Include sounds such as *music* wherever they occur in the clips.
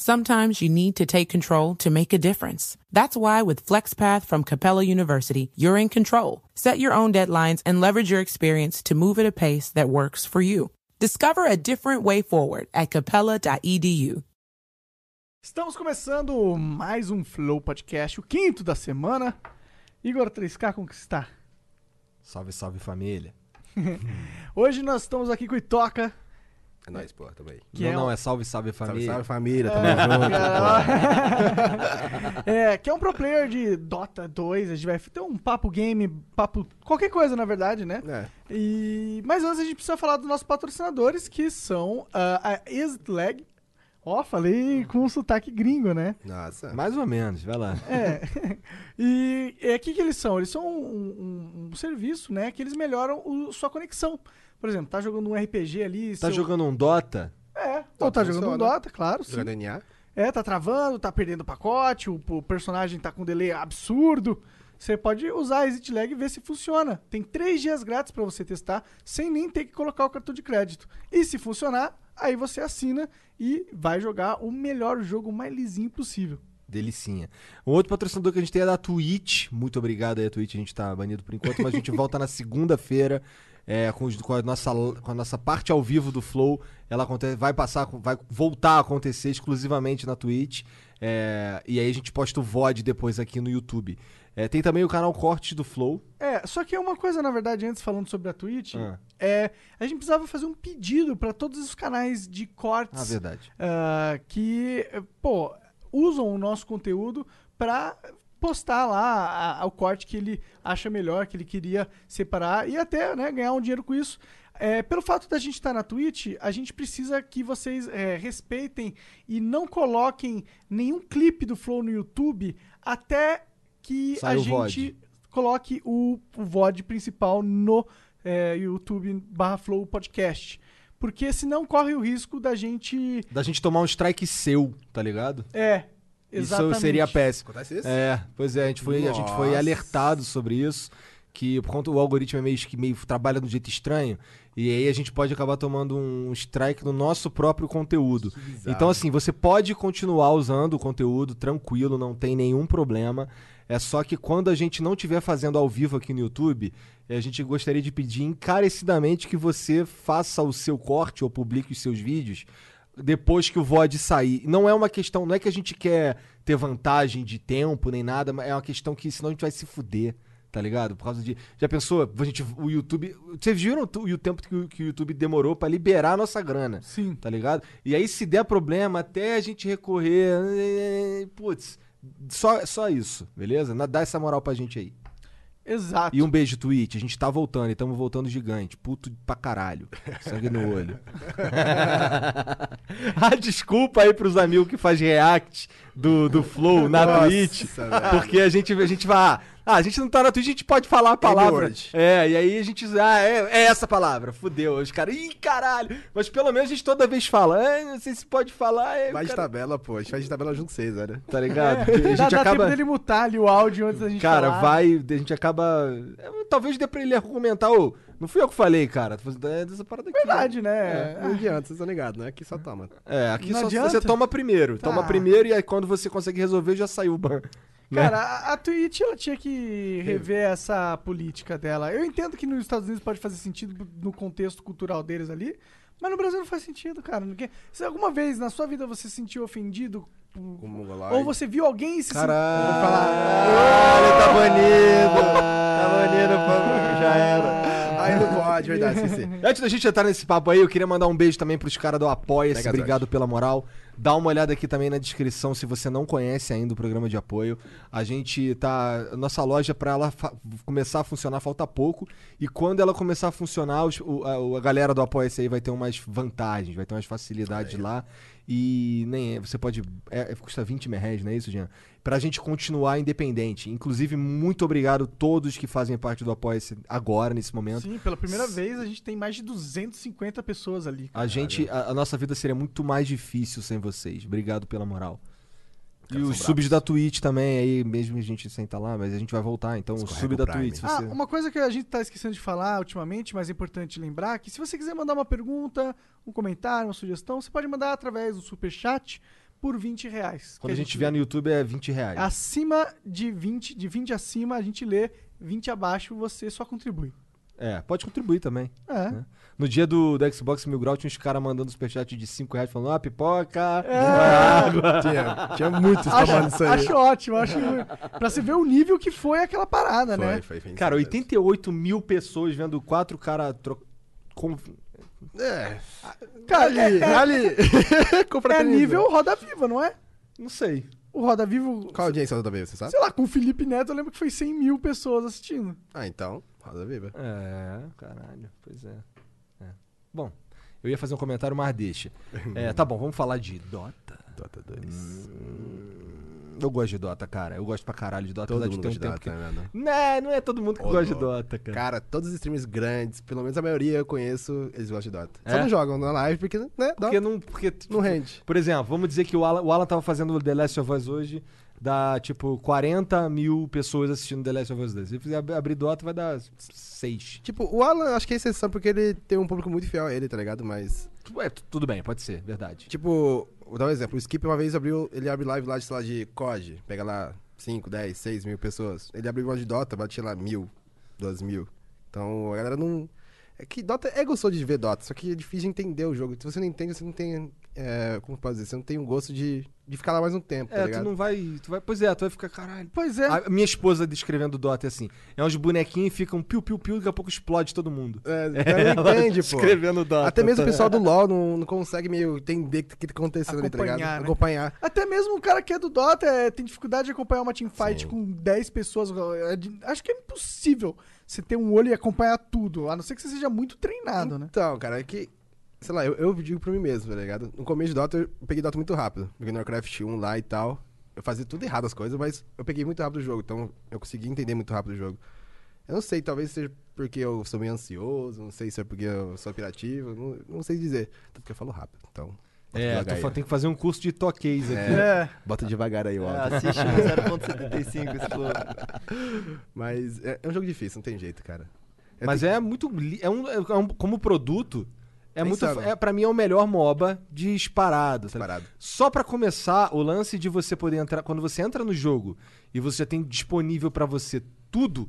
Sometimes you need to take control to make a difference. That's why with FlexPath from Capella University, you're in control. Set your own deadlines and leverage your experience to move at a pace that works for you. Discover a different way forward at capella.edu. Estamos começando mais um Flow Podcast, o quinto da semana. Igor 3K, como que está? Salve, salve família. *laughs* Hoje nós estamos aqui com o Itoca. É nóis, pô, tamo aí. Que não, é não, um- é salve, salve Salve, família. salve família, tamo junto. é, que é um pro player de Dota 2. A gente vai ter um papo game, papo. qualquer coisa, na verdade, né? É, E, mas antes a gente precisa falar dos nossos patrocinadores, que são ah, a Exit Lag. Ó, falei com um sotaque gringo, né? nossa. Mais ou menos, vai lá. É. *laughs* e é o que, que eles são? Eles são um, um- um serviço, né? Que eles melhoram o- sua conexão. Por exemplo, tá jogando um RPG ali. Tá seu- jogando um Dota? É, ou Dota tá jogando um. Dota, claro. sim. Jogando NA. É, tá travando, tá perdendo pacote, o, o personagem tá com delay absurdo. Você pode usar a Exit Lag e ver se funciona. Tem três dias grátis pra você testar, sem nem ter que colocar o cartão de crédito. E se funcionar, aí você assina e vai jogar o melhor jogo mais lisinho possível. Delicinha. Um outro patrocinador que a gente tem é da Twitch. Muito obrigado aí, a Twitch. A gente tá banido por enquanto, mas a gente *laughs* volta na segunda-feira é, com, com a nossa, com a nossa parte ao vivo do Flow. Ela acontece, vai passar, vai voltar a acontecer exclusivamente na Twitch. É, e aí a gente posta o VOD depois aqui no YouTube. É, tem também o canal Cortes do Flow. É, só que é uma coisa, na verdade, antes falando sobre a Twitch, Ah. é, a gente precisava fazer um pedido pra todos os canais de cortes Ah, verdade. ah, que, pô, usam o nosso conteúdo pra postar lá a- a- o corte que ele acha melhor, que ele queria separar e até né, ganhar um dinheiro com isso. É, pelo fato da gente estar na Twitch, a gente precisa que vocês é, respeitem e não coloquem nenhum clipe do Flow no YouTube até que Sai a gente VOD. coloque o, o VOD principal no é, YouTube barra Flow Podcast. Porque senão corre o risco da gente. Da gente tomar um strike seu, tá ligado? É, exatamente. Isso seria péssimo. Acontece isso? É, pois é, a gente foi, a gente foi alertado sobre isso, que por conta do algoritmo é meio que meio trabalha de um jeito estranho, e aí a gente pode acabar tomando um strike no nosso próprio conteúdo. bizarro. Então assim, você pode continuar usando o conteúdo tranquilo, não tem nenhum problema. É só que quando a gente não estiver fazendo ao vivo aqui no YouTube, eh, a gente gostaria de pedir encarecidamente que você faça o seu corte ou publique os seus vídeos depois que o VOD sair. Não é uma questão, não é que a gente quer ter vantagem de tempo nem nada, mas é uma questão que senão a gente vai se fuder. Tá ligado? Por causa de. Já pensou? A gente, o YouTube. Vocês viram o, tempo que o, que o YouTube demorou pra liberar a nossa grana? Sim. Tá ligado? E aí, se der problema, até a gente recorrer. Putz, só, só isso, beleza? Dá essa moral pra gente aí. Exato. E um beijo, Twitch. A gente tá voltando e estamos voltando gigante. Puto pra caralho. Sangue no olho. *laughs* ah, desculpa aí pros amigos que faz react do, do Flow na Nossa, Twitch. velho. Porque a gente, a gente vai. Ah, a gente não tá na Twitch, a gente pode falar a palavra. É, e aí a gente. Ah, é, é essa palavra. Fudeu. Os caras. Ih, caralho. Mas pelo menos a gente toda vez fala. É, não sei se pode falar. É, o Vai de cara- tabela, pô. A gente faz de tabela junto com vocês, né? Tá ligado? Porque a dá, gente dá acaba. tempo dele mutar ali o áudio antes da gente Cara, falar. vai, a gente acaba. é, Talvez dê pra ele argumentar, ô, não fui eu que falei, cara. Tô fazendo é dessa parada aqui. Verdade, né? É, não adianta, vocês estão ligados, né? Aqui só toma. É, aqui Não só adianta. você toma primeiro. Toma Ah. primeiro e aí quando você consegue resolver, já saiu o ban. Né? Cara, a, a Twitch ela tinha que rever essa política dela. Eu entendo que nos Estados Unidos pode fazer sentido no contexto cultural deles ali, mas no Brasil não faz sentido, cara. Porque, se alguma vez na sua vida você se sentiu ofendido ou você viu alguém se Caralho, Caralho, tá banido. tá banido, já era. Aí não pode, verdade, esqueci. Antes da gente entrar nesse papo aí, eu queria mandar um beijo também pros caras do Apoia-se. Obrigado pela moral. Dá uma olhada aqui também na descrição se você não conhece ainda o programa de apoio. A gente tá. Nossa loja, pra ela começar a funcionar, falta pouco. E quando ela começar a funcionar, os- o- a, a galera do Apoia-se aí vai ter umas vantagens, vai ter umas facilidades lá. E nem é- você pode. É, é- custa 20 mil reais, não é isso, Jean? Pra gente continuar independente. Inclusive, muito obrigado a todos que fazem parte do Apoia-se agora, nesse momento. Sim, pela primeira vez a gente tem mais de 250 pessoas ali. A gente, a, a nossa vida seria muito mais difícil sem vocês. Obrigado pela moral. E os subs da Twitch também, aí mesmo a gente sem estar lá, mas a gente vai voltar. Então, o Escorrega sub o da Prime. Twitch, Ah, você... uma coisa que a gente tá esquecendo de falar ultimamente, mas é importante lembrar, que se você quiser mandar uma pergunta, um comentário, uma sugestão, você pode mandar através do Superchat por 20 reais. Quando a gente vier no YouTube é 20 reais. Acima de 20, de 20 acima, a gente lê. 20 abaixo, você só contribui. É, pode contribuir também. É. né? No dia do, do Xbox Mil Grau, tinha uns caras mandando superchat de 5 reais falando, ah, pipoca, É. *laughs* Tinha, tinha muitos falando isso aí. acho ótimo, acho. pra você ver o nível que foi aquela parada, Foi, né? foi, foi Cara, insano 88 mil pessoas vendo quatro caras tro... com- mesmo. É, Cara, ali, é, é- ali. *laughs* é nível Roda Viva, não é? Não sei. O Roda Viva, Qual a audiência do também, você sabe? sei lá, com o Felipe Neto, eu lembro que foi 100 mil pessoas assistindo. Ah, então, Roda Viva. É, caralho, pois é. Bom, eu ia fazer um comentário, mas deixa. É, tá bom, vamos falar de Dota. Dota 2. Eu gosto de Dota, cara. Eu gosto pra caralho de Dota, Todo apesar de mundo ter um de tempo Dota, que... né? Não, não é todo mundo que Ô, gosta de. Dota, cara. Cara, todos os streamers grandes, pelo menos a maioria eu conheço, eles gostam de Dota. Só É? não jogam na live porque, né, Dota Porque não... Porque, não rende. Por exemplo, vamos dizer que o Alan, o Alan tava fazendo The Last of Us hoje, dá tipo 40 mil pessoas assistindo The Last of Us 2. Se fizer ab- abrir Dota, vai dar 6. Tipo, o Alan, acho que é exceção porque ele tem um público muito fiel a ele, tá ligado? Mas, É, tu- tudo bem, pode ser, verdade. tipo, vou dar um exemplo. O Skip uma vez abriu, ele abre live lá de, sei lá, de COD. Pega lá 5, 10, 6 mil pessoas. Ele abriu uma de Dota, batia lá mil, duas mil. Então, a galera não... É que Dota é gostoso de ver Dota, só que é difícil de entender o jogo. Se você não entende, você não tem... É, como pode dizer? Você não tem um gosto de, de ficar lá mais um tempo, tá É, tu ligado? não vai, tu vai. Pois é, tu vai ficar, caralho. Pois é. A minha esposa descrevendo Dota é assim: é uns bonequinhos e ficam piu-piu-piu, daqui a pouco explode todo mundo. É, *laughs* não entende, pô. Escrevendo Dota. Até mesmo o *laughs* pessoal do LoL não, não consegue meio entender o que, que tá acontecendo ali, tá ligado? Acompanhar, né? Acompanhar. Até mesmo o cara que é do Dota é, tem dificuldade de acompanhar uma teamfight Sim. com 10 pessoas. É de- acho que é impossível você ter um olho e acompanhar tudo, a não ser que você seja muito treinado, né? Então, cara, é que. Sei lá, eu, eu digo pra mim mesmo, tá ligado? No começo de Dota, eu peguei Dota muito rápido. Peguei no Warcraft 1 lá e tal. Eu fazia tudo errado as coisas, mas eu peguei muito rápido o jogo. Então, eu consegui entender muito rápido o jogo. Eu não sei, talvez seja porque eu sou meio ansioso, não sei se é porque eu sou pirativo, não, não sei dizer. Tanto que eu falo rápido, então. É, aí. tem que fazer um curso de toquês aqui. É. Bota devagar aí, ó. É, assiste no 0.75 esse flow. Mas é, é um jogo difícil, não tem jeito, cara. É Mas é muito. É um, é um- como produto, é É muito. É, pra mim é o melhor MOBA disparado. tá ligado? Parado. Só pra começar, o lance de você poder entrar. Quando você entra no jogo e você já tem disponível pra você tudo,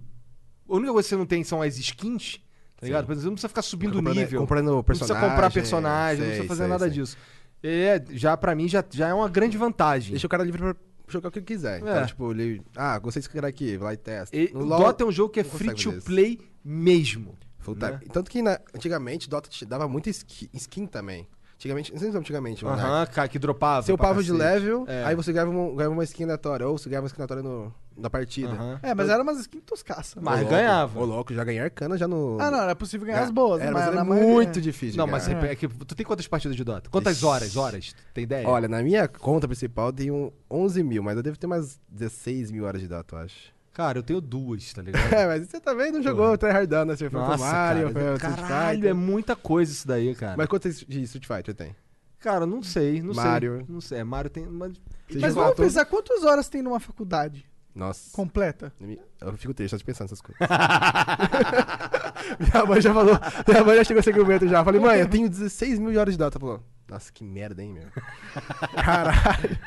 a única coisa que você não tem são as skins, tá ligado? Por exemplo, você não precisa ficar subindo o comprando, nível. Comprando não personagem. precisa comprar personagem, não sei, precisa fazer sei, nada sei. disso. É, já pra mim já, já é uma grande vantagem. Deixa o cara livre pra jogar o que ele quiser. É. Então, tipo, ele. Ah, gostei desse cara aqui, vai lá e testa. E o LoL, Dota é um jogo que é não free to play mesmo. Full time. né? Tanto que na- antigamente Dota te dava muita skin, skin também. Antigamente, não sei se é antigamente, mano. Aham, cara, que dropava. Você upava de level, É. aí você ganhava uma, ganhava uma skin aleatória, ou você ganhava uma skin aleatória no, na partida. Aham. É, mas era umas skins toscaça. Mas Ô, louco, ganhava. Ô, louco, já ganhei arcana já no. Ah, não, era possível ganhar Ga- as boas. Era, mas mas era muito difícil. Não, mas é que tu tem quantas partidas de Dota? Quantas Ixi. horas? Horas? Tem ideia? Olha, na minha conta principal tem um 11 mil, mas eu devo ter umas 16 mil horas de Dota, eu acho. Cara, eu tenho duas, tá *laughs* ligado? É, mas você também não jogou tryhardão, né? Você foi pro Nossa, Mario, cara, foi pro Street caralho, Fighter. é muita coisa isso daí, cara. Mas quantos de Street Fighter tem? Cara, não sei, não Mario. sei. Não sei, Mario tem... Mas... Você Mas vamos pensar quantas horas tem numa faculdade Nossa. completa? Eu fico triste só de pensar nessas coisas. *laughs* minha mãe já falou. Minha mãe já chegou esse argumento já. Eu falei, mãe, eu tenho 16 mil horas de data. Ela falou, nossa, que merda, hein, meu. *laughs* Caralho.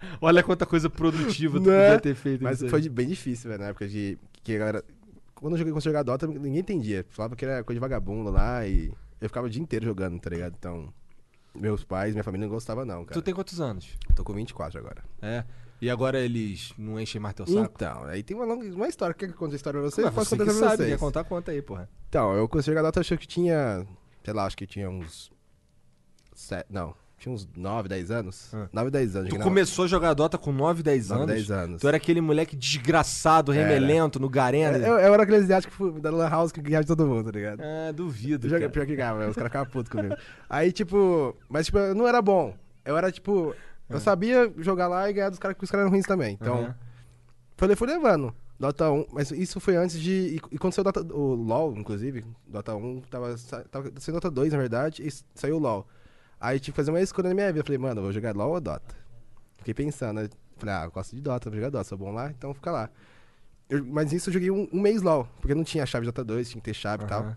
*laughs* Olha quanta coisa produtiva tu Né? podia ter feito. Mas foi bem difícil, velho, na época de. Que a galera. Quando eu joguei, a jogar Dota, ninguém entendia. Falava que era coisa de vagabundo lá e. Eu ficava o dia inteiro jogando, tá ligado? Então. Meus pais, minha família não gostavam, não, cara. Tu tem quantos anos? Tô com 24 agora. É. E agora eles não enchem mais teu saco? Então, aí tem uma longa. Uma história. Quer que eu conte a história pra vocês? Mas Eu posso você que contar pra sabe, vocês. quer contar, conta aí, porra. Então, eu comecei a jogar Dota, achei que tinha. Sei lá, acho que tinha uns. Sete, não, tinha uns 9, 10 anos. Ah. 9, 10 anos. Tu começou a jogar Dota com 9, 10 9, anos? 10 anos. Tu era aquele moleque desgraçado, remelento, no Garena. Eu, eu era aquele asiático fui da Lan House que ganhava de todo mundo, tá ligado? Ah, duvido, Eu joguei pior que ganhava, os caras ficavam putos comigo. Aí, tipo, mas tipo, eu não era bom. Eu era, tipo, eu sabia jogar lá e ganhar dos caras que os caras eram ruins também. Então, Ah. Aham. Falei, fui levando. Dota 1, mas isso foi antes de. E, e quando saiu Dota, o LoL, inclusive, Dota 1, tava, tava saindo Dota 2, na verdade, e saiu o LoL. Aí tive que fazer uma escolha na minha vida. Falei, mano, eu vou jogar LoL ou Dota? Fiquei pensando, né? Falei, ah, eu gosto de Dota, vou jogar Dota, sou bom lá, então fica lá. Eu- mas isso eu joguei um, um mês LoL, porque não tinha chave de Dota 2, tinha que ter chave e tal.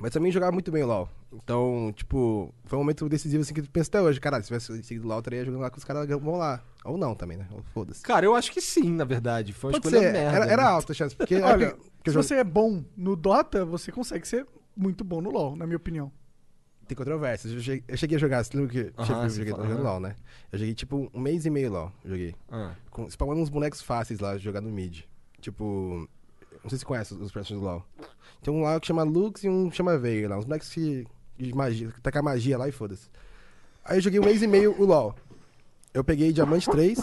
Mas também jogava muito bem o LoL. Então, tipo, foi um momento decisivo assim que tu pensa até hoje. Caralho, se tivesse seguido o LoL, eu estaria jogando lá com os caras vão lá. Ou não também, né? Ou Foda-se. Cara, eu acho que sim, na verdade. Foi uma Pode escolha ser, merda. era, era né? alta a chance. Porque Olha, eu se jogo- você é bom no Dota, você consegue ser muito bom no LoL, na minha opinião. Tem controvérsias. Eu cheguei, eu cheguei a jogar, você lembra que eu Aham, cheguei, eu joguei fala, jogando aham. LoL, né? Eu joguei tipo um mês e meio LoL. Joguei. Ah. Com, spawnando uns bonecos fáceis lá, jogar no mid. Tipo. Não sei se você conhece os personagens do LoL. Tem um lá que chama Lux e um que chama Veiga lá. Uns bonecos que. de magia, que taca magia lá e foda-se. Aí eu joguei um mês e meio o LoL. Eu peguei Diamante 3,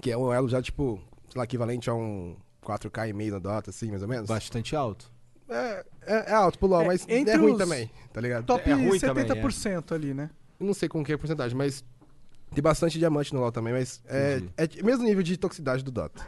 que é um elo já, tipo, sei lá, equivalente a um 4K e meio na Dota, assim, mais ou menos. Bastante alto. É, é, é alto pro LoL, É, mas entre é ruim também, tá ligado? Top É ruim também, 70% ali, né? Não sei com que é a porcentagem, mas tem bastante diamante no LoL também, mas é, Entendi. é o mesmo nível de toxicidade do Dota.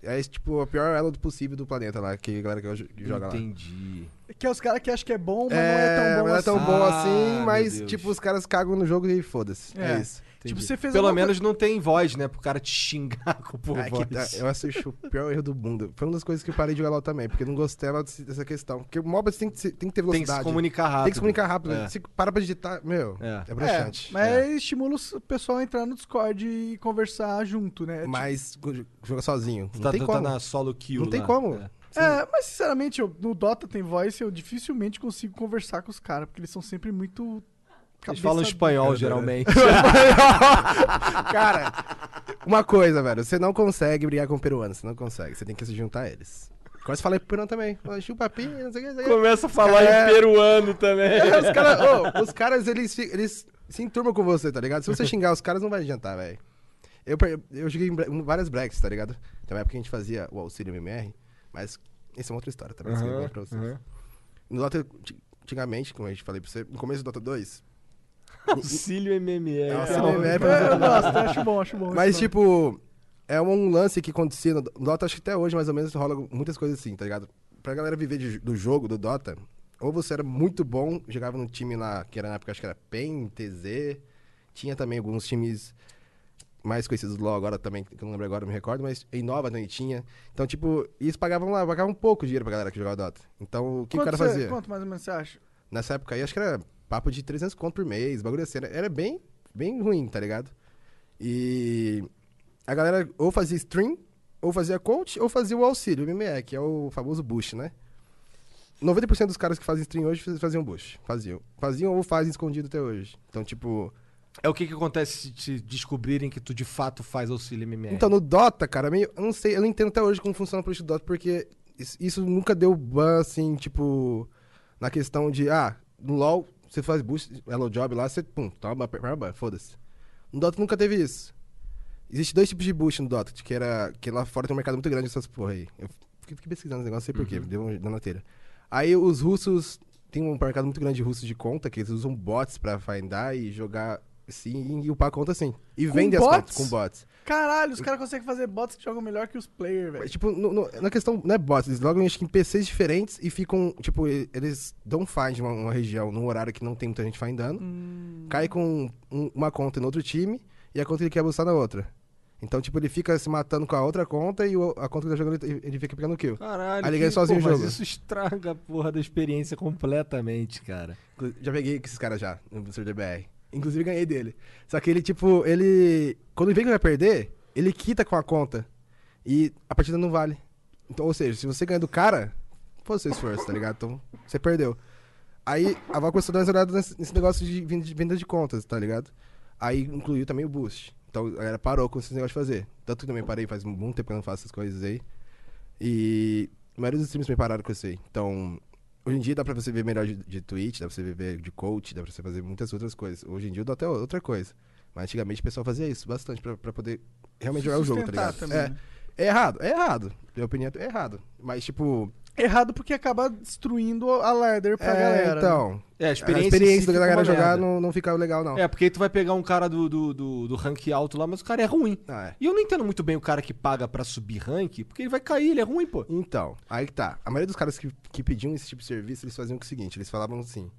É tipo a pior elo do possível do planeta lá, que a galera que jo- que joga lá. Entendi. Que é os caras que acham que é bom, mas não é tão bom mas não é assim. tão bom Ah, assim, meu mas tipo, os caras cagam no jogo e foda-se. É, É. isso. Tipo, entendi. você fez Pelo menos não tem voz, né? Pro cara te xingar *laughs* com por É que voz. tá- eu acho o pior erro do mundo. Foi uma das coisas que eu parei de jogar LoL também, porque eu não gostava desse- dessa questão. Porque o MOBA tem que, tem que ter Tem que velocidade. se comunicar rápido. Tem que se comunicar rápido. É. Se para pra digitar, meu, É. é, broxante. É, mas estimula o pessoal a entrar no Discord e conversar junto, né? Mas joga sozinho. Não tá, tem tu como. tá na solo kill Não tem lá. como. É. Tipo, é, mas sinceramente, eu- no Dota tem voice, eu dificilmente consigo conversar com os caras, porque eles são sempre muito. Eles falam espanhol, dura. geralmente. *laughs* Cara, uma coisa, velho. Você não consegue brigar com peruano. Você não consegue. Você tem que se juntar a eles. Agora você fala em peruano também. Chupa pinha, não sei o que. não sei. Começa a falar É. em peruano também. É, os caras, ô, os caras, eles, eles se enturmam com você, tá ligado? Se você xingar os caras, não vai adiantar, velho. Eu, eu joguei em várias breaks, tá ligado? Tem uma época que a gente fazia o auxílio MMR, mas isso é uma outra história Aham, conto pra vocês. aham. No Dota, anti- antigamente, como a gente falei pra você, no começo do Dota 2, *laughs* Auxílio MMR. É, auxílio MMR. É, eu *laughs* gosto, acho bom, acho bom. Mas, tipo, é um lance que acontecia no Dota, acho que até hoje, mais ou menos, rola muitas coisas assim, tá ligado? Pra galera viver de- do jogo, do Dota, ou você era muito bom, jogava num time lá, que era na época, acho que era PEN, TZ, tinha também alguns times mais conhecidos do LoL agora também, que eu não lembro agora, não me recordo, mas em Nova também tinha. Então, tipo, eles pagavam lá, pagavam um pouco de dinheiro pra galera que jogava Dota. Então, o que o Quanto cara você- fazia? Quanto mais ou menos você acha? Nessa época aí, acho que era papo de 300 conto por mês, bagulho assim. Era, era bem, bem ruim, tá ligado? E a galera ou fazia stream, ou fazia coach, ou fazia o auxílio, o MME, que é o famoso boost, né? 90% dos caras que fazem stream hoje faz- faziam boost. Faziam. Faziam ou fazem escondido até hoje. Então, tipo... É o que que acontece se te descobrirem que tu de fato faz auxílio MMR? Então, no Dota, cara, meio, eu não sei, eu não entendo até hoje como funciona o político do Dota, porque isso, isso nunca deu ban, assim, tipo, na questão de, ah, no LoL, você faz boost, hello job lá, você, pum, toma foda-se. No Dota nunca teve isso. Existe dois tipos de boost no Dota, que era, que lá fora tem um mercado muito grande dessas porra aí. Eu fiquei, pesquisando esse negócio, não sei porquê, deu uma deu na telha. Aí os russos, tem um mercado muito grande de russos de conta, que eles usam bots pra findar e jogar, assim, e upar a conta assim. E Com vendem as bots? contas com bots. Caralho, os caras conseguem fazer bots que jogam melhor que os players, velho. Mas, tipo, no- no- na questão, não é bots, eles logam acho que em PCs diferentes e ficam, tipo, eles dão find uma, uma região num horário que não tem muita gente findando, Hum. cai com um- uma conta no outro time e a conta ele quer buscar na outra. Então, tipo, ele fica se matando com a outra conta e o- a conta que ele tá jogando, ele, fica pegando kill. Caralho. Aí ele ganha sozinho pô, o mas jogo. isso estraga a porra da experiência completamente, cara. Já peguei com esses caras já, no professor DBR. Inclusive ganhei dele. Só que ele, tipo, ele. Quando ele vê que vai perder, ele quita com a conta. E a partida não vale. Então, ou seja, se você ganha do cara, o seu esforço, tá ligado? Então, você perdeu. Aí a Val começou a dar nesse, negócio de venda, de contas, tá ligado? Aí incluiu também o boost. Então a galera parou com esse negócio de fazer. Tanto que também parei, faz muito tempo que eu não faço essas coisas aí. E a maioria dos streams também pararam com isso aí. Então, hoje em dia dá pra você ver melhor de, de Twitch, dá pra você ver de coach, dá pra você fazer muitas outras coisas. Hoje em dia eu dou até outra coisa. Mas antigamente o pessoal fazia isso bastante pra, pra poder realmente jogar o jogo, tá ligado? também, é, né? é errado, é errado. Minha opinião é errado. Mas, tipo. Errado porque acaba destruindo a ladder pra é, galera. né? então. É, a A experiência, experiência, em si da galera jogar merda. não, não fica legal, não. É, porque aí tu vai pegar um cara do, do, do, do rank alto lá, mas o cara é ruim. Ah, é. E eu não entendo muito bem o cara que paga pra subir rank, porque ele vai cair, ele é ruim, pô. Então, aí que tá. A maioria dos caras que, que pediam esse tipo de serviço, eles faziam o seguinte, eles falavam assim,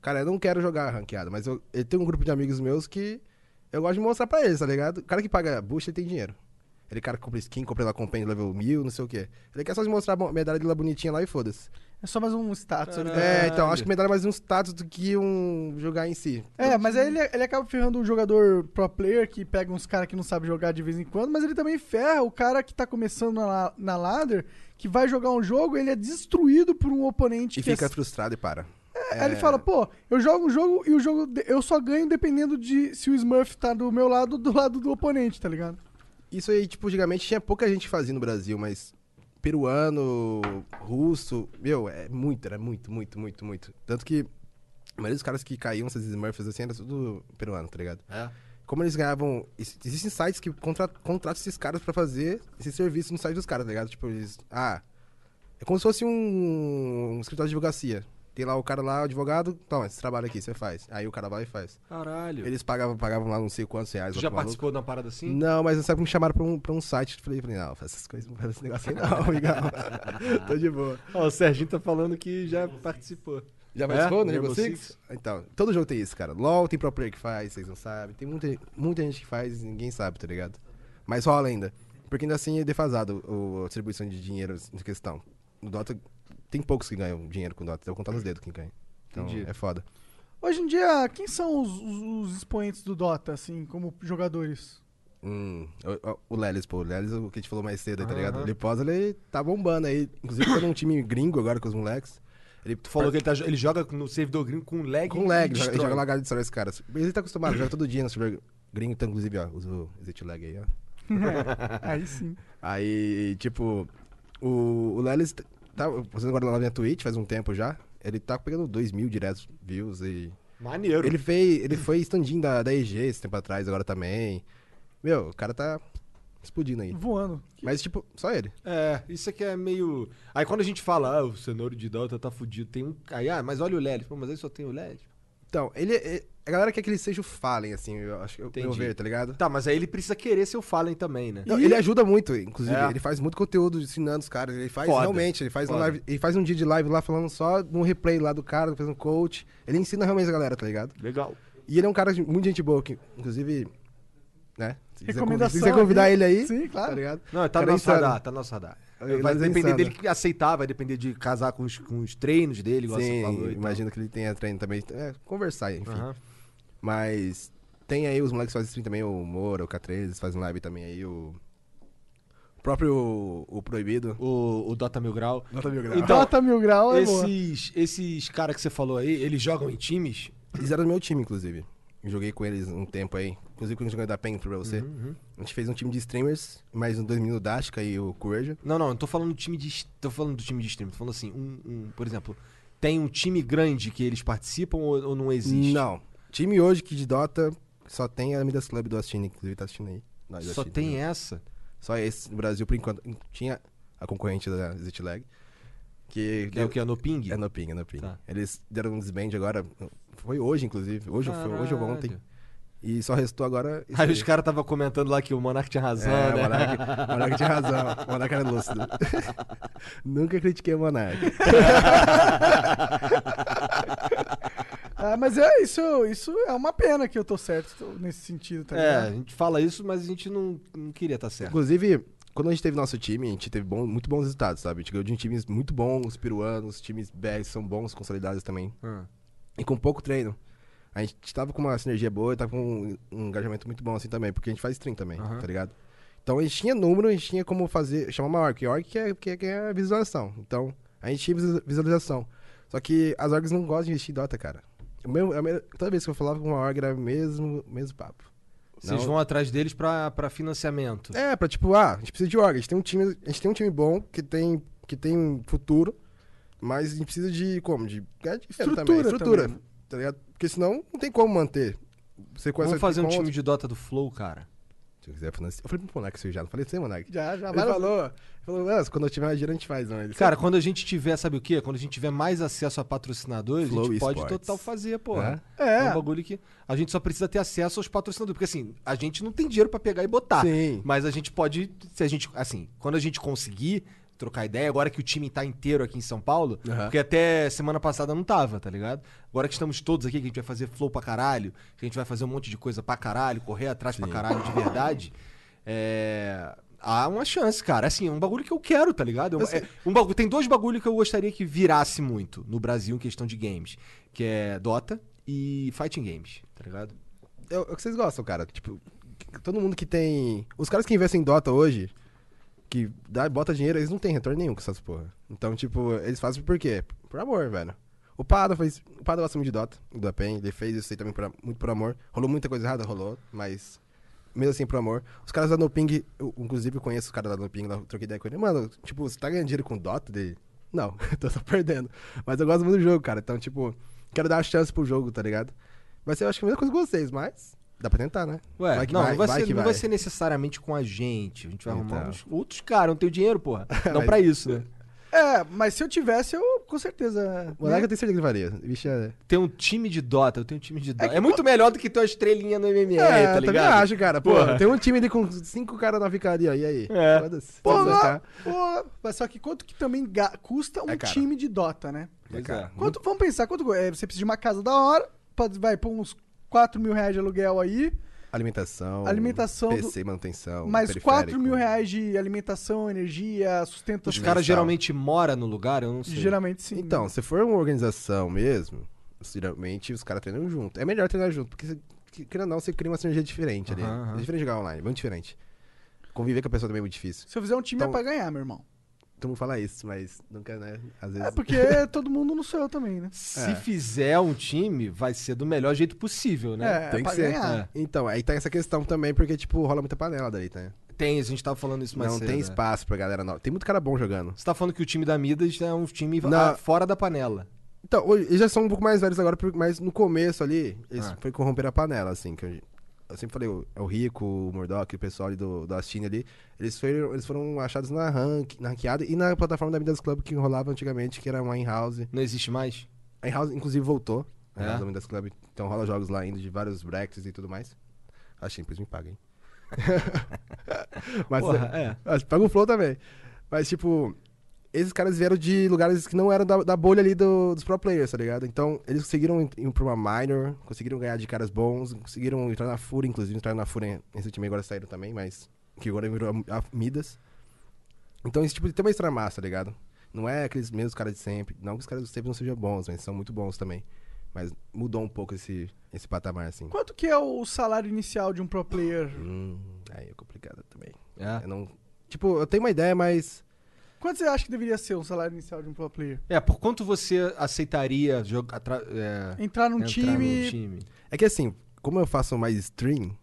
cara, eu não quero jogar ranqueado, mas eu, eu tenho um grupo de amigos meus que eu gosto de mostrar pra eles, tá ligado? O cara que paga boost, ele tem dinheiro. Ele cara que compra skin, compra lá compêndio level 1000, não sei o quê. Ele quer só te mostrar a medalha de lá bonitinha lá e foda-se. É só mais um status ali. Caralho. É, então, acho que medalha é mais um status do que um jogar em si. É, mas aí ele, ele acaba ferrando um jogador pro player que pega uns caras que não sabe jogar de vez em quando, mas ele também ferra o cara que tá começando na, na ladder, que vai jogar um jogo, ele é destruído por um oponente E que fica é frustrado e para. Aí ele fala, pô, eu jogo um jogo e o jogo de- eu só ganho dependendo de se o Smurf tá do meu lado ou do lado do oponente, tá ligado? Isso aí, tipo, antigamente tinha pouca gente que fazia no Brasil, mas peruano, russo, meu, é muito, era muito, muito, muito, muito. Tanto que a maioria dos caras que caíam, esses Smurfs assim, era tudo peruano, tá ligado? É. Como eles ganhavam. ex- Existem sites que contra, contratam esses caras pra fazer esse serviço no site dos caras, tá ligado? Tipo, eles. Ah. É como se fosse um, um escritório de advocacia. Tem lá o cara lá, o advogado, toma, esse trabalho aqui, você faz. Aí o cara vai e faz. Caralho. Eles pagavam, pagavam lá não sei quantos reais. Tu já participou de uma parada assim? Não, mas sabe que me chamaram pra um, pra um site. Falei, falei, não, faz essas coisas, não faz esse negócio aí não, *laughs* amigão. *laughs* Tô de boa. Ó, o Serginho tá falando que já participou. Já É? participou no Rainbow Rainbow Six? Então, todo jogo tem isso, cara. LoL tem pro player que faz, vocês não sabem. Tem muita, muita gente que faz e ninguém sabe, tá ligado? Mas rola ainda. Porque ainda assim é defasado o, a distribuição de dinheiro em questão. No Dota, tem poucos que ganham dinheiro com Dota. Eu vou contar nos dedos quem ganha. Então, Entendi. é foda. Hoje em dia, quem são os, os- os expoentes do Dota, assim, como jogadores? Hum, o, Lelis, pô, o Lelis, o que a gente falou mais cedo aí, tá Aham. ligado? Ele posa, ele tá bombando aí. Inclusive, tá num time gringo agora com os moleques. Ele Tu falou que ele, tá, ele joga no servidor gringo com lag Com lag, destrói. joga, joga lagado de destrói esse cara. Mas ele tá acostumado, joga todo dia no server gringo, então, inclusive, ó, usa o Exit Lag aí, ó. *laughs* Aí sim. Aí, tipo, o, o Lelis tá fazendo agora lá na Twitch faz um tempo já. Ele tá pegando 2 mil diretos views e. Maneiro. Ele fez. Ele foi standinho da, da EG esse tempo atrás, agora também. Meu, o cara tá explodindo aí. Voando. Mas, tipo, só ele. É, isso aqui é meio. Aí quando a gente fala, ah, o cenouro de Dota tá fudido, tem um. Aí, ah, mas olha o LED. Pô, mas aí só tem o LED. Então, ele. é- A galera quer que ele seja o Fallen, assim, eu acho que eu, ver, tá ligado? Tá, mas aí ele precisa querer ser o Fallen também, né? Não, ele ajuda muito, inclusive. É. Ele faz muito conteúdo ensinando os caras. Ele faz Foda. realmente, ele faz, um live, ele faz um dia de live lá falando só no replay lá do cara, fazendo coach. Ele ensina realmente a galera, tá ligado? Legal. E ele é um cara de muito gente boa, que, inclusive, né? Se quiser, convidar, Recomendação se quiser convidar aqui. ele aí, Sim, tá claro. ligado? Não, tá no é nosso insano. radar, tá no nosso radar. Vai é depender insano. dele aceitar, vai depender de casar com os, com os treinos dele, igual você Sim, falou. e tal. imagino que ele tenha treino também. É, conversar, enfim. Aham. Mas tem aí os moleques que fazem stream também, o Moura, o K3, eles fazem live também aí, o. O próprio o Proibido. O, o Dota Mil Grau. Nota mil Então, Dota Mil Grau é boa. esses, esses caras que você falou aí, eles jogam em times? Eles eram do meu time, inclusive. Joguei com eles um tempo aí. Inclusive quando joguei da PEN pra você. Uhum, A gente fez um time de streamers, mais um dois meninos da Ashka e o Courage. Não, não, eu tô falando do time de. Tô falando do time de stream. Tô falando assim, um, um- por exemplo, tem um time grande que eles participam ou, ou não existe? Não. Time hoje que de Dota só tem a Midas Club do Astine, inclusive tá assistindo aí. Nós Só tem essa. Só esse no Brasil, por enquanto. Tinha a concorrente da Exit Lag. Que, Que é o que? É no ping? É no Ping, é no Ping. Tá. Eles deram um desband agora. Foi hoje, inclusive. Hoje, foi, hoje ou ontem. E só restou agora. Aí os caras estavam comentando lá que o Monark tinha razão, É, né? o Monark, o Monark tinha razão. *laughs* O Monark era lúcido. *laughs* Nunca critiquei o Monark. *laughs* Ah, mas é isso, isso é uma pena que eu tô certo nesse sentido, tá É, a gente fala isso, mas a gente não, não queria estar certo. Inclusive, quando a gente teve nosso time, a gente teve bom- muito bons resultados, sabe? A gente ganhou de times muito bons, peruanos, times BR são bons, consolidados também. Ah. E com pouco treino. A gente tava com uma sinergia boa e tava com um, um engajamento muito bom assim também, porque a gente faz stream também, Aham. tá ligado? Então a gente tinha número, a gente tinha como fazer, chamar uma org. Org que é, que é, que é a visualização. Então, a gente tinha visualiza- visualização. Só que as orgs não gostam de investir em Dota, cara. O meu, a minha- toda vez que eu falava com uma org era o mesmo, mesmo papo. Vocês Não- vão atrás deles pra, pra financiamento. É, pra tipo, ah, a gente precisa de org. A gente tem um time, a gente tem um time bom que tem, que tem futuro, mas a gente precisa de como? De ganhar dinheiro também. Estrutura Estrutura. também. Tá ligado? Porque senão não tem como manter. Você Vamos fazer um time outro- de Dota do Flow, cara. Se eu quiser financiar. Eu falei pro Monark isso aí já, não falei pra você, Monark? Já, já Ele falou, ele falou, "Nossa, quando eu tiver mais dinheiro a gente faz, não. Ele Cara, quando a gente tiver, sabe o quê? Quando a gente tiver mais acesso a patrocinadores, a Flow gente pode total fazer, porra. É. um bagulho que a gente só precisa ter acesso aos patrocinadores. Porque assim, a gente não tem dinheiro pra pegar e botar. Sim. Mas a gente pode, se a gente, assim, quando a gente conseguir trocar ideia, agora que o time tá inteiro aqui em São Paulo, Aham. porque até semana passada não tava, tá ligado? Agora que estamos todos aqui, que a gente vai fazer flow pra caralho, que a gente vai fazer um monte de coisa pra caralho, correr atrás pra Sim. caralho de verdade, é, há uma chance, cara. Assim, é um bagulho que eu quero, tá ligado? Eu- Eu sei. é um bagulho, tem dois bagulhos que eu gostaria que virasse muito no Brasil em questão de games. Que é Dota e Fighting Games, tá ligado? É, o é o que vocês gostam, cara. Tipo, todo mundo que tem. Os caras que investem em Dota hoje, que dá, bota dinheiro, eles não têm retorno nenhum com essas porra. Então, tipo, eles fazem por quê? Por amor, velho. O Pada fez. O Pada gosta muito de Dota, do Pen, ele fez isso aí também por, muito por amor. Rolou muita coisa errada, rolou, mas. Mesmo assim, por amor. Os caras da Noping, eu, inclusive, eu conheço os caras da Noping, troquei ideia com ele. Mano, tipo, você tá ganhando dinheiro com Dota dele? Não, *laughs* tô só perdendo. Mas eu gosto muito do jogo, cara. Então, tipo, quero dar a chance pro jogo, tá ligado? Vai ser, eu acho que a mesma coisa com vocês, mas dá pra tentar, né? Ué, Vai que não, vai, não, vai, vai ser, que não vai vai. ser necessariamente com a gente. A gente vai arrumar Então. uns outros caras, não tenho dinheiro, porra. *laughs* Não Mas- pra isso, né? É, mas se eu tivesse, eu com certeza. O moleque né? eu tenho certeza que ele faria. Bicho é. Tem um time de Dota, eu tenho um time de Dota. É, que muito melhor do que ter uma estrelinha no MMR, É, tá também ligado? acho, cara. Pô, Porra. tem um time ali com cinco caras na ficaria, e aí? É. Tá? pô, mas só que quanto que também ga- custa um É time de Dota, né? Cara. é. Quanto, vamos pensar, quanto é, você precisa de uma casa da hora, pode, vai pôr uns 4 mil reais de aluguel aí, Alimentação. Alimentação do- PC, manutenção. mais periférico. 4 mil reais de alimentação, energia, sustentação. Os caras geralmente moram no lugar, eu não sei. Geralmente sim. Então, se for uma organização mesmo, geralmente os caras treinam junto. É melhor treinar junto, porque, querendo ou não, você cria uma sinergia diferente ali. É diferente de jogar online, muito diferente. Conviver com a pessoa também é muito difícil. Se eu fizer um time Então- é pra ganhar, meu irmão. Todo mundo fala isso, mas nunca, né? Às vezes. É porque *laughs* todo mundo não sou eu também, né? Se É. fizer um time, vai ser do melhor jeito possível, né? É, Tem pra que ser. ganhar. É. Então, aí tá essa questão também, porque, tipo, rola muita panela daí, tá? Tem, a gente tava falando isso mais não cedo. tem né? espaço pra galera nova. Tem muito cara bom jogando. Você tá falando que o time da Midas é um time Não. ah, fora da panela. Então, hoje, eles já são um pouco mais velhos agora, mas no começo ali, eles Ah. foi corromper a panela, assim, que eu, sempre falei, o, é o Rico, o Murdoch, o pessoal ali do, do Astine ali, eles foram, eles foram achados na, rank, na ranqueada e na plataforma da Midas Club que rolava antigamente, que era uma in-house. Não existe mais? A in-house, inclusive, voltou, a É? da Midas Club, então rola jogos lá ainda de vários brackets e tudo mais. Achei, depois me paga, hein? *laughs* mas, Porra, é. *laughs* Mas Paga o flow também. Mas, tipo, esses caras vieram de lugares que não eram da, da bolha ali do- dos pro players, tá ligado? Então, eles conseguiram ir pra uma minor, conseguiram ganhar de caras bons, conseguiram entrar na Fúria, inclusive entraram na Fúria nesse time agora saíram também, mas que agora virou a, a Midas. Então, esse tipo de tem uma extra massa, tá ligado? Não é aqueles mesmos caras de sempre. Não que os caras de sempre não sejam bons, mas são muito bons também. Mas mudou um pouco esse, esse patamar, assim. Quanto que é o salário inicial de um pro player? Hum, aí é complicado também. É. Eu não... Tipo, eu tenho uma ideia, mas... Quanto você acha que deveria ser o salário inicial de um pro player? É, por quanto você aceitaria jogar, é, Entrar num entrar time. num time? É que assim, como eu faço mais stream,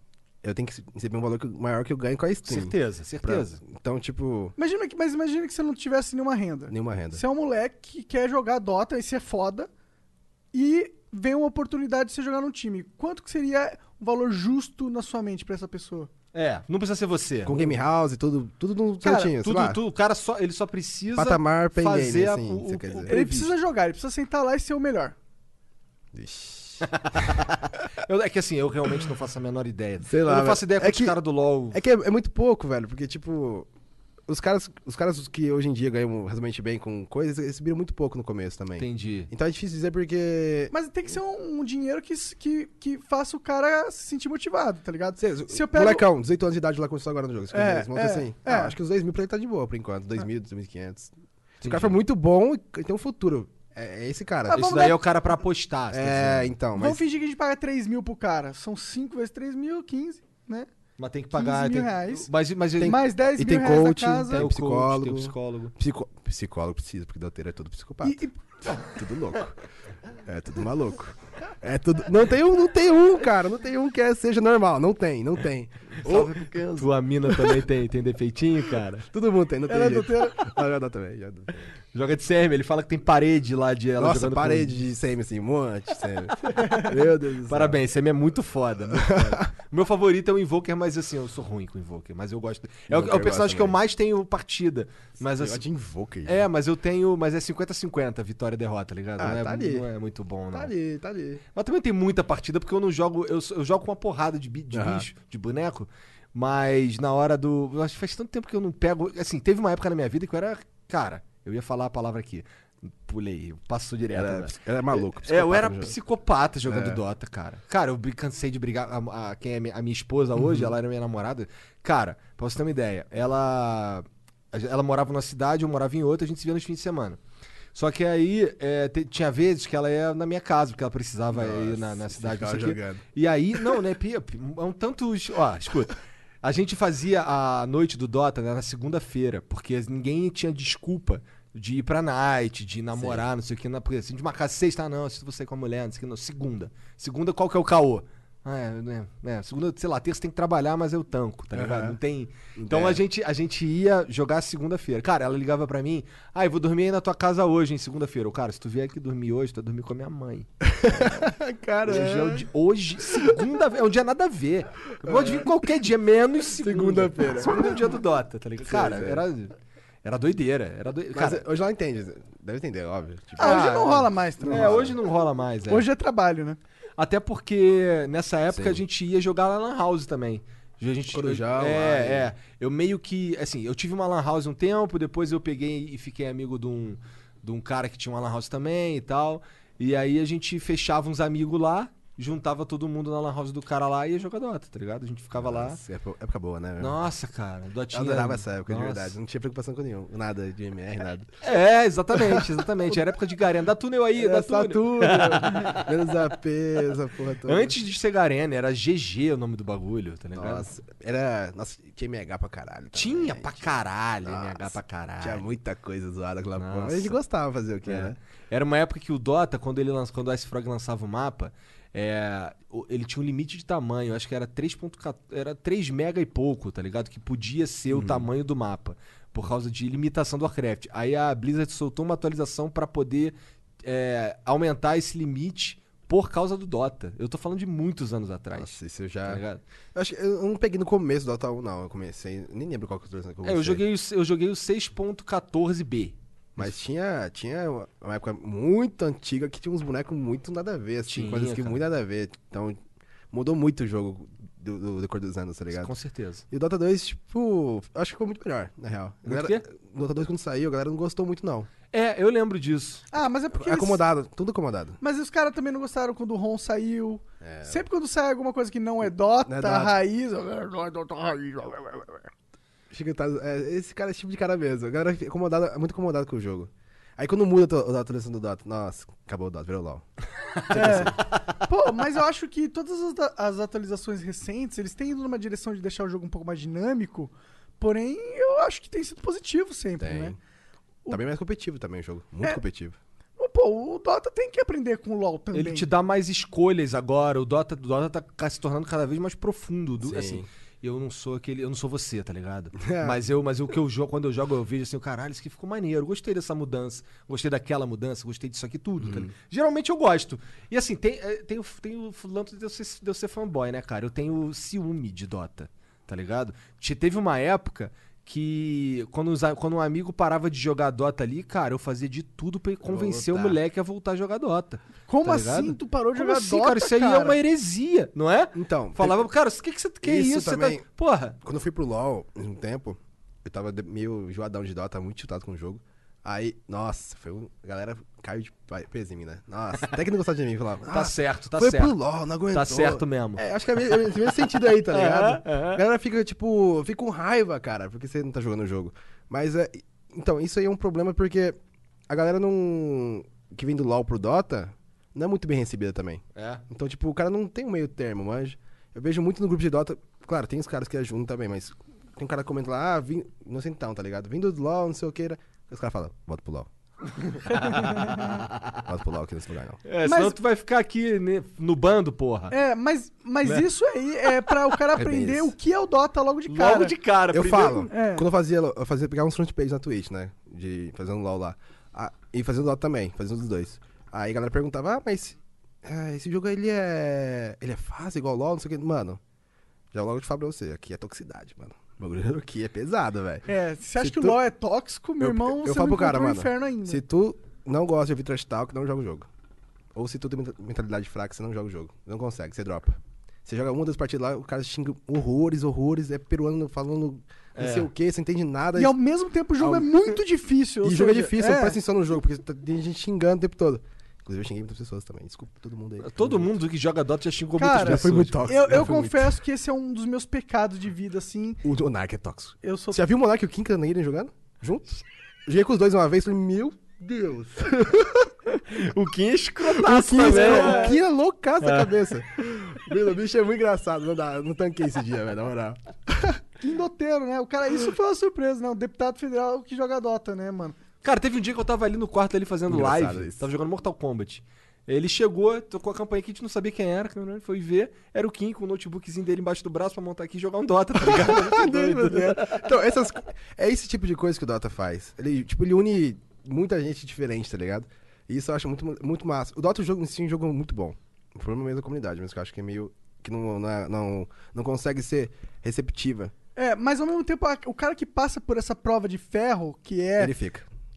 eu tenho que receber um valor que- maior que eu ganho com a stream. Certeza, Pra- certeza. Então, tipo, Imagina que, mas imagina que você não tivesse nenhuma renda. nenhuma renda. Você é um moleque que quer jogar Dota, esse é foda, e vem uma oportunidade de você jogar num time. Quanto que seria um valor justo na sua mente pra essa pessoa? É, não precisa ser você. Com game house e tudo, tudo no Cara, certinho, Tudo, o cara só, ele só precisa Patamar fazer game, a- assim, o- quer o- dizer. Ele precisa jogar, ele precisa sentar lá e ser o melhor. Ixi. *laughs* Eu- é que assim, eu realmente não faço a menor ideia. Sei lá, eu não velho. faço ideia É quantos que- caras do LoL. É que é, é muito pouco, velho, porque, tipo, os caras, os caras que hoje em dia ganham razoavelmente bem com coisas, eles subiram muito pouco no começo também. Entendi. Então é difícil dizer porque... Mas tem que ser um, um dinheiro que, que, que faça o cara se sentir motivado, tá ligado? Cê, Se eu pego- Molecão, 18 anos de idade lá começou agora no jogo. É, É, é, assim. é. Ah, acho que os 2 mil pra ele tá de boa por enquanto. 2 mil, 2.500. Se o Entendi. cara for muito bom e tem um futuro. É, é esse cara. Ah, Esse vamos daí dar- é o cara pra apostar. tá é, então, Vamos mas... fingir que a gente paga 3 mil pro cara. São 5 vezes 3 mil, 15, né? Mas tem que pagar. 15 mil tem- reais. Mas, mas Tem- Mais 10 e mil tem reais coach, na casa. tem o psicólogo. psicólogo. Tem o psicólogo. Psico... Psicólogo precisa, porque doutor é todo psicopata. E, e- Tudo louco. É tudo maluco. É tudo... Não tem um, não tem um, cara. Não tem um que é- seja normal. Não tem, não tem. Ou... Tua mina também tem, tem defeitinho, cara. Todo mundo tem, não tem Ela é jeito. doutora. Ah, já dá também, já dá. Joga de CM, ele fala que tem parede lá de ela Nossa, jogando parede com... de semi, assim, um monte de semi. *laughs* Meu Deus do céu. Parabéns, CM é muito foda. muito *laughs* foda. Meu favorito é o Invoker, mas assim, eu sou ruim com o Invoker, mas eu gosto. É o, é o personagem que eu mais tenho partida. Mas assim, de Invoker. É, mas eu tenho. Mas é 50-50 vitória e derrota, tá ligado? Ah, não, é, tá ali. não é muito bom, não. Tá ali, tá ali. Mas também tem muita partida, porque eu não jogo. Eu, eu jogo com uma porrada de, bi- de Aham. bicho, de boneco. Mas na hora do. Acho que faz tanto tempo que eu não pego. Assim, teve uma época na minha vida que eu era. Cara, eu ia falar a palavra aqui. Pulei, passou direto. Era, né? era maluco. É, eu era psicopata jogando É. Dota, cara. Cara, eu cansei de brigar. A, a- quem é a minha esposa hoje, ela era minha namorada. Cara, pra você ter uma ideia, ela. Ela morava numa cidade, eu morava em outra, a gente se via nos fins de semana. Só que aí é, te- tinha vezes que ela ia na minha casa, porque ela precisava ir na, na Nossa, cidade. não sei. E aí, não, né, Pia? É um tanto. Ó, escuta. A gente fazia a noite do Dota né, na segunda-feira, porque ninguém tinha desculpa de ir pra night, de namorar, não sei o que. Na, porque assim, de marcar sexta, ah, não, se você com a mulher, não sei o que, não. Segunda. Segunda, qual que é o caô? Ah, é, né, é, segunda, sei lá, terça tem que trabalhar, mas eu tanco, tá ligado? Não tem. Então É. a gente, a gente ia jogar segunda-feira. Cara, ela ligava pra mim, ah, eu vou dormir aí na tua casa hoje, em segunda-feira. Cara, se tu vier aqui dormir hoje, tu vai dormir com a minha mãe. *laughs* Cara, Hoje, é di- hoje segunda é um dia nada a ver. Pode vir qualquer dia, menos segunda. Segunda-feira. Segunda é o dia do Dota, tá ligado? Cara, era, era doideira. Era doi- Mas Cara, hoje ela entende. Deve entender, óbvio. Tipo, ah, hoje ah, não rola mais também. é, hoje não rola mais. é. Hoje é trabalho, né? Até porque nessa época Sim. a gente ia jogar lá na Lan House também. A gente, Corujão, é, lá, é. Eu meio que. Assim, eu tive uma Lan House um tempo, depois eu peguei e fiquei amigo de um, de um cara que tinha uma Lan House também e tal. E aí a gente fechava uns amigos lá, juntava todo mundo na Lan House do cara lá e ia jogar Dota, tá ligado? A gente ficava lá. Nossa, época época boa, né? meu? Nossa, cara, Dotinha. Eu adorava essa época, de Nossa. verdade. Não tinha preocupação com nenhum. Nada de MR, nada. É, exatamente, exatamente. Era época de Garena. Dá túnel aí, dá Era só túnel. tudo. *laughs* Menos AP, essa porra toda. Antes de ser Garena, era GG o nome do bagulho, tá ligado? Nossa, era. Nossa, tinha MH pra caralho. também. Tinha pra caralho, Nossa, MH pra caralho. Tinha muita coisa zoada porra. Nossa. A gente gostava de fazer o quê, É. né? Era uma época que o Dota, quando ele lança, quando o Ice Frog lançava o mapa, é, ele tinha um limite de tamanho, acho que era 3.14, era 3 mega e pouco, tá ligado? Que podia ser Uhum. o tamanho do mapa, por causa de limitação do Warcraft. Aí a Blizzard soltou uma atualização pra poder é, aumentar esse limite por causa do Dota. Eu tô falando de muitos anos atrás. Nossa, isso eu Tá já. ligado? eu, acho, que eu não peguei no começo do Dota 1, não. Eu comecei. Nem lembro qual que eu comecei. É, eu joguei, o- eu joguei o 6.14b. Mas tinha, tinha uma época muito antiga que tinha uns bonecos muito nada a ver, assim, Tinha, coisas que cara. muito nada a ver. Então, mudou muito o jogo do, do decorrer dos anos, tá ligado? Com certeza. E o Dota 2, tipo, acho que ficou muito melhor, na real. A galera- quê? O Dota 2 quando saiu, a galera não gostou muito, não. É, eu lembro disso. Ah, mas é porque. eles- acomodado, tudo acomodado. Mas os caras também não gostaram quando o Ron saiu. É. Sempre quando sai alguma coisa que não é Dota, Não é Dota. raiz. Não é Dota raiz. Fica, tá, é, esse cara é esse tipo de cara mesmo. A galera fica incomodada, é muito incomodada com o jogo. Aí quando muda a atu- a atualização do Dota, nossa, acabou o Dota, virou LOL. É. *laughs* Pô, mas eu acho que todas as, as atualizações recentes, eles têm ido numa direção de deixar o jogo um pouco mais dinâmico. Porém, eu acho que tem sido positivo sempre, Tem. né? Tá bem mais competitivo também o jogo. Muito É. competitivo. Pô, o Dota tem que aprender com o LoL também. Ele te dá mais escolhas agora. O Dota, o Dota tá se tornando cada vez mais profundo. Do- Sim. assim, eu não sou aquele. Eu não sou você, tá ligado? *laughs* É. Mas eu, mas o que eu jogo, quando eu jogo, eu vejo assim, o caralho, isso aqui ficou maneiro. Gostei dessa mudança, gostei daquela mudança, gostei disso aqui tudo. Uhum. tá? Geralmente eu gosto. E assim, tem, é, tem, o- tem o lance de eu, ser, de eu ser fanboy, né, cara? Eu tenho ciúme de Dota, tá ligado? Te- Teve uma época que quando, os quando um amigo parava de jogar Dota ali, cara, eu fazia de tudo pra convencer o voltar. moleque a voltar a jogar Dota. Como tá assim ligado? tu parou de Como jogar assim, Dota, cara? Isso aí é uma heresia, não é? Então, Falava, cara, o que, que você que é Isso isso? Você também. tá... Porra. Quando eu fui pro LoL, um tempo, eu tava meio enjoadão de Dota, muito chutado com o jogo. Aí, nossa, foi um... a galera caiu de peso em mim, né? Nossa, até que não gostava de mim, falava. Tá "Ah, certo, tá foi certo. pro LoL, não aguentou. Tá certo mesmo. É, acho que é me- é esse mesmo sentido aí, tá ligado? A galera fica, tipo, fica com raiva, cara, porque você não tá jogando o jogo. Mas, é, então, isso aí é um problema porque a galera não... que vem do LoL pro Dota, não é muito bem recebida também. É. Então, tipo, o cara não tem um meio termo, mas eu vejo muito no grupo de Dota. Claro, tem os caras que ajudam também, mas tem um cara que comenta lá, ah, vim, não sei então, tá ligado? Vindo do LoL, não sei o que. Era... Os caras falam, volta pro LoL. *laughs* volta pro LoL aqui nesse lugar, não. É, Mas- senão tu vai ficar aqui né, no bando, porra. É, mas, mas Né? isso aí é pra o cara *laughs* É aprender o que é o Dota logo de cara. Logo de cara. Eu primeiro- falo, É. quando eu fazia, eu fazia pegar uns front page na Twitch, né? De fazendo LoL lá. Ah, e fazendo LoL também, fazendo os dois. Aí a galera perguntava, ah, mas ah, esse jogo ele é. Ele é fácil, igual LoL, não sei o que. Mano, já logo te falo pra você, aqui é toxicidade, mano. O bagulho aqui é pesado, velho. É, você acha Se que tu- o LoL é tóxico, meu Eu- irmão, eu você falo não pro cara, mano, inferno ainda. Se tu não gosta de ouvir trash talk, não joga o jogo. Ou se tu tem menta- mentalidade fraca, você não joga o jogo. Não consegue, você dropa. Você joga uma das partidas lá, o cara xinga horrores, horrores, é peruano falando não É. sei o que, você entende nada. E ao mesmo tempo o jogo é muito difícil. E o jogo é seja, difícil, presta atenção no jogo, porque tem gente xingando o tempo todo. Inclusive, eu xinguei muitas pessoas também. Desculpa todo mundo aí. Todo mundo que joga Dota já xingou Cara, muitas Já pessoas. foi muito tóxico. Eu, eu foi muito. confesso que esse é um dos meus pecados de vida, assim. O Monark é tóxico. Eu sou. Você já viu o Monark e o Kim Canadian jogando? Juntos? Joguei com os dois uma vez, falei, meu Deus. *laughs* O Kim é O escrotaço Kim, também. é, o Kim é loucaço da cabeça. Meu, o bicho é muito engraçado. Não, dá, não tanquei esse dia, velho, na moral. *laughs* Quindoteiro, né? O cara, isso foi uma surpresa, né? O deputado federal que joga Dota, né, mano? Cara, teve um dia que eu tava ali no quarto ali fazendo Engraçado live. isso. Tava jogando Mortal Kombat. Ele chegou, tocou a campanha que a gente não sabia quem era, foi ver. Era o Kim com o notebookzinho dele embaixo do braço pra montar aqui e jogar um Dota, tá ligado? *laughs* Doido. Então, essas, é esse tipo de coisa que o Dota faz. Ele, tipo, ele une muita gente diferente, tá ligado? E isso eu acho muito, muito massa. O Dota é um jogo, em si, é um jogo muito bom. O problema é mesmo da comunidade, mas que eu acho que é meio... Que não, não, é- não, não consegue ser receptiva. É, mas ao mesmo tempo, o cara que passa por essa prova de ferro, que é. Ele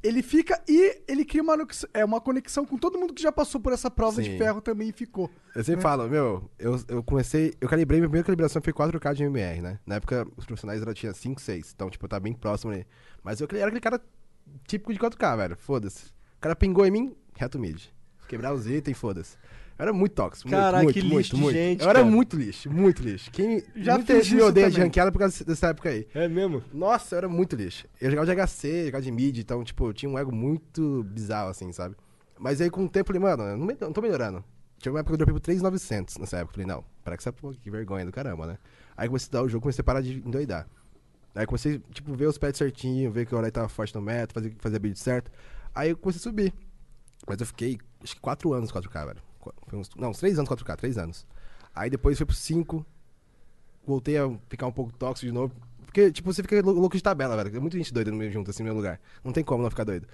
Ele, fica. e ele cria uma, é, uma conexão com todo mundo que já passou por essa prova de Sim. ferro também e ficou. Eu sempre falo, meu, eu, eu comecei. Eu calibrei, minha primeira calibração foi 4K de MR, né? Na época, os profissionais já tinham 5, 6. Então, tipo, eu tava bem próximo ali. Mas eu era aquele cara típico de 4K, velho. Foda-se. O cara pingou em mim, reto mid. Quebrar os itens, foda-se. Era muito tóxico. muito, Caraca, muito, que muito, lixo muito. gente, Eu era muito lixo, muito lixo. Quem Já gente me odeia de ranqueada por causa dessa época aí. É mesmo? Nossa, eu era muito lixo. Eu jogava de HC, jogava de mid, então, tipo, tinha um ego muito bizarro, assim, sabe? Mas aí, com o tempo, eu falei, mano, eu não, não tô melhorando. Tinha uma época que eu dropei por 3,900 nessa época. Eu falei, não, para que essa porra, que vergonha do caramba, né? Aí comecei a estudar o jogo, comecei a parar de endoidar. Aí comecei, tipo, ver os pets certinho, ver que o Ori tava forte no meta, fazer, fazer a build certo. Aí eu comecei a subir. Mas eu fiquei, acho que 4 anos 4K, velho. Uns, não, uns 3 anos 4K, 3 anos. Aí depois foi pro 5, voltei a ficar um pouco tóxico de novo. Porque, tipo, você fica lou- louco de tabela, velho. Tem muita gente doida no meio junto, assim, no meu lugar. Não tem como não ficar doido.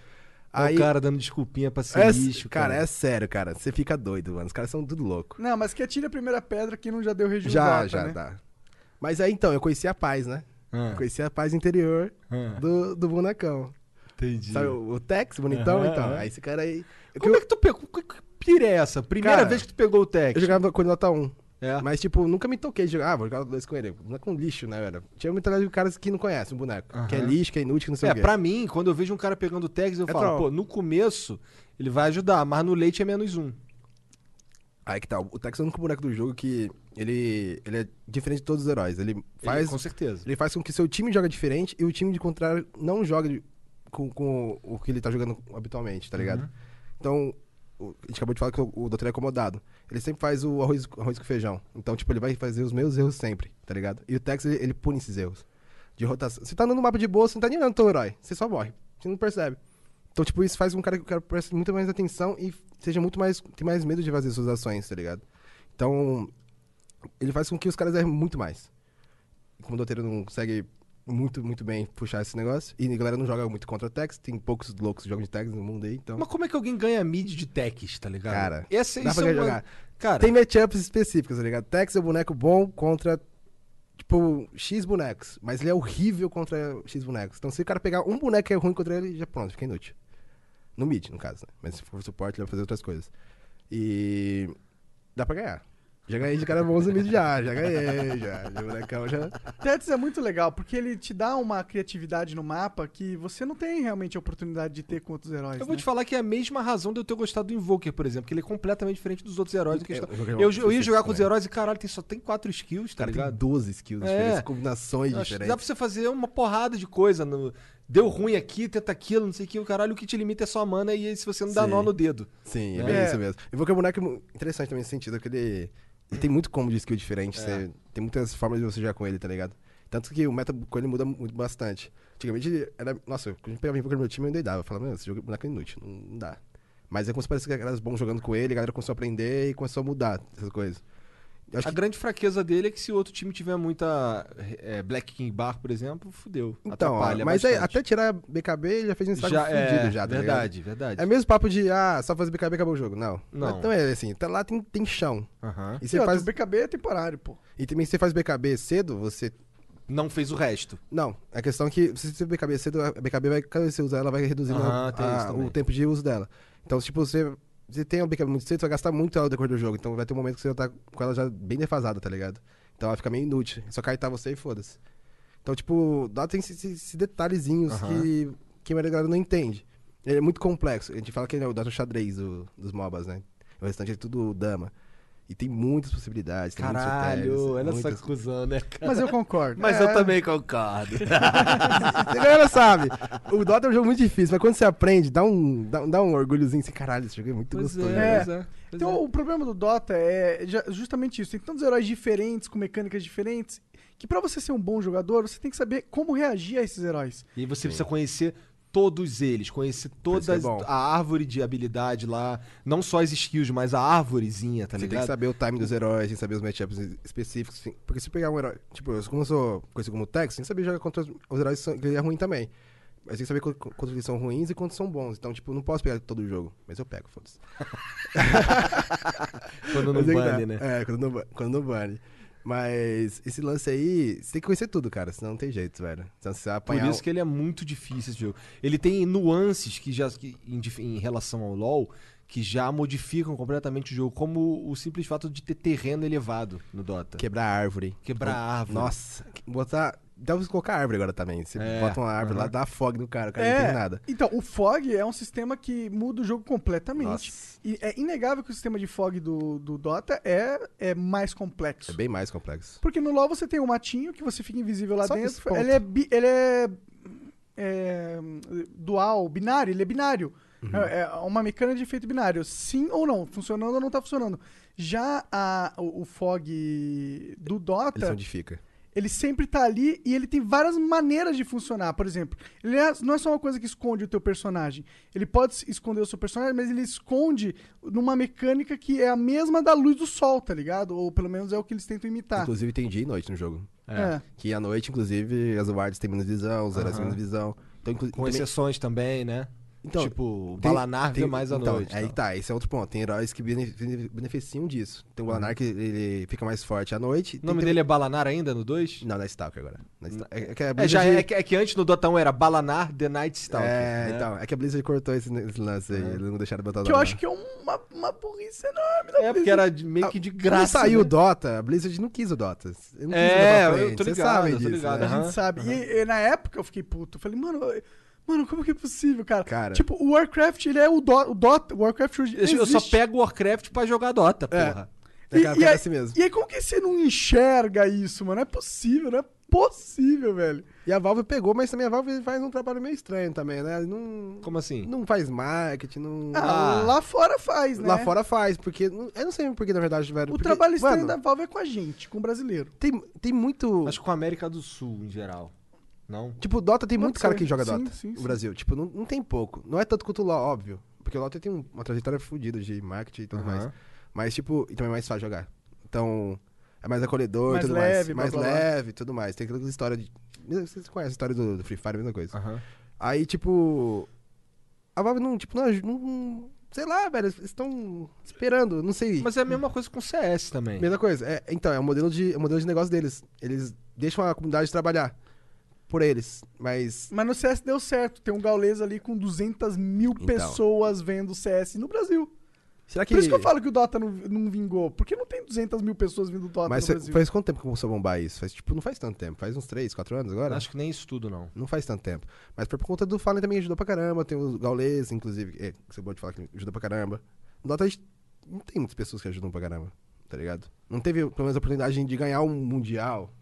Aí... O cara dando desculpinha pra ser é, lixo, cara, é sério, cara. Você fica doido, mano. Os caras são tudo louco. Não, mas que atire a primeira pedra que não já deu review Já, já né? dá. Mas aí, então, eu conheci a paz, né? Ah, Conheci a paz interior ah, do, do bonecão. entendi. Sabe o, o Tex, bonitão? Então, aí esse cara aí... Eu, Como é que tu pegou? Pira é essa? Primeira Cara, vez que tu pegou o Tex. eu jogava com nota 1. É. Mas, tipo, nunca me toquei de jogar. Ah, vou jogar dois com ele. Boneco com lixo, né, velho? Tinha muita de caras que não conhecem o boneco. Que é lixo, que é inútil, que não sei É, o quê. pra mim, quando eu vejo um cara pegando o Tex, eu É falo, troll. pô, no começo ele vai ajudar, mas no leite é menos um. Aí que tá. O Tex é o único boneco do jogo que ele, ele é diferente de todos os heróis. Ele faz, Ele- com certeza. ele faz com que seu time joga diferente e o time de contrário não joga com, com o que ele tá jogando habitualmente, tá ligado? Então, o- a gente acabou de falar que o, o Doutor é acomodado. Ele sempre faz o arroz, arroz com feijão. Então, tipo, ele vai fazer os meus erros sempre, tá ligado? E o Tex, ele, ele pune esses erros. De rotação. Você tá andando no mapa de boa, você não tá nem olhando teu herói. Você só morre. Você não percebe. Então, tipo, isso faz com que o cara, cara preste muito mais atenção e seja muito mais. tem mais medo de fazer suas ações, tá ligado? Então, ele faz com que os caras errem muito mais. Como o Doteiro não consegue muito, muito bem puxar esse negócio, e a galera não joga muito contra Tex, tem poucos loucos que jogam de Tex no mundo aí, então. Mas como é que alguém ganha mid de Tex, tá ligado? Cara, Essa, dá isso pra é uma- jogar. Cara, Tem matchups específicos, tá ligado? Tex é um boneco bom contra, tipo, X bonecos. Mas ele é horrível contra X bonecos. Então, se o cara pegar um boneco que é ruim contra ele, já pronto, fica inútil. No mid, no caso, né? Mas se for suporte, ele vai fazer outras coisas. E. Dá pra ganhar. Já ganhei de cara bons mid já, já ganhei, já. De bonecão já. Tetris é muito legal, porque ele te dá uma criatividade no mapa que você não tem realmente a oportunidade de ter com outros heróis. eu vou né? te falar que é a mesma razão de eu ter gostado do Invoker, por exemplo, que ele é completamente diferente dos outros heróis. questão. eu joguei Eu, eu ia jogar com os heróis e caralho, tem, só tem quatro skills, O tá cara tem ligado? 12 skills É. diferentes, combinações diferentes. Dá pra você fazer uma porrada de coisa. no- Deu ruim aqui, tenta aquilo, não sei o que. O caralho, o que te limita é só a mana e se você não dá Sim. nó no dedo. Sim, é, É. bem isso mesmo. Eu vou que é um boneco interessante também nesse sentido, que ele tem muito combo de skill diferente. É. você- tem muitas formas de você jogar com ele, tá ligado? Tanto que o meta com ele muda muito bastante. Antigamente, era, nossa, quando a gente pegava invoker no meu time, eu endoidava. Eu falava, meu, esse jogo é boneco inútil, não, não dá. Mas aí começou a parecer que era bom jogando com ele, a galera começou a aprender e começou a mudar essas coisas. Acho A que, grande fraqueza dele é que se o outro time tiver muita é, Black King Bar, por exemplo, fudeu. então, ó, mas bastante. até tirar BKB, ele já fez um estrago já, fudido é, já, tá ligado? verdade, verdade. É mesmo papo de, ah, só fazer BKB e acabou o jogo. Não. Não. Então é assim, tá lá tem, tem chão. Aham. E E você ó, faz. o BKB é temporário, pô. E também se você faz BKB cedo, você Não fez o resto. Não, a questão é que se você BKB cedo, a BKB vai, cada vez que você usar ela, vai reduzindo a- tem isso a- também. o tempo de uso dela. Então, tipo, você você tem uma bica muito cedo, você vai gastar muito ela no decorrer do jogo. Então vai ter um momento que você vai estar com ela já bem defasada, tá ligado? Então ela fica meio inútil. É só kaitar você e foda-se. Então, tipo, Dota tem esses, esses detalhezinhos Aham. que, que a maioria da galera não entende. Ele é muito complexo. A gente fala que ele é o Dota xadrez do- dos MOBAs, né? O restante é tudo dama. E tem muitas possibilidades. Tem muitos Caralho, critérios, olha só muitas- que cuzão, né, cara? Mas eu concordo. Mas É, eu também concordo. *laughs* A galera sabe. O Dota é um jogo muito difícil, mas quando você aprende, dá um, dá, dá um orgulhozinho assim, caralho, esse jogo é muito Pois gostoso. é, né? pois é, pois Então, é. o problema do Dota é justamente isso. Tem tantos heróis diferentes, com mecânicas diferentes, que pra você ser um bom jogador, você tem que saber como reagir a esses heróis. E você precisa conhecer todos eles, que é toda a árvore de habilidade lá, não só as skills, mas a árvorezinha, tá você tem ligado? que saber o time dos heróis, tem que saber os matchups específicos. assim. Porque se pegar um herói. Tipo, eu- como eu sou conhecido como Tex, tem que saber jogar contra os, os heróis que são- que ele é ruim também. Mas tem que saber qu- qu- quantos eles são ruins e quantos são bons. Então, tipo, não posso pegar todo o jogo. Mas eu pego, foda-se. *laughs* Quando *laughs* não bane, né? É, quando não, quando não bane. Mas esse lance aí, você tem que conhecer tudo, cara. Senão não tem jeito, velho. Senão você vai Por apanhar. isso que ele é muito difícil esse jogo. Ele tem nuances que já que, em, em relação ao LoL que já modificam completamente o jogo, como o simples fato de ter terreno elevado no Dota. Quebrar árvore. Quebrar árvore. Nossa, botar. Dá pra colocar árvore agora também. Você É, bota uma árvore lá, aham. dá fog no cara, o cara não tem nada. Então, o Fog é um sistema que muda o jogo completamente. Nossa, E é inegável que o sistema de Fog do, do Dota é, é mais complexo. é bem mais complexo. Porque no LoL você tem um matinho que você fica invisível lá Só dentro. Ele é, bi- ele é, é, dual, binário, ele é binário. Uhum. É, é uma mecânica de efeito binário. Sim ou não, funcionando ou não tá funcionando. Já a, o, o Fog do Ele Dota, solidifica. Ele sempre tá ali e ele tem várias maneiras de funcionar. Por exemplo, ele é- não é só uma coisa que esconde o teu personagem. Ele pode esconder o seu personagem, mas ele esconde numa mecânica que é a mesma da luz do sol, tá ligado? Ou pelo menos é o que eles tentam imitar. Inclusive tem dia e noite no jogo. É. Que à noite, inclusive, as wards têm menos visão, os heróis têm Aham. menos visão. Então, Com também- exceções também, né? Então, tipo, o tem- Balanar vê tem- mais à então, noite. Aí tal. tá, esse é outro ponto. Tem heróis que bene- bene- beneficiam disso. Tem o Balanar que ele fica mais forte à noite. O nome dele é Balanar ainda no 2? Não, na Stalker agora. Na Sta- É, é que É, já é, que, é que antes no Dota 1 era Balanar The Night Stalker. É, né? então. É que a Blizzard cortou esse, esse lance aí. É. Eles não deixaram botar o Que eu acho que é uma, uma burrice enorme É, porque era meio que de Quando graça. saiu o né? Dota, a Blizzard não quis o Dota. Eu não quis É, eu tô Vocês ligado, sabem eu tô disso, ligado, né? A gente sabe. E, e na época eu fiquei puto. Eu falei, mano, mano, como que é possível, cara? Cara. Tipo, o Warcraft, ele é o, Do, o Dota. O Warcraft hoje Eu só existe. pego Warcraft pra jogar Dota, É. porra. É, cara, E- e é aí- assim mesmo. E aí, como que você não enxerga isso, mano? Não é possível, não é possível, velho. E a Valve pegou, mas também a Valve faz um trabalho meio estranho também, né? Não, Como assim? não faz marketing, não... Ah, Ah. lá fora faz, né? Lá fora faz, porque... Eu não sei porque, na verdade, velho. O porque, trabalho estranho mano, da Valve é com a gente, com o brasileiro. Tem, tem muito... Acho que com a América do Sul, em geral. Não? Tipo, Dota tem Pode muito cara ser. que joga Dota sim, no sim. Brasil. Tipo, não, não tem pouco. Não é tanto quanto o LoL, óbvio. Porque o LoL tem um- uma trajetória fodida de marketing e tudo Aham. mais. Mas, tipo, e também é mais fácil jogar. Então, é mais acolhedor e Mais tudo leve, blá, mais. Mais blá, blá. leve e tudo mais. Tem aquela história de... Vocês conhecem a história do, do Free Fire, a mesma coisa. Aham. Aí, tipo... A Valve não, tipo, não... não sei lá, velho. Eles estão esperando, não sei. Mas é a mesma coisa com CS também. Mesma coisa. É, então, é o modelo de, é o modelo de negócio deles. Eles deixam a comunidade trabalhar por eles. Mas Mas no CS deu certo. Tem um Gaules ali com 200 mil Então. pessoas vendo o CS no Brasil. será que... Por isso que eu falo que o Dota não, não vingou. Porque não tem 200 mil pessoas vindo do Dota Mas no fa- Brasil. faz quanto tempo que começou a bombar isso? Faz, tipo, não faz tanto tempo. Faz uns 3, 4 anos agora? Acho que nem isso tudo, não. Não faz tanto tempo. Mas foi por conta do Fallen também ajudou pra caramba. Tem os Gaules, inclusive, é, que você pode falar que ajudou pra caramba. No Dota a gente não tem muitas pessoas que ajudam pra caramba, tá ligado? Não teve, pelo menos, a oportunidade de ganhar um Mundial.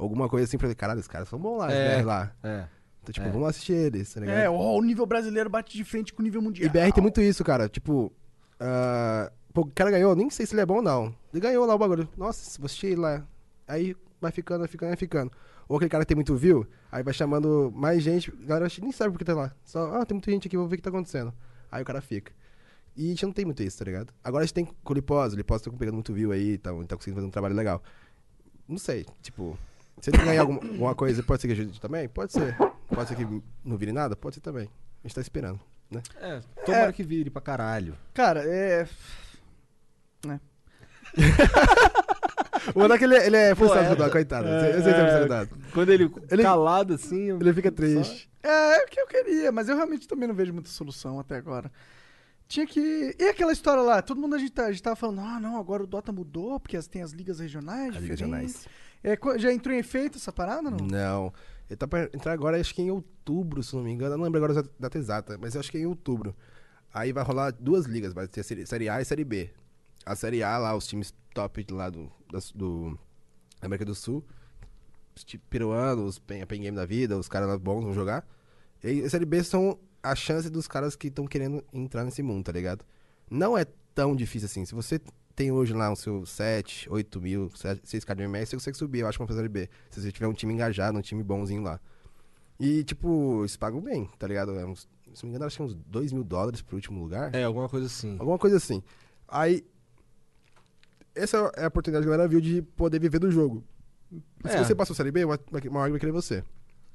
Alguma coisa assim pra ver, caralho, os caras são bons lá, É. lá. É. Então, tipo, É. vamos assistir eles, tá ligado? É, ó, o nível brasileiro bate de frente com o nível mundial. E BR tem muito isso, cara. Tipo, ah, pô, o cara ganhou, nem sei se ele é bom ou não. Ele ganhou lá o bagulho. Nossa, vou assistir ele lá. Aí vai ficando, vai ficando, vai ficando. Ou aquele cara que tem muito view, aí vai chamando mais gente. A galera acha- nem sabe por que tá lá. Só, ah, tem muita gente aqui, vou ver o que tá acontecendo. Aí o cara fica. E a gente não tem muito isso, tá ligado? Agora a gente tem com o Lipose. O Lipose tá pegando muito view aí, tá, tá conseguindo fazer um trabalho legal. Não sei, tipo. Se ele ganhar alguma, alguma coisa, pode ser que ajude também? Pode ser. Pode ser que não vire nada? Pode ser também. A gente tá esperando. É, tomara É. que vire pra caralho. Cara, é. *laughs* O Monark, ele, é- ele é frustrado é, com o Dó, coitado. é, eu sei que é é. frustrado. Quando ele, Ele- calado assim... eu- Ele fica triste. É, é o que eu queria, mas eu realmente também não vejo muita solução até agora. Tinha que. E aquela história lá? Todo mundo a gente, tá, a gente tava falando, ah, não, agora o Dota mudou, porque as- tem as ligas regionais. As ligas diferentes." regionais. É, já entrou em efeito essa parada, não? Não. Ele tá pra entrar agora, acho que em outubro, se não me engano. Eu não lembro agora a data exata, mas acho que é em outubro. Aí vai rolar duas ligas, vai ter série, A e Série B. A Série A lá, os times top lá do, das- do da América do Sul, os peruanos, os pen, pen game da vida, os caras bons vão jogar. E a Série B são a chance dos caras que estão querendo entrar nesse mundo, tá ligado? Não é tão difícil assim. Se você tem hoje lá o seu 7, 8 mil, 6k de MS, você consegue subir, eu acho, pra Série B. Se você tiver um time engajado, um time bonzinho lá. E, tipo, eles pagam bem, tá ligado? É uns, se não me engano, acho que é uns 2 mil dólares pro último lugar. É, alguma coisa assim. Alguma coisa assim. Aí. Essa é a oportunidade que a galera viu de poder viver do jogo. Se É. você passou Série B, uma, uma org vai querer você.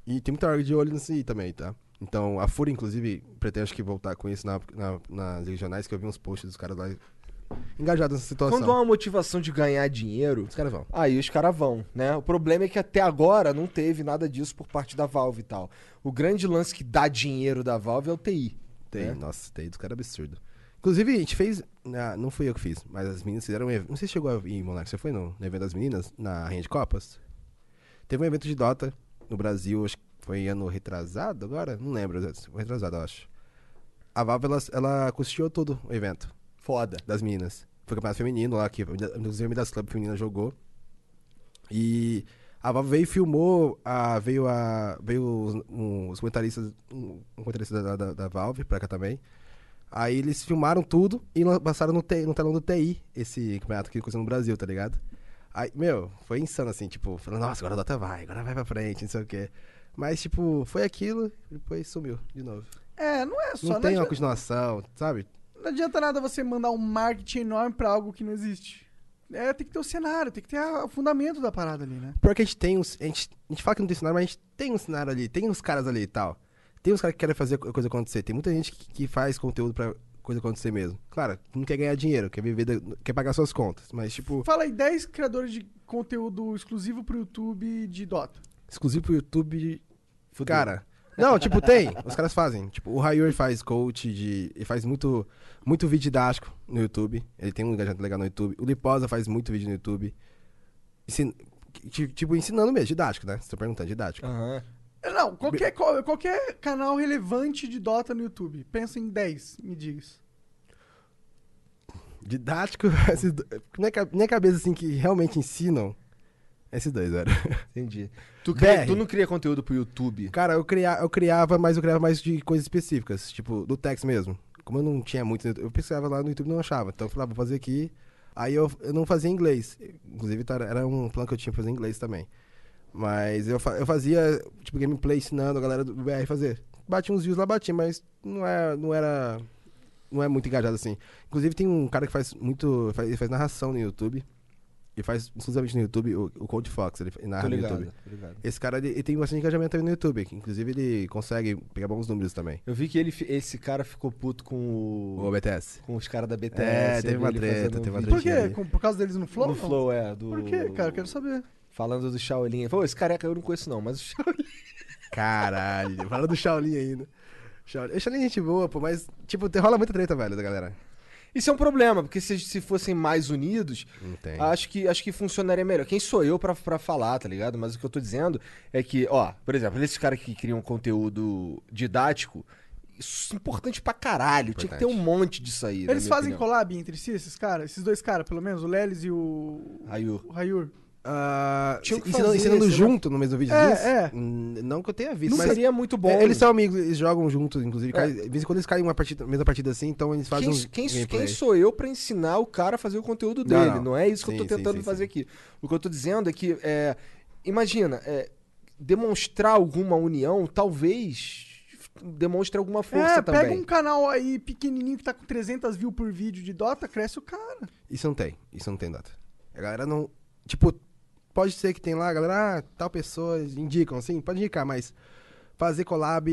E tem muita org de olho nisso aí também, tá? Então, a Fúria, inclusive, pretende acho que voltar com isso na, na- nas regionais, que eu vi uns posts dos caras lá engajados nessa situação. Quando há uma motivação de ganhar dinheiro, Os caras vão. aí os caras vão, né? O problema é que até agora não teve nada disso por parte da Valve e tal. O grande lance que dá dinheiro da Valve é o TI. Tem, né? nossa, tem dos caras absurdo. Inclusive, a gente fez. ah, não fui eu que fiz, mas as meninas fizeram um evento. Não sei se chegou a ir, Monark. Você foi no, no evento das meninas, na Rainha de Copas? Teve um evento de Dota no Brasil, acho que foi ano retrasado agora? Não lembro, foi retrasado, eu acho. A Valve, ela, ela custeou todo o evento Foda. das meninas. Foi campeonato feminino lá, que inclusive a Midas Club feminina jogou. E a Valve veio e filmou, a, veio, a, veio os, os comentaristas, um, um comentarista da, da, da Valve pra cá também. Aí eles filmaram tudo e passaram no, T- no telão do TI esse campeonato que aconteceu no Brasil, tá ligado? Aí, meu, foi insano assim, tipo, falando, nossa, agora a Dota vai, agora vai pra frente, não sei o quê. Mas, tipo, foi aquilo e depois sumiu de novo. É, não é só. Não Não, tem uma adianta, continuação, sabe? Não adianta nada você mandar um marketing enorme pra algo que não existe. É, tem que ter o cenário, tem que ter a- o fundamento da parada ali, né? Pior que a gente tem uns. A gente, a gente fala que não tem cenário, mas a gente tem um cenário ali, tem uns caras ali e tal. Tem uns caras que querem fazer a coisa acontecer. Tem muita gente que, que faz conteúdo pra coisa acontecer mesmo. Claro, não quer ganhar dinheiro, quer viver, da- quer pagar suas contas. Mas, tipo, Fala aí, 10 criadores de conteúdo exclusivo pro YouTube de Dota. exclusivo pro YouTube. Cara. Não, tipo, tem. Os caras fazem. Tipo, o Rayur faz coach de. Ele faz muito, muito vídeo didático no YouTube. Ele tem um engajamento legal no YouTube. O Liposa faz muito vídeo no YouTube. Ensin- ti- Tipo, ensinando mesmo, didático, né? Você tá perguntando, didático. Aham. Não, qualquer, qual- qualquer canal relevante de Dota no YouTube. Pensa em 10, me diga isso. Didático, *laughs* do- minha, ca- minha cabeça assim que realmente ensinam, esses dois, velho. Entendi. Tu, cria- tu não cria conteúdo pro YouTube? Cara, eu, cria, eu criava, mas eu criava mais de coisas específicas, tipo, do text mesmo. Como eu não tinha muito, eu pesquisava lá no YouTube e não achava. Então eu falava, vou fazer aqui. Aí eu, eu não fazia inglês. Inclusive tá- era um plano que eu tinha pra fazer inglês também. Mas eu, eu fazia, tipo, gameplay ensinando a galera do BR a fazer. Batia uns views lá, batia, mas não, é, não era. Não é muito engajado assim. Inclusive tem um cara que faz muito. Faz, ele faz narração no YouTube. E faz exclusivamente no YouTube, o, o Cold Fox, ele narra Tô no ligado, YouTube. ligado. Esse cara, ele, ele tem bastante engajamento também no YouTube. que Inclusive, ele consegue pegar bons números também. Eu vi que ele, esse cara ficou puto com O o... BTS. Com os caras da BTS. É, teve uma ele treta, um teve uma vídeo Por quê? Com- por causa deles no Flow? No não? Flow, é. Do... Por quê, cara? Eu quero saber. Falando do Shaolin. Pô, esse careca eu não conheço não, mas o Shaolin... *laughs* Caralho, fala do Shaolin ainda. Shaolin, Shaolin é gente boa, pô, mas, tipo, rola muita treta, velho, da galera. Isso é um problema, porque se, se fossem mais unidos, tem. acho que, acho que funcionaria melhor. Quem sou eu pra, pra falar, tá ligado? Mas o que eu tô dizendo é que, ó, por exemplo, esses caras que criam conteúdo didático, isso é importante pra caralho. Tinha que ter um Importante. monte disso aí. Eles fazem opinião. collab entre si, esses caras? Esses dois caras, pelo menos? O Lelis e o. Rayur. O Rayur. Que ensinando, fazer, ensinando junto no mesmo vídeo É, disso? é. Não que eu tenha visto, Não mas... seria muito bom. É, eles são amigos, eles jogam juntos, inclusive. É. De vez em quando eles caem uma partida, mesma partida assim, então eles fazem Quem, quem, quem sou eu pra ensinar o cara a fazer o conteúdo Não, dele? não. Não, é isso que eu Sim, tô sim, tentando sim, fazer sim. aqui. O que eu tô dizendo é que, é, imagina, é, demonstrar alguma união, talvez demonstre alguma força é, também. pega um canal aí pequenininho que tá com 300 views por vídeo de Dota, cresce o cara. Isso não tem, isso não tem data. A galera não. Tipo, pode ser que tem lá, galera, ah, tal pessoa, indicam, assim, pode indicar, mas fazer collab,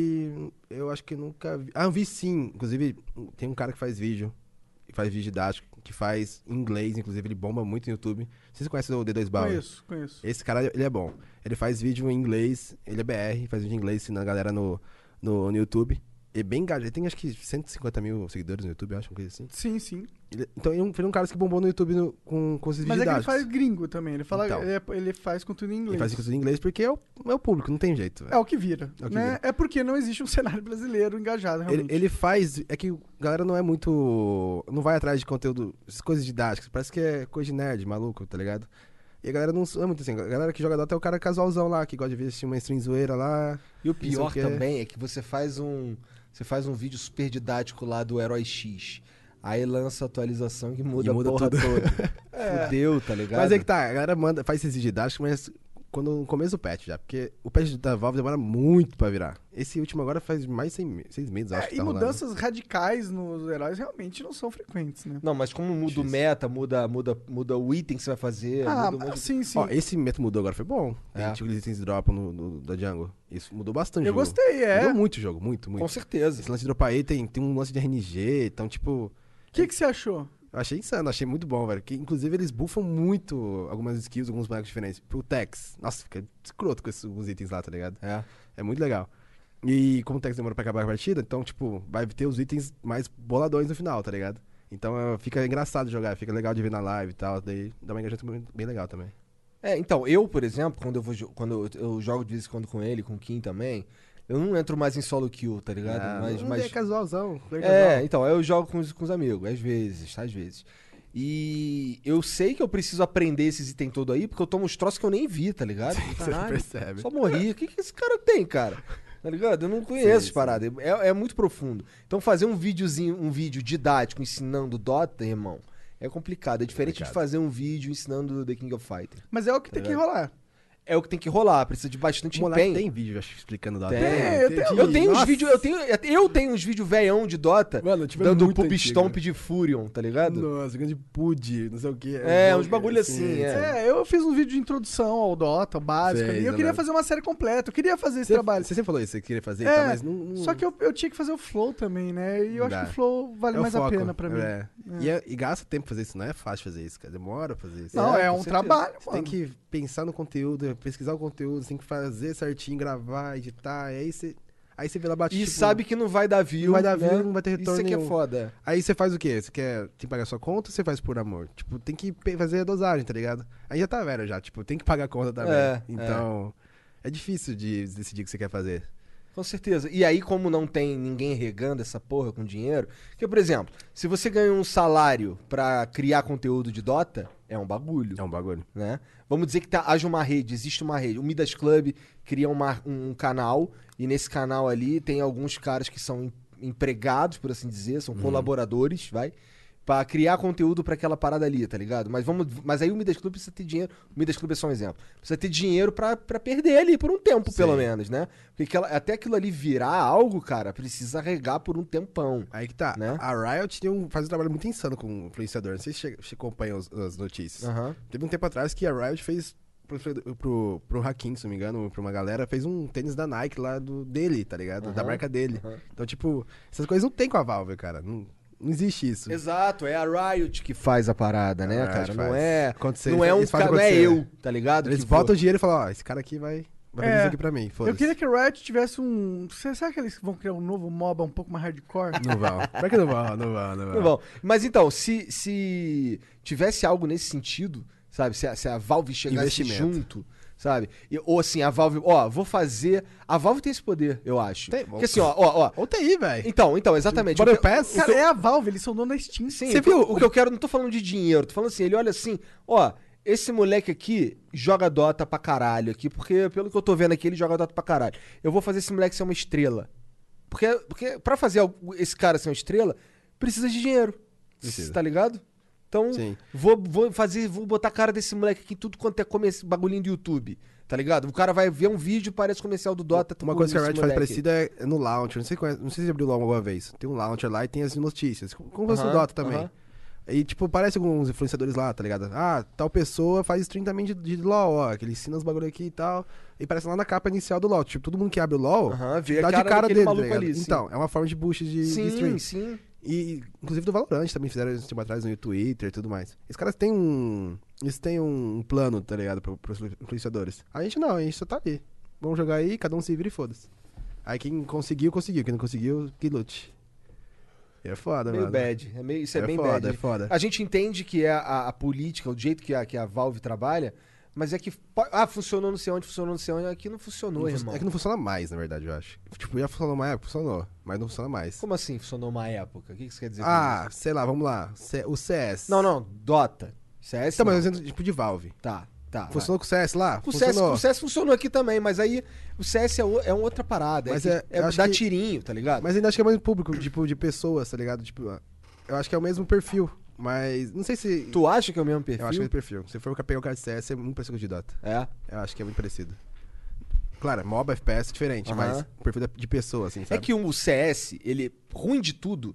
eu acho que nunca vi. Ah, eu vi sim. Inclusive, tem um cara que faz vídeo, que faz vídeo didático, que faz em inglês, inclusive ele bomba muito no YouTube. Vocês conhecem o D2 Bauer? Conheço, conheço. Esse cara, ele é bom. Ele faz vídeo em inglês, ele é BR, faz vídeo em inglês ensinando a galera no, no, no YouTube. é bem engajado. Ele tem acho que 150 mil seguidores no YouTube, eu acho, uma coisa assim. Sim, sim. Ele- então ele é um- foi um cara que bombou no YouTube no- com, com esses Mas é que ele faz gringo também. Ele fala, Então. ele, é- ele faz conteúdo em inglês. Ele faz isso em inglês porque é o, é o público, não tem jeito. É o que vira. É o que né? vira. É porque não existe um *laughs* cenário brasileiro engajado, Ele, realmente. ele faz. É que a galera não é muito. Não vai atrás de conteúdo. essas coisas didáticas. Parece que é coisa de nerd, maluco, tá ligado? E a galera não é muito assim. A galera que joga Dota é o cara casualzão lá, que gosta de ver assistir uma stream zoeira lá. E o pior é- também é que você faz um. Você faz um vídeo super didático lá do Herói X. Aí lança a atualização que muda, E muda a porra tudo. toda. *laughs* Fudeu, tá ligado? Mas é que tá, a galera manda, faz esses didáticos, mas quando no começo do patch já. Porque o patch da Valve demora muito pra virar. Esse último agora faz mais de seis, me- seis meses, acho É, que e tá rolando. mudanças radicais nos heróis realmente não são frequentes, né? Não, mas como muda o meta, muda, muda, muda o item que você vai fazer. ah, muda sim, sim. Ó, esse método mudou agora, foi bom. Tem É. tipo aqueles itens dropam no, no- da Jungle. Isso mudou bastante Eu o jogo. gostei, é. Mudou muito o jogo, muito, muito. Com certeza. Esse lance de dropar aí tem, tem um lance de RNG, então, tipo, O que, que você achou? eu achei insano, achei muito bom, velho. Que, inclusive, eles buffam muito algumas skills, alguns bonecos diferentes. Pro Tex. Nossa, fica escroto com esses, alguns itens lá, tá ligado? É. É muito legal. E como o Tex demora pra acabar a partida, então, tipo, vai ter os itens mais boladões no final, tá ligado? Então é, fica engraçado jogar, fica legal de ver na live e tal. Daí dá uma engajamento bem- bem legal também. É, então, eu, por exemplo, quando eu vou quando eu, eu jogo de vez em quando com ele, com o Kim também, eu não entro mais em solo kill, tá ligado? Ah, mas, mas É casualzão. É, casual. então, eu jogo com os, com os amigos, às vezes, tá? Às vezes. E eu sei que eu preciso aprender esses itens todo aí, porque eu tomo uns troços que eu nem vi, tá ligado? Você Caralho, percebe. só morri. O que, que esse cara tem, cara? Tá ligado? Eu não conheço Sim, essas sim. paradas. É, é muito profundo. Então fazer um videozinho, um vídeo didático ensinando Dota, irmão, é complicado. É diferente de fazer um vídeo ensinando The King of Fighter. Mas é o que tem que rolar. É o que tem que rolar, precisa de bastante Monark empenho. tem vídeo, acho, explicando Dota. Tem, eu tenho- Eu tenho uns vídeos, eu tenho, eu tenho uns vídeos veião de Dota Mano, dando muito pub stomp de Furion, tá ligado? Nossa, grande pud, não sei o que. É, uns bagulho assim, é. É, eu fiz um vídeo de introdução ao Dota, básico Sei, ali. Eu queria né? fazer uma série completa, eu queria fazer esse Você, trabalho. você sempre falou isso, você queria fazer, É, então, mas não, não- Só que eu, eu tinha que fazer o flow também, né? E eu acho Dá. que o flow vale é mais a foco, pena pra mim. é. E, é- e gasta tempo fazer isso, não é fácil fazer isso, cara. Demora pra fazer isso. Não, É, é, um certeza. trabalho, Você mano. tem que pensar no conteúdo, pesquisar o conteúdo, tem que fazer certinho, gravar, editar, e aí você. Aí você vê lá bate E tipo, sabe que não vai dar view. não vai dar né? view, não vai ter retorno Isso aqui é foda. Aí você faz o quê? Você quer tem que pagar sua conta ou você faz por amor? Tipo, tem que fazer a dosagem, tá ligado? Aí já tá velho já, tipo, tem que pagar a conta também. É, então, é. difícil de decidir o que você quer fazer. Com certeza. E aí, como não tem ninguém regando essa porra com dinheiro. Porque, por exemplo, se você ganha um salário pra criar conteúdo de Dota, é um bagulho. É um bagulho. né? Vamos dizer que tá- haja uma rede, existe uma rede. O Midas Club cria uma- um canal e nesse canal ali tem alguns caras que são em- empregados, por assim dizer, são colaboradores, vai, Pra criar conteúdo pra aquela parada ali, tá ligado? Mas vamos, mas aí o Midas Club precisa ter dinheiro. O Midas Club é só um exemplo. Precisa ter dinheiro pra, pra perder ali por um tempo, Sim. pelo menos, né? Porque aquela- até aquilo ali virar algo, cara, precisa regar por um tempão. Aí que tá. Né? A Riot tem um, faz um trabalho muito insano com influenciador. Não sei se você acompanha os- as notícias. Aham. Teve um tempo atrás que a Riot fez pro, pro, pro Hakim, se não me engano, pra uma galera, fez um tênis da Nike lá do, dele, tá ligado? Da Aham, marca dele. aham. Então, tipo, essas coisas não tem com a Valve, cara. Não, não existe isso. Exato, é a Riot que faz a parada, né, A cara? Não é, Acontecer, não é um cara, não é eu, tá ligado? Eles vou- botam o dinheiro e falam, ó, esse cara aqui vai, vai É. aqui pra mim, Eu queria que o Riot tivesse um. Será será que eles vão criar um novo MOBA um pouco mais hardcore? Não vão. Pra que não vão? Não vão, não vão. Não vão. Mas então, se, se tivesse algo nesse sentido, sabe? Se a, se a Valve chegasse junto, sabe? E- ou assim, a Valve, ó, vou fazer. A Valve tem esse poder, eu acho. Tem, Porque assim, ó, ó, ó. Ou TI, velho. Então, então, exatamente. Battle O que- Pass? o Cara, eu- é a Valve, eles são dono da Steam. Sim, Você o que eu- viu? O que eu quero, não tô falando de dinheiro, tô falando assim, ele olha assim, ó, esse moleque aqui joga Dota pra caralho aqui, porque pelo que eu tô vendo aqui, ele joga Dota pra caralho. Eu vou fazer esse moleque ser uma estrela. Porque, porque pra fazer esse cara ser uma estrela, precisa de dinheiro. Precisa. Tá ligado? Então, Sim. vou, vou fazer, vou botar a cara desse moleque aqui tudo quanto é come- bagulhinho do YouTube. Tá ligado? O cara vai ver um vídeo, parece comercial do Dota. Uma com coisa que a Riot faz parecida é no launcher. Não sei, não sei se abriu lá alguma vez. Tem um launcher lá e tem as notícias. Como fosse o Aham, Dota também. aham. E, tipo, parece alguns influenciadores lá, tá ligado? Ah, tal pessoa faz stream também de, de LoL, ó. Que ele ensina os bagulho aqui e tal. E parece lá na capa inicial do LoL. Tipo, todo mundo que abre o LoL Aham, vê dá cara de cara dele, tá ligado? ali, sim. Então, é uma forma de boost de, de Sim, stream. sim. E, inclusive, do Valorant também fizeram esse tempo atrás no Twitter e tudo mais. Esses caras têm um... Eles têm um plano, tá ligado? Pro, pros influenciadores. A gente não, a gente só tá ali. Vamos jogar aí, cada um se vira e foda-se. Aí quem conseguiu, conseguiu. Quem não conseguiu, que lute. E é foda, Meio mano. bad. É meio, isso é, É bem foda, bad. é foda. A gente entende que é a, a política, o jeito que a, que a Valve trabalha, mas é que. Ah, funcionou não sei onde, funcionou não sei onde, aqui não funcionou, Não irmão. é que não funciona mais, na verdade, eu acho. Tipo, já funcionou uma época, funcionou. Mas não funciona mais. Como assim funcionou uma época? O que que você quer dizer Ah, sei lá, vamos lá. O CS. Não, não, Dota. CS. Então, não. mas eu dizendo, tipo de Valve. Tá, tá. vai. Funcionou com o CS lá? O, CS, funcionou. o CS funcionou aqui também, mas aí o CS é, o- é uma outra parada. Mas é, é- é dar que- tirinho, tá ligado? Mas ainda acho que é mais público, tipo, de pessoas, tá ligado? Tipo, eu acho que é o mesmo perfil. Mas não sei se. Tu acha que é o mesmo perfil? Eu acho que é o mesmo perfil. Se for pegar o cara de CS, é muito parecido com o de Dota. É. Eu acho que é muito parecido. Claro, MOBA, FPS é diferente, mas o perfil de pessoa, assim, É sabe? que o CS, ele, ruim de tudo,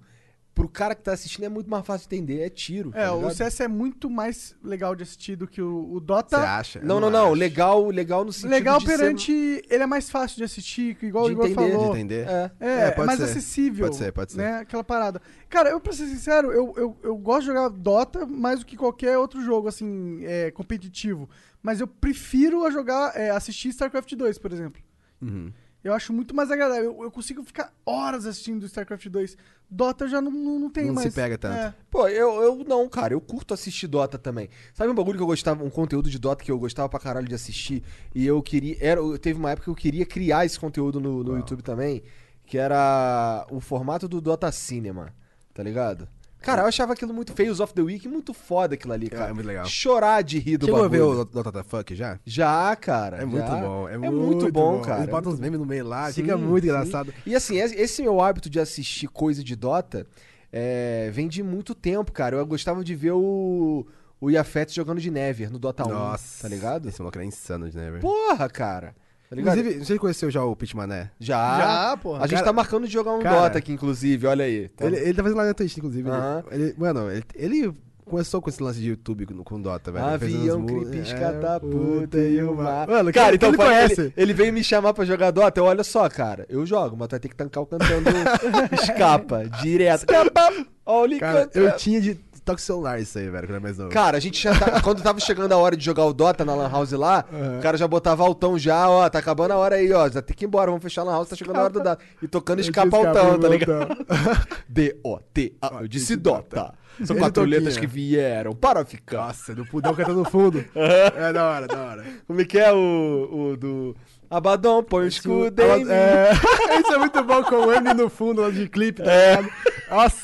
pro cara que tá assistindo é muito mais fácil de entender, é tiro. É, tá o? CS é muito mais legal de assistir do que o, o Você Dota. acha? Eu Não, não, não. acho. Legal, legal no sentido Legal de ser- perante. Ele é mais fácil de assistir, igual De o Igor entender, falou. De entender? É. É, É, é pode mais ser. acessível. Pode ser, pode ser. Né? Aquela parada. Cara, eu pra ser sincero, eu, eu, eu gosto de jogar Dota mais do que qualquer outro jogo, assim, é, competitivo. Mas eu prefiro a jogar, é, assistir StarCraft 2, por exemplo. Uhum. Eu acho muito mais agradável. Eu, eu consigo ficar horas assistindo StarCraft 2. Dota já não, não, não tem Não se mais. pega tanto. É. Pô, eu, eu não, cara. Eu curto assistir Dota também. Sabe um bagulho que eu gostava, um conteúdo de Dota que eu gostava pra caralho de assistir? E eu queria. Era, eu- teve uma época que eu queria criar esse conteúdo no, no YouTube também. Que era o formato do Dota Cinema. Tá ligado? Cara, eu achava aquilo muito Fails of the Week, muito foda aquilo ali, cara. É muito legal. Chorar de rir do Chegou a bagulho. ver o Dota da Fuck já? Já, cara. É muito já. bom. É, É muito bom, cara. Eles É botam muito uns memes no meio lá, Sim, fica muito sim. engraçado. E assim, esse meu hábito de assistir coisa de Dota é, vem de muito tempo, cara. Eu gostava de ver o, o Yafet jogando de Never no Dota 1, Nossa. tá ligado? Esse maluco era insano, né, velho? Porra, cara. Tá? Inclusive, você conheceu já o Pitmané? já. Já, porra. A gente Cara- tá marcando de jogar um cara- Dota aqui, inclusive, olha aí. Tá- Ele, ele tá fazendo lá na Twitch, inclusive. Aham. Ele, ele- mano, ele, ele começou com esse lance de YouTube com, com Dota, velho. Ele Avião, mu- creeps, é, catapulta e uma... Mano, cara, então ele ele, conhece? ele veio me chamar pra jogar Dota. Eu, olha só, cara, eu jogo, mas tu vai ter que tancar o cantando *laughs* escapa, direto. Escapa, olha Cara, eu tinha de toque celular isso aí, velho, quando era mais novo. Cara, a gente já tá, *laughs* quando tava chegando a hora de jogar o Dota na Lan House lá, o cara já botava altão já, ó, tá acabando a hora aí, ó, já tem que ir embora, vamos fechar a Lan House, tá chegando a hora do Dota. E tocando escapa altão, tá ligado? *laughs* D-O-T-A, eu disse Dota. São Esse quatro letras que vieram para ficar. Nossa, do pudão cantando no fundo. *laughs* é da hora, da hora. Como é que é o, o do... Abaddon, põe o escudo em mim. É, isso é muito bom com o M no fundo lá de clipe, tá É. ligado? Nossa,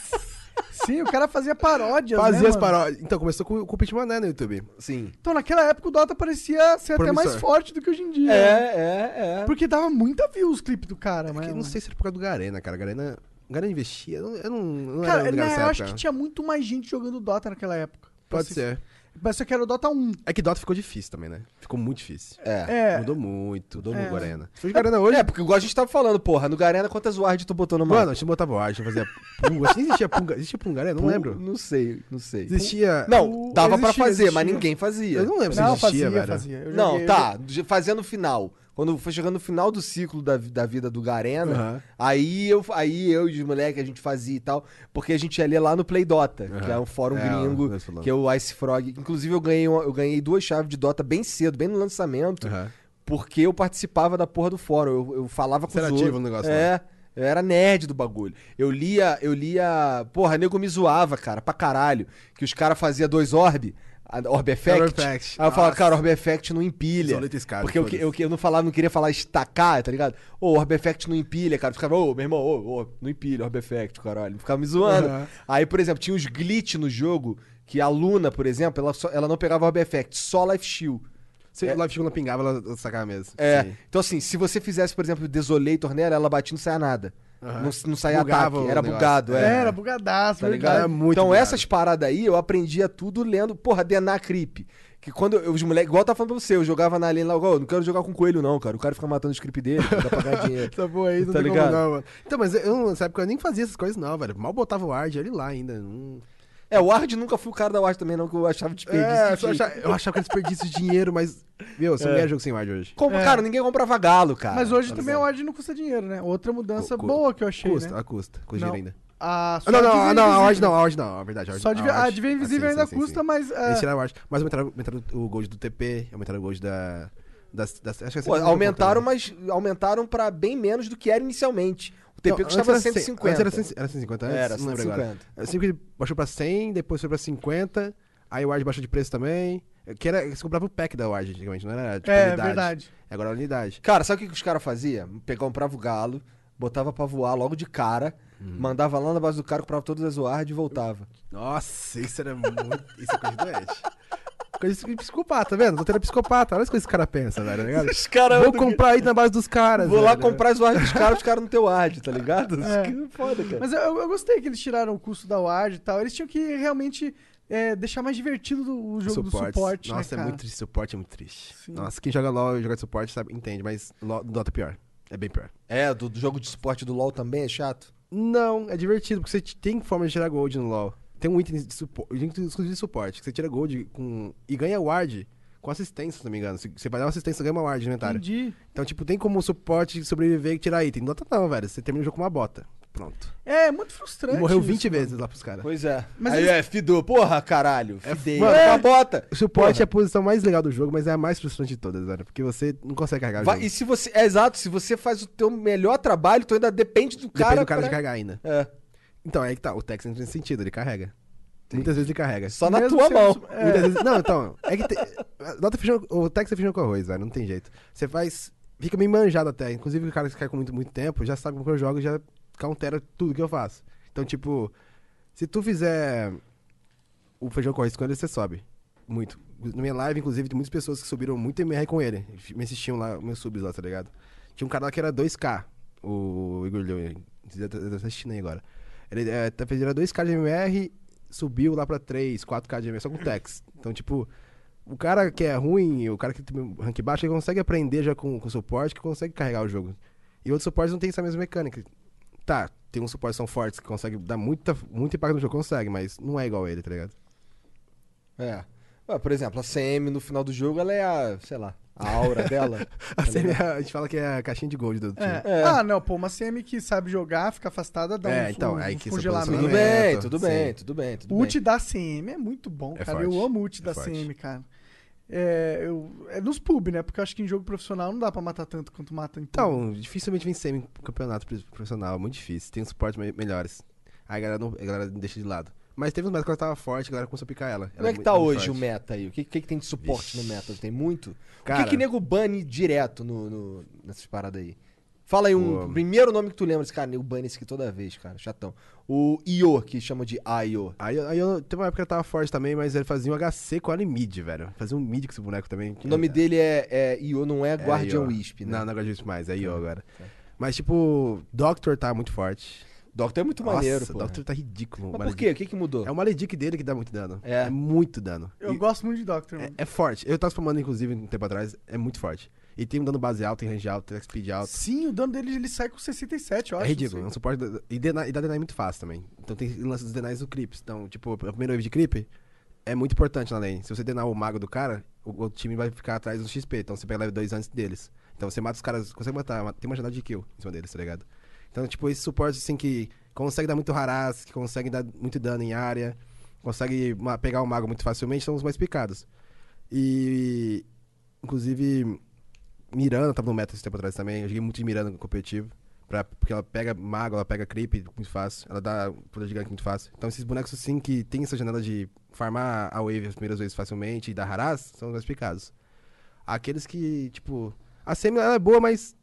Sim, o cara fazia paródias, fazia né, as mano? paródias. Então, começou com, com o Pitmané no YouTube. Sim. Então, naquela época, o Dota parecia ser até mais forte do que hoje em dia. É, né? é, é. Porque dava muita view os clipes do cara, É mas... que eu não sei se era por causa do Garena, cara. Garena, Garena investia. Eu não, eu não, não Cara, era né, ligado nessa eu acho época. que tinha muito mais gente jogando Dota naquela época. Pode ser. Mas só que era o Dota 1. É que Dota ficou difícil também, né? Ficou muito difícil. É. É, Mudou muito, mudou É. muito o Garena. Se for de Garena hoje. É, porque igual a gente tava falando, porra, no Garena quantas ward tu botou no Mano, mapa? a gente botava ward, a gente fazia punga. Acho que existia punga. Existia punga Garena? Não Pum, lembro. Não sei, não sei. Existia. Não, dava pra existia, fazer, mas existia. ninguém fazia. Eu não lembro se não, existia, fazia, velho. fazia. Eu Não, tá, fazia no final. Quando foi chegando no final do ciclo da, da vida do Garena, Aham. aí, eu, aí eu e os moleques a gente fazia e tal, porque a gente ia ler lá no Play Dota, que Aham. é um fórum É, gringo, falamos. que é o Ice Frog. Inclusive eu ganhei, uma- eu ganhei duas chaves de Dota bem cedo, bem no lançamento, Aham. porque eu participava da porra do fórum, eu, eu falava com Você os era outros. ativo no negócio lá. É, eu era nerd do bagulho. Eu lia, eu lia, porra, nego me zoava, cara, pra caralho, que os caras faziam dois orb, a Orb Effect. Orb Effect. Aí eu falava, cara, Orb Effect não empilha. Scar, porque eu, eu, eu não falava, não queria falar estacar, tá ligado? Ô, Orb Effect não empilha, cara. Eu ficava, ô, meu irmão, ô, ô, não empilha Orb Effect, caralho. Ficava me zoando. Aham. Aí, por exemplo, tinha uns glitch no jogo que a Luna, por exemplo, ela, só- ela não pegava Orb Effect, só Life Shield. Se o Live Shield não pingava, ela sacava mesmo. É. Sim. Então, assim, se você fizesse, por exemplo, Desolator nela, ela batia e não saia nada. Aham. Não, não saía Bugava ataque, o era bugado, é. Era bugadaço, Tá verdade. ligado? É muito então bugado. essas paradas aí eu aprendia tudo lendo, porra, Denar Creep. Que quando eu, os moleques, igual eu tava falando pra você, eu jogava na lane lá, "Ô, não quero jogar com coelho não, cara. O cara fica matando os creep dele, dá pra ganhar dinheiro. Essa *laughs* boa aí, não Tá tem ligado? como não, mano. Então, mas eu, nessa época, eu nem fazia essas coisas não, velho. Mal botava o Ward, ele lá ainda. Não... É, o Ward nunca fui o cara da Ward também não, que eu achava desperdício. É, de só dinheiro. achava- eu achava que era desperdício de dinheiro, mas... Meu, você não É. ganha jogo sem Ward hoje. Como, É. Cara, ninguém comprava galo, cara. Mas hoje Tá também a ligado? Ward não custa dinheiro, né? Outra mudança boa que eu achei, Custa, né? ela custa. Custa Não. dinheiro ainda. A, Ah, só não, não, ah, não, a. Ward não, a Ward não, é verdade. a Ward- Só de a a de ah, invisível sim, ainda custa, sim. mas... é, Eles tiraram a Ward. Mas aumentaram, aumentaram o gold do TP, aumentaram o gold da, Das, das, acho que é Pô, 150 aumentaram, né? mas aumentaram pra bem menos do que era inicialmente. O TP Não, custava antes era 150. Antes era, 100 era 150 antes? Era Não lembro agora. 150. Assim que baixou pra 100, depois foi pra 50, aí o Ward baixou de preço também. Que era, você comprava o pack da Ward antigamente, não era tipo É, unidade. verdade. Agora é unidade. Cara, sabe o que, que os caras faziam? Pegava, comprava o galo, botava pra voar logo de cara, Uhum. mandava lá na base do cara, comprava todas as wards e voltava. Nossa, isso era muito. Isso é coisa de doente. Coisa de psicopata, tá vendo? Doutor é psicopata. Olha as coisas que esse cara pensa, velho, tá ligado? Os caras Vou comprar aí na base dos caras. Vou lá velho. comprar as wards dos caras, os caras não têm ward, tá ligado? É. Que foda, cara. Mas eu, eu gostei que eles tiraram o custo da ward e tal. Eles tinham que realmente é, deixar mais divertido do- o jogo do suporte, né, Nossa, é cara? muito triste. Suporte é muito triste. Sim. Nossa, quem joga LOL e joga de suporte sabe, entende, mas LOL, Dota é pior. É bem pior. É, do, do jogo de suporte do LoL também é chato. Não, é divertido, porque você tem forma de tirar gold no LoL. Tem um item de suporte, exclusivo de suporte, que você tira gold com, e ganha ward com assistência, se não me engano. Se Você vai dar uma assistência, ganha uma ward de inventário. Entendi. Então, tipo, tem como o suporte sobreviver e tirar item. No Dota não, velho. Você termina o jogo com uma bota. Pronto. É, muito frustrante. E morreu isso, 20 mano. vezes lá pros caras. Pois é. Mas Aí eles- é, fidou. Porra, caralho. Fidei. mano, É, é- uma bota. O suporte Porra. é a posição mais legal do jogo, mas é a mais frustrante de todas, velho. Porque você não consegue carregar o Vai- jogo. e se você. É exato, se você faz o teu melhor trabalho, tu ainda depende do cara. Depende do cara pra- de carregar ainda. É. Então, aí que tá. O Tex entra nesse sentido, ele carrega. Muitas vezes ele carrega. Só na Mesmo tua mão. é. Muitas vezes. Não, então. É que. Te... Nota feijão... O Tex é feijão com arroz, velho. Não tem jeito. Você faz. Fica meio manjado até. Inclusive, o cara que cai com muito, muito tempo já sabe como que eu jogo e já countera tudo que eu faço. Então, tipo. Se tu fizer o feijão com arroz com ele, você sobe. Muito. Na minha live, inclusive, tem muitas pessoas que subiram muito MR com ele. Me assistiam lá, meus subs lá, tá ligado? Tinha um cara lá que era 2K, o Igor tá tá assistindo aí agora. Ele é, fez- era 2K de MR, subiu lá pra 3, 4K de MR, só com Tex. Então, tipo, o cara que é ruim, o cara que tem rank baixo, ele consegue aprender já com, com suporte, que consegue carregar o jogo. E outros suportes não tem essa mesma mecânica. Tá, tem uns suportes são fortes, que conseguem dar muita, muito impacto no jogo, consegue, mas não é igual a ele, tá ligado? É. Ué, por exemplo, a CM no final do jogo, ela é a, sei lá, a aura *laughs* dela. A, CM é a gente fala que é a caixinha de gold do time. É. É. Ah, não, pô, uma CM que sabe jogar, fica afastada, dá É, um, então, um, aí um que congelamento. tudo bem, tudo sim. bem, tudo bem, tudo O ult da CM é muito bom, É cara. forte, Eu amo o ult é da forte. CM, cara. É, eu, é nos pub, né? Porque eu acho que em jogo profissional não dá pra matar tanto quanto mata em pub. Então, dificilmente vem semi em campeonato pro- profissional, muito difícil. Tem um suporte me- melhores. Aí a galera, não, a galera deixa de lado. Mas teve uns metas que ela tava forte, a galera começou a picar ela. Como Ela é que muito- tá hoje o forte. meta aí? O que, que, que tem de suporte Vixe. no meta? Tem muito? o Cara, que que nego bane direto no, no- nessas paradas aí? Fala aí um Pô. primeiro nome que tu lembra. Cara, nego bane esse aqui toda vez, cara. Chatão. O Io, que chama de Io. Aí, eu, teve uma época que eu tava forte também, mas ele fazia um HC com a mid, velho. Fazia um mid com esse boneco também. O nome dele é, é Io, não é É Guardian Io. Wisp, né? Não, não é Guardian Wisp mais, é Io Tá. agora. Tá. Mas, tipo, Doctor tá muito forte. Doctor é muito Nossa, maneiro, pô. Doctor tá ridículo. Mas por quê? O que que mudou? É o Maledic dele que dá muito dano. É. muito dano. Eu E- gosto muito de Doctor, É, mano. é forte. Eu tava spamando, inclusive, um tempo atrás. É muito forte. E tem um dano base alto, tem range alto, tem speed alto. Sim, o dano dele ele sai com 67, eu acho. É ridículo. É não um suporte. E, deny, e dá deny muito fácil também. Então tem lance dos denies do creeps. Então, tipo, a primeira wave de creep é muito importante na lane. Se você denar o mago do cara, o, o time vai ficar atrás do XP. Então você pega level 2 antes deles. Então você mata os caras, consegue matar, tem uma janela de kill em cima deles, tá ligado? Então, tipo, esse suporte assim que consegue dar muito harass, que consegue dar muito dano em área, consegue pegar o mago muito facilmente, são os mais picados. E. Inclusive. Miranda tava no meta esse tempo atrás também. Eu joguei muito de Miranda no competitivo. Pra, porque ela pega mago, ela pega creep muito fácil. Ela dá poder de gank muito fácil. Então esses bonecos assim que tem essa janela de farmar a wave as primeiras vezes facilmente e dar harass, são os mais picados. Aqueles que, tipo. A semi é boa, mas.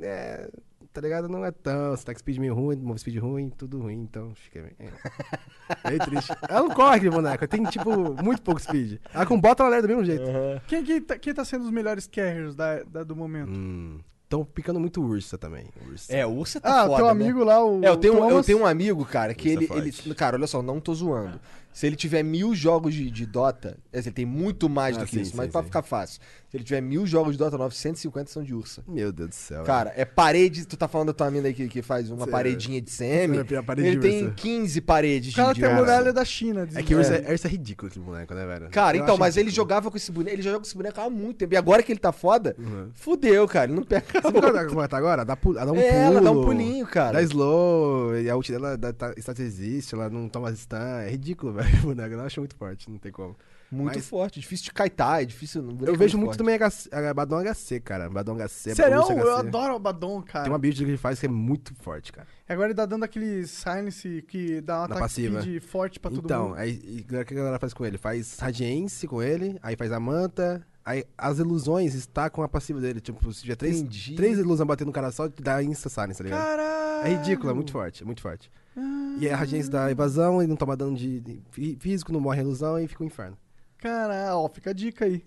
É. Tá ligado? Não é tão. Stack speed meio ruim, move speed ruim, tudo ruim, então fica meio. É. *laughs* Meio triste. Ela não corre aquele boneco, tem, tipo, muito pouco speed. Ela com bota ela leva do mesmo jeito. Quem, que tá, quem tá sendo os melhores carriers da, da- do momento? Hum. Tão picando muito ursa também. Ursa. É, Ursa tá ah, foda, teu né? amigo lá, o. É, eu tenho, o eu tenho um amigo, cara, que é ele, ele. Cara, olha só, não tô zoando. Se ele tiver mil jogos de, de Dota, ele tem muito mais Ah, do que sim, isso, sim, mas pra sim. ficar fácil. Se ele tiver mil jogos de Dota 950 são de Ursa. Meu Deus do céu. Cara, é parede. Tu tá falando da tua mina aí que, que faz uma Cê- paredinha de CM. É, Ele de tem ursa. 15 paredes O cara de, tem de muralha da China. É que ursa É. é, ursa é ridículo esse boneco, né, velho? Cara, Eu então, mas ele ridículo. jogava com esse boneco. Ele já joga com esse boneco há muito tempo. E agora que ele tá foda, Uhum. fudeu, cara. Ele não pega. Você viu ela como ela tá agora? Dá, pu- ela dá um É, pulo. ela dá um pulinho, cara. Dá slow, e a ult dela dá, tá, status existe, ela não toma stun. É ridículo, velho, boneco. Eu acho muito forte, não tem como. Muito Mas- forte. Difícil de kaitar, é difícil. não- Eu vejo muito forte. também HC, Badon HC, cara. Badon HC. Sério, Bruce eu HC. adoro o Abaddon, cara. Tem uma build que ele faz que é muito forte, cara. Agora ele tá dando aquele silence que dá um ataque speed forte pra todo então, mundo. aí, e o que a galera faz com ele? Faz Radiance com ele, aí faz a Manta, aí as ilusões estacam a passiva dele. Tipo, se tiver três, Entendi. três ilusões batendo no cara só, dá insta silence, tá ligado? Caralho! É ridículo, é muito forte, é muito forte. E a Radiance dá evasão, ele não toma dano de, de fí- físico, não morre a ilusão e fica um inferno. Caralho, ó, fica a dica aí.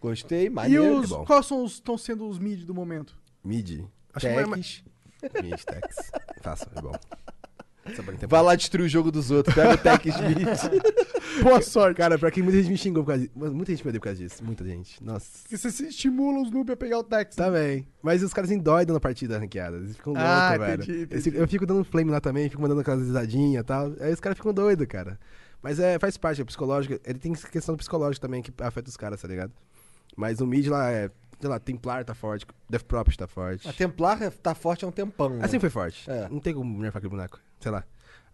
Gostei, E maneiro. os, é bom. quais são os, estão sendo os mid do momento? Mid. Acho que mais- Techs. Mid, Tex. Faça, é bom. Vai lá destruir o jogo dos outros. Pega o Tech Smith. *laughs* Boa sorte. Cara, pra que muita gente me xingou por causa disso. Muita gente me odeia por causa disso. Muita gente. Nossa. Porque você se estimula os noob a pegar o Tex. Também. Mas os caras endoidam na partida ranqueada. Eles ficam loucos, Ah, velho. entendi, entendi. Eu fico dando flame lá também, fico mandando aquelas risadinhas e tal. Aí os caras ficam doidos, cara. Mas é, faz parte, é psicológico. Ele tem questão psicológica também que afeta os caras, tá ligado? Mas o mid lá é. Sei lá, Templar tá forte, Death Property tá forte. A Templar tá forte há um tempão. né? Assim foi forte. É. Não tem como nerfar aquele boneco. Sei lá.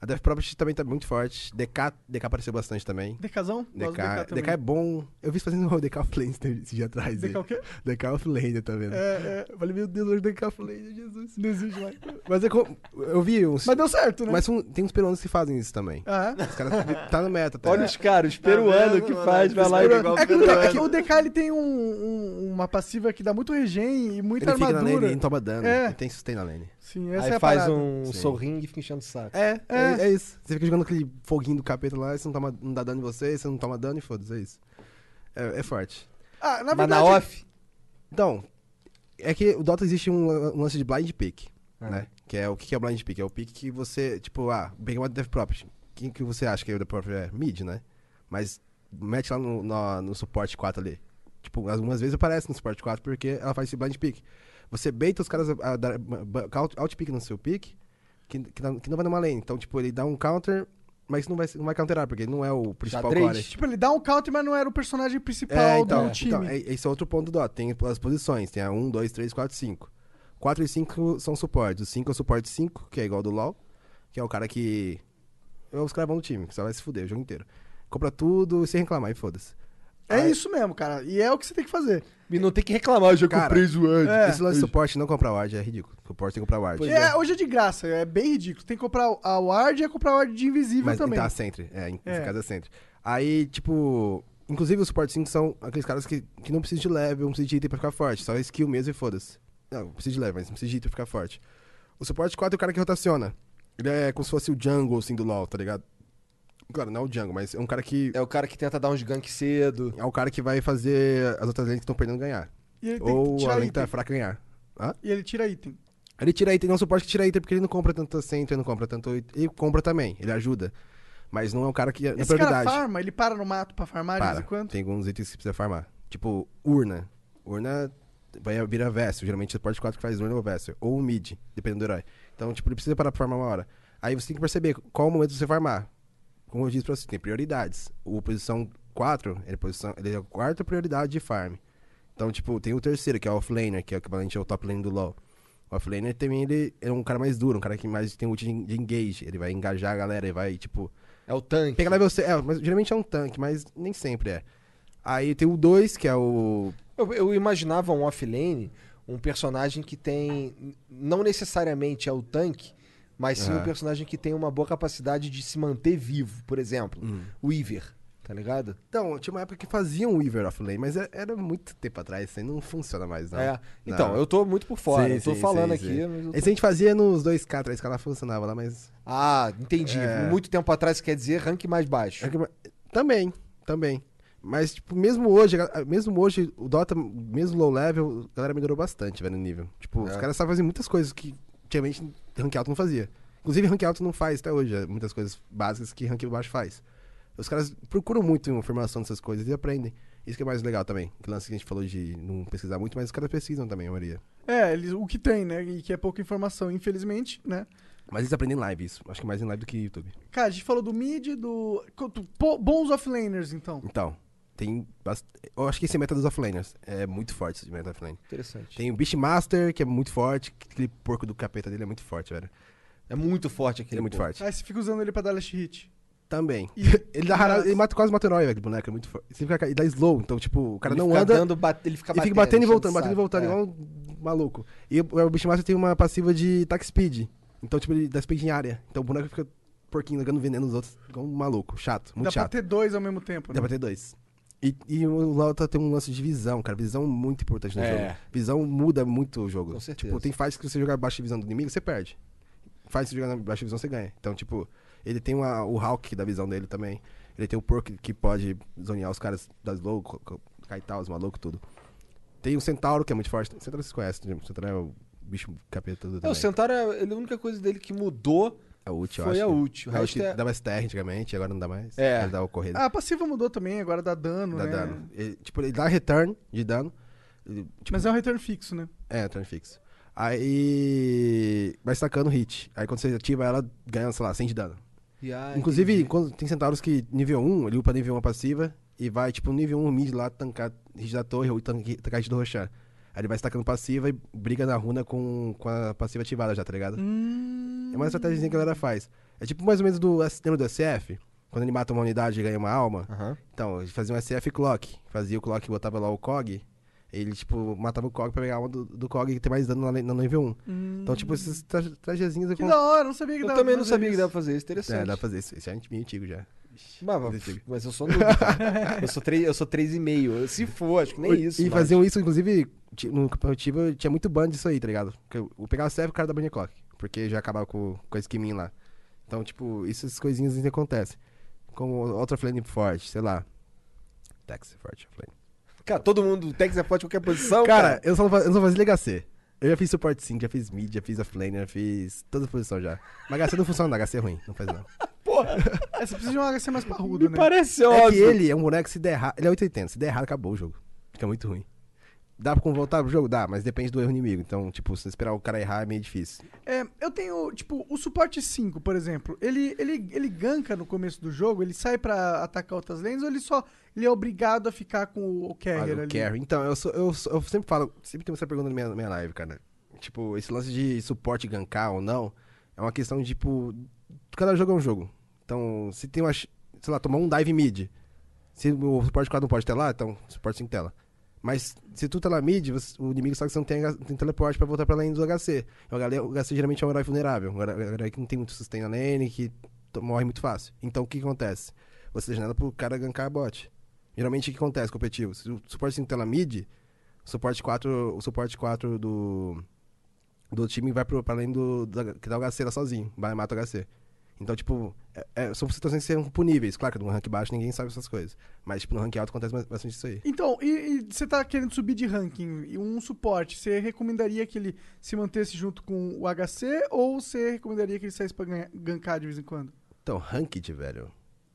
A Death Property também tá muito forte. DK, DK apareceu bastante também. DKzão? DK, também. DK é bom. Eu vi fazendo o DK Offlane esse dia atrás. DK aí. o quê? DK Offlane, tá vendo? É, é. Eu falei, meu Deus, hoje DK Offlane, Jesus. Não existe mais. Mas é co- eu vi uns. Mas deu certo, né? Mas são- tem uns peruanos que fazem isso também. Ah, Os caras tá no meta, tá? Olha os caras, os peruanos vendo, que faz, vai lá e... É. É que. DK, é que o DK ele tem um- um- uma passiva que dá muito regen e muita ele fica na lane, armadura. ele não toma dano. É. Ele tem sustain na lane. Sim, essa Aí é a faz parada. um Sim. sorrinho e fica enchendo o saco. É, é, É. é isso. Você fica jogando aquele foguinho do capeta lá, você não, toma, não dá dano em você, você não toma dano e foda-se, é isso. É, é forte. Ah, na Mas verdade... na off... Então, é que o Dota existe um, um lance de blind pick, Ah. né? Que é o que é o blind pick? É o pick que você, tipo, ah, peguei uma Death Property. Quem que você acha que é o Death Property? É mid, né? Mas mete lá no, no, no suporte 4 ali. Tipo, algumas vezes aparece no suporte 4 porque ela faz esse blind pick. Você baita os caras a, a dar ba- out, out pick no seu pick, que, que, não- que não vai numa lane. Então, tipo, ele dá um counter, mas não vai, não vai counterar, porque ele não é o principal core. Tipo, ele dá um counter, mas não era o personagem principal É, então, do time. então, é- esse é outro ponto do Dota. Tem as posições. Tem a 1, 2, 3, 4, 5. 4 e 5 são suportes. O 5 é o suporte 5, que é igual ao do LoL. Que é o cara que... É o escravão do time, que só vai se fuder o jogo inteiro. Compra tudo sem reclamar e foda-se. É Aí- isso mesmo, cara. E é o que você tem que fazer. E não tem que reclamar, eu já Cara, comprei zoando. É. Esse lance de suporte não comprar ward é ridículo. Suporte tem que comprar ward. Pois É, hoje é de graça, é bem ridículo. Tem que comprar a ward e é comprar a ward de invisível Mas também. tá Sentry. É, em É. nesse caso é Sentry. Aí, tipo... Inclusive, os suporte 5 são aqueles caras que, que não precisam de level, não precisam de item pra ficar forte. Só skill mesmo e foda-se. Não, precisa de level, mas não precisa de item pra ficar forte. O suporte 4 é o cara que rotaciona. Ele é como se fosse o jungle, assim, do LoL, tá ligado? Claro, não é o jungle, mas é um cara que... É o cara que tenta dar uns gank cedo. É o cara que vai fazer as outras lanes que estão perdendo ganhar. E ele tem Ou que a tirar lane item. tá fraca ganhar. Hã? E ele tira item. Ele tira item, não é um suporte que tira item porque ele não compra tanto Sentry, não compra tanto item. Ele compra também, ele ajuda. Mas não é o cara que é na Esse cara prioridade. farma, ele para no mato pra farmar de vez Para. em quando. Tem alguns itens que precisa farmar. Tipo, urna. Urna vai virar Vessel. Geralmente o suporte 4 que faz urna ou Vessel. Ou mid, dependendo do herói. Então, tipo, ele precisa parar pra farmar uma hora. Aí você tem que perceber qual o momento de você farmar. Como eu disse pra você, tem prioridades. O posição 4, ele é, posição, ele é a quarta prioridade de farm. Então, tipo, tem o terceiro, que é o offlaner, que é o equivalente ao top lane do LoL. O offlaner também, ele é um cara mais duro, um cara que mais tem ult de engage. Ele vai engajar a galera, ele vai, tipo... É o tanque. Pega level 6, é, mas geralmente é um tanque, mas nem sempre é. Aí tem o 2, que é o. Eu, eu imaginava um offlane, um personagem que tem. Não necessariamente é o tanque, mas sim um Aham. personagem que tem uma boa capacidade de se manter vivo. Por exemplo, o Weaver, tá ligado? Então, tinha uma época que faziam o Weaver offlane, mas é- era muito tempo atrás, isso aí não funciona mais, não. É. Então, Não. eu tô muito por fora. Sim, eu tô sim, falando sim, aqui. sim. mas tô- Esse a gente fazia nos 2K, 3K lá funcionava lá, mas. Ah, entendi. É. Muito tempo atrás quer dizer rank mais baixo. Também, também. Mas, tipo, mesmo hoje, mesmo hoje, o Dota, mesmo low level, a galera melhorou bastante, velho, no nível. Tipo, É. os caras sabem fazer muitas coisas que antigamente rank alto não fazia. Inclusive, rank alto não faz até hoje, é muitas coisas básicas que rank baixo faz. Os caras procuram muito informação dessas coisas e aprendem. Isso que é mais legal também. Que lance que a gente falou de não pesquisar muito, mas os caras pesquisam também, a maioria. É, eles, o que tem, né? E que é pouca informação, infelizmente, né? Mas eles aprendem em live isso. Acho que mais em live do que YouTube. Cara, a gente falou do mid, do. Bons offlaners, então. Então, tem. Eu acho que esse é meta dos offlaners. É muito forte esse meta offlane. Interessante. Tem o Beastmaster, que é muito forte. Aquele porco do capeta dele é muito forte, velho. É muito forte aquele. Ele é muito pô. forte. Aí você fica usando ele pra dar last hit. Também. E- *laughs* ele, dá rara- ele mata, quase mata o herói, velho, boneco. É muito forte. Você fica, ele dá slow, então, tipo, o cara Ele não fica anda. dando bate- ele fica Ele fica batendo, batendo e voltando, batendo e voltando, É. igual um maluco. E o, o Bishimaster tem uma passiva de attack speed. Então, tipo, ele dá speed em área. Então o boneco fica porquinho, jogando veneno nos outros, igual um maluco. Chato, muito Dá pra chato. ter dois ao mesmo tempo, né? Dá pra ter dois. E, e o Lauta tem um lance de visão, cara. Visão muito importante no É. jogo. Visão muda muito o jogo. Com certeza. Tipo, tem fights que você jogar baixa visão do inimigo, você perde. Que você jogar na baixa visão, você ganha. Então, tipo, ele tem uma, o Hulk da visão dele também. Ele tem o Perk que pode zonear os caras das co- Kaital, os malucos, tudo. Tem o Centauro, que é muito forte. O Centauro vocês conhecem, né? o Centauro é o bicho capeta tudo É, também. o Centauro, é- ele, a única coisa dele que mudou É o ult, eu foi acho a ult. O A resto é... dava STR antigamente, agora não dá mais. É. Ele dá o correr. Ah, a passiva mudou também, agora dá dano, dá né? dano. Ele, tipo, ele dá return de dano. Ele, tipo, Mas é um return fixo, né? É, turn fixo. Aí vai sacando hit. Aí quando você ativa ela, ganha, sei lá, 100 de dano. Ah, Inclusive, entendi. quando tem centauros que nível 1, ele upa nível 1 passiva e vai, tipo, nível 1 mid lá, tancar hit da torre ou tancar hit do Roshan. Aí ele vai stacando passiva e briga na runa com, com a passiva ativada já, tá ligado? Hum... É uma estratégia que a galera faz. É tipo mais ou menos do, lembra do SF? Quando ele mata uma unidade e ganha uma alma. Aham. Então, ele fazia um SF clock. Fazia o clock e botava lá o COG. Ele, tipo, matava o COG pra pegar a alma do, do COG e ter mais dano na, na nível 1. Hum. Então, tipo, esses tra trajezinhos... Que da hora, não sabia que Eu dava também pra não sabia que isso. dava pra fazer isso. Interessante. É, dá pra fazer isso. Isso é meio antigo já. Mas, antigo. mas eu sou noob, eu sou três, eu sou três e meio. Se for, acho que nem isso. E mas- faziam isso, inclusive, no competitivo tinha muito ban disso aí, tá ligado? Porque eu eu pegava serve o cara da Bunny Clock. Porque já acabava com, com a esquiminha lá. Então, tipo, essas coisinhas ainda acontecem. Como outra flame forte, sei lá. Tex forte, flame. Cara, todo mundo, o Tex é forte em qualquer posição, Cara, cara. eu só não, eu não fazia HC. Eu já fiz suporte 5, já fiz mid, já fiz offlane, já fiz toda a posição já. Mas HC não funciona, não, HC é ruim, não faz não. *laughs* Porra, É, você precisa de um HC mais parrudo, me né? parece É que óbvio. ele é um boneco que se der errado, ele é 880, se der errado acabou o jogo. Fica muito ruim. Dá pra voltar pro jogo? Dá, mas depende do erro inimigo. Então, tipo, se esperar o cara errar é meio difícil. É, eu tenho, tipo, o suporte 5, por exemplo, ele, ele, ele ganka no começo do jogo, ele sai pra atacar outras lanes ou ele só ele é obrigado a ficar com o carrier o ali? carry. Então, eu, sou, eu, sou- eu sempre falo, sempre tenho essa pergunta na minha, na minha live, cara. Tipo, esse lance de suporte gankar ou não, é uma questão de, tipo, cada jogo é um jogo. Então, se tem uma, sei lá, tomar um dive mid, se o suporte 4 não pode telar, então suporte 5 tela. Mas se tu telar mid, você- o inimigo sabe que você não tem, tem teleporte pra voltar pra lane do HC. O HC, o HC geralmente é um herói vulnerável, um herói que não tem muito sustain na lane, que morre muito fácil. Então, o que acontece? Você janela pro cara gankar a bot. Geralmente o que acontece competitivo? Se o suporte 5 tela mid, o suporte 4, o suporte 4 do, do time vai pro, pra do, do que dá o HC lá sozinho, vai e mata o HC. Então, tipo, é- é- são situações que são puníveis. Claro que no rank baixo ninguém sabe essas coisas. Mas, tipo, no rank alto acontece ba- bastante isso aí. Então, e, você tá querendo subir de ranking e um suporte, você recomendaria que ele se mantesse junto com o HC ou você recomendaria que ele saísse pra gankar de vez em quando? Então, ranked, velho.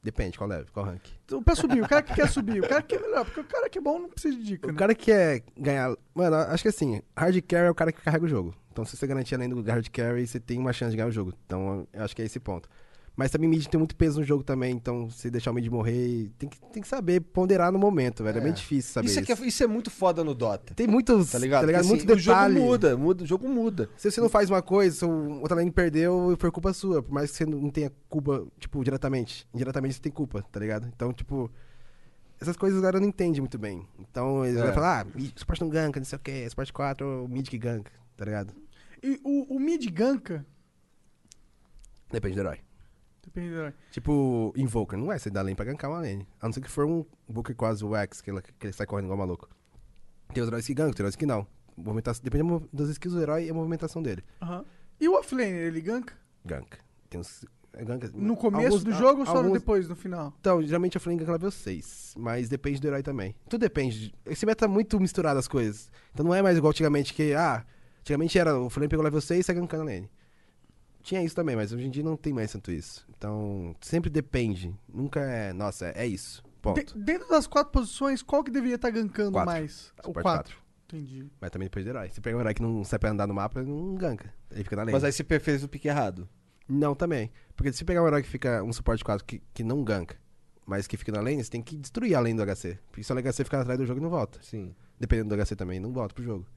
Depende, qual level, qual rank. Pra subir, o cara que quer subir, o cara que é melhor, porque o cara que é bom não precisa de dica, O né? cara que quer ganhar. Mano, acho que assim, hard carry é o cara que carrega o jogo. Então, se você garantir além do hard carry, você tem uma chance de ganhar o jogo. Então, eu acho que é esse ponto. Mas também mid tem muito peso no jogo também, então se deixar o mid morrer, tem que, tem que saber ponderar no momento, velho. É, É. bem difícil saber Isso, isso. é, que é- isso é muito foda no Dota. Tem muitos, Tá ligado? Porque, Muito assim, o jogo detalhe. muda, muda, o jogo muda. Se você não faz uma coisa, se o outra lane perdeu e foi culpa sua. Por mais que você não tenha culpa, tipo, diretamente. Indiretamente você tem culpa, tá ligado? Então, tipo, essas coisas a galera não entende muito bem. Então, eles É. vão falar, ah, mid- suporte não ganka, não sei o que, suporte 4 é o mid que ganka, tá ligado? E o, o mid ganka, Depende do herói. Tipo, Invoker, não vai ser dar lane pra gankar uma lane. A não ser que for um Invoker quase o X, que ele, que ele sai correndo igual maluco. Tem os heróis que gankam, tem heróis que não. Movimentação, depende das skills do herói e a movimentação dele. Aham. E o offlane, ele ganka? Gank. Tem uns. é gank- No começo alguns- do a- jogo ou só alguns- depois, no final? Então, geralmente eu falei gank level 6, mas depende do herói também. Tudo depende. de- Esse meta tá muito misturado as coisas. Então não é mais igual antigamente que, ah, antigamente era o Flame pegou level 6 e sai gankando a lane. Tinha isso também, mas hoje em dia não tem mais tanto isso. Então, sempre depende. Nunca é, nossa, é, é isso. Ponto. De- dentro das quatro posições, qual que deveria estar gankando Quatro. mais? O Suporte 4. Entendi. Mas também depende do herói. Se pegar um herói que não sabe pra andar no mapa, ele não ganka. Ele fica na lane. Mas aí você fez o pique errado. Não, também. Porque se pegar um herói que fica um suporte 4 que, que não ganka, mas que fica na lane, você tem que destruir a lane do HC. Porque se o HC ficar atrás do jogo, não volta. Sim. Dependendo do HC também, não volta pro jogo.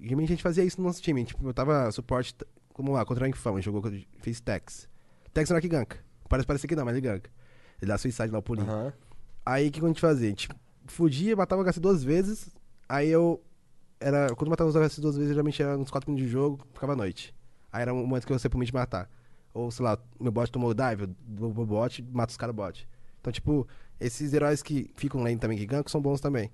E realmente a gente fazia isso no nosso time. Tipo, eu tava suporte, como lá, contra o Infama, jogou, fez Tex. Tex não é que ganka. Parece parecer que não, mas ele ganka. Ele dá suicide lá, o pulinho. Aham. Aí o que, que a gente fazia? A gente fugia, matava o HC duas vezes. Aí eu. Era, quando matava os HC duas vezes, geralmente era uns 4 minutos de jogo, ficava à noite. Aí era um momento que você permite matar. Ou, sei lá, meu bot tomou o dive, eu dou o bot, mato os caras bot. Então, tipo, esses heróis que ficam lane também, que gankam, são bons também.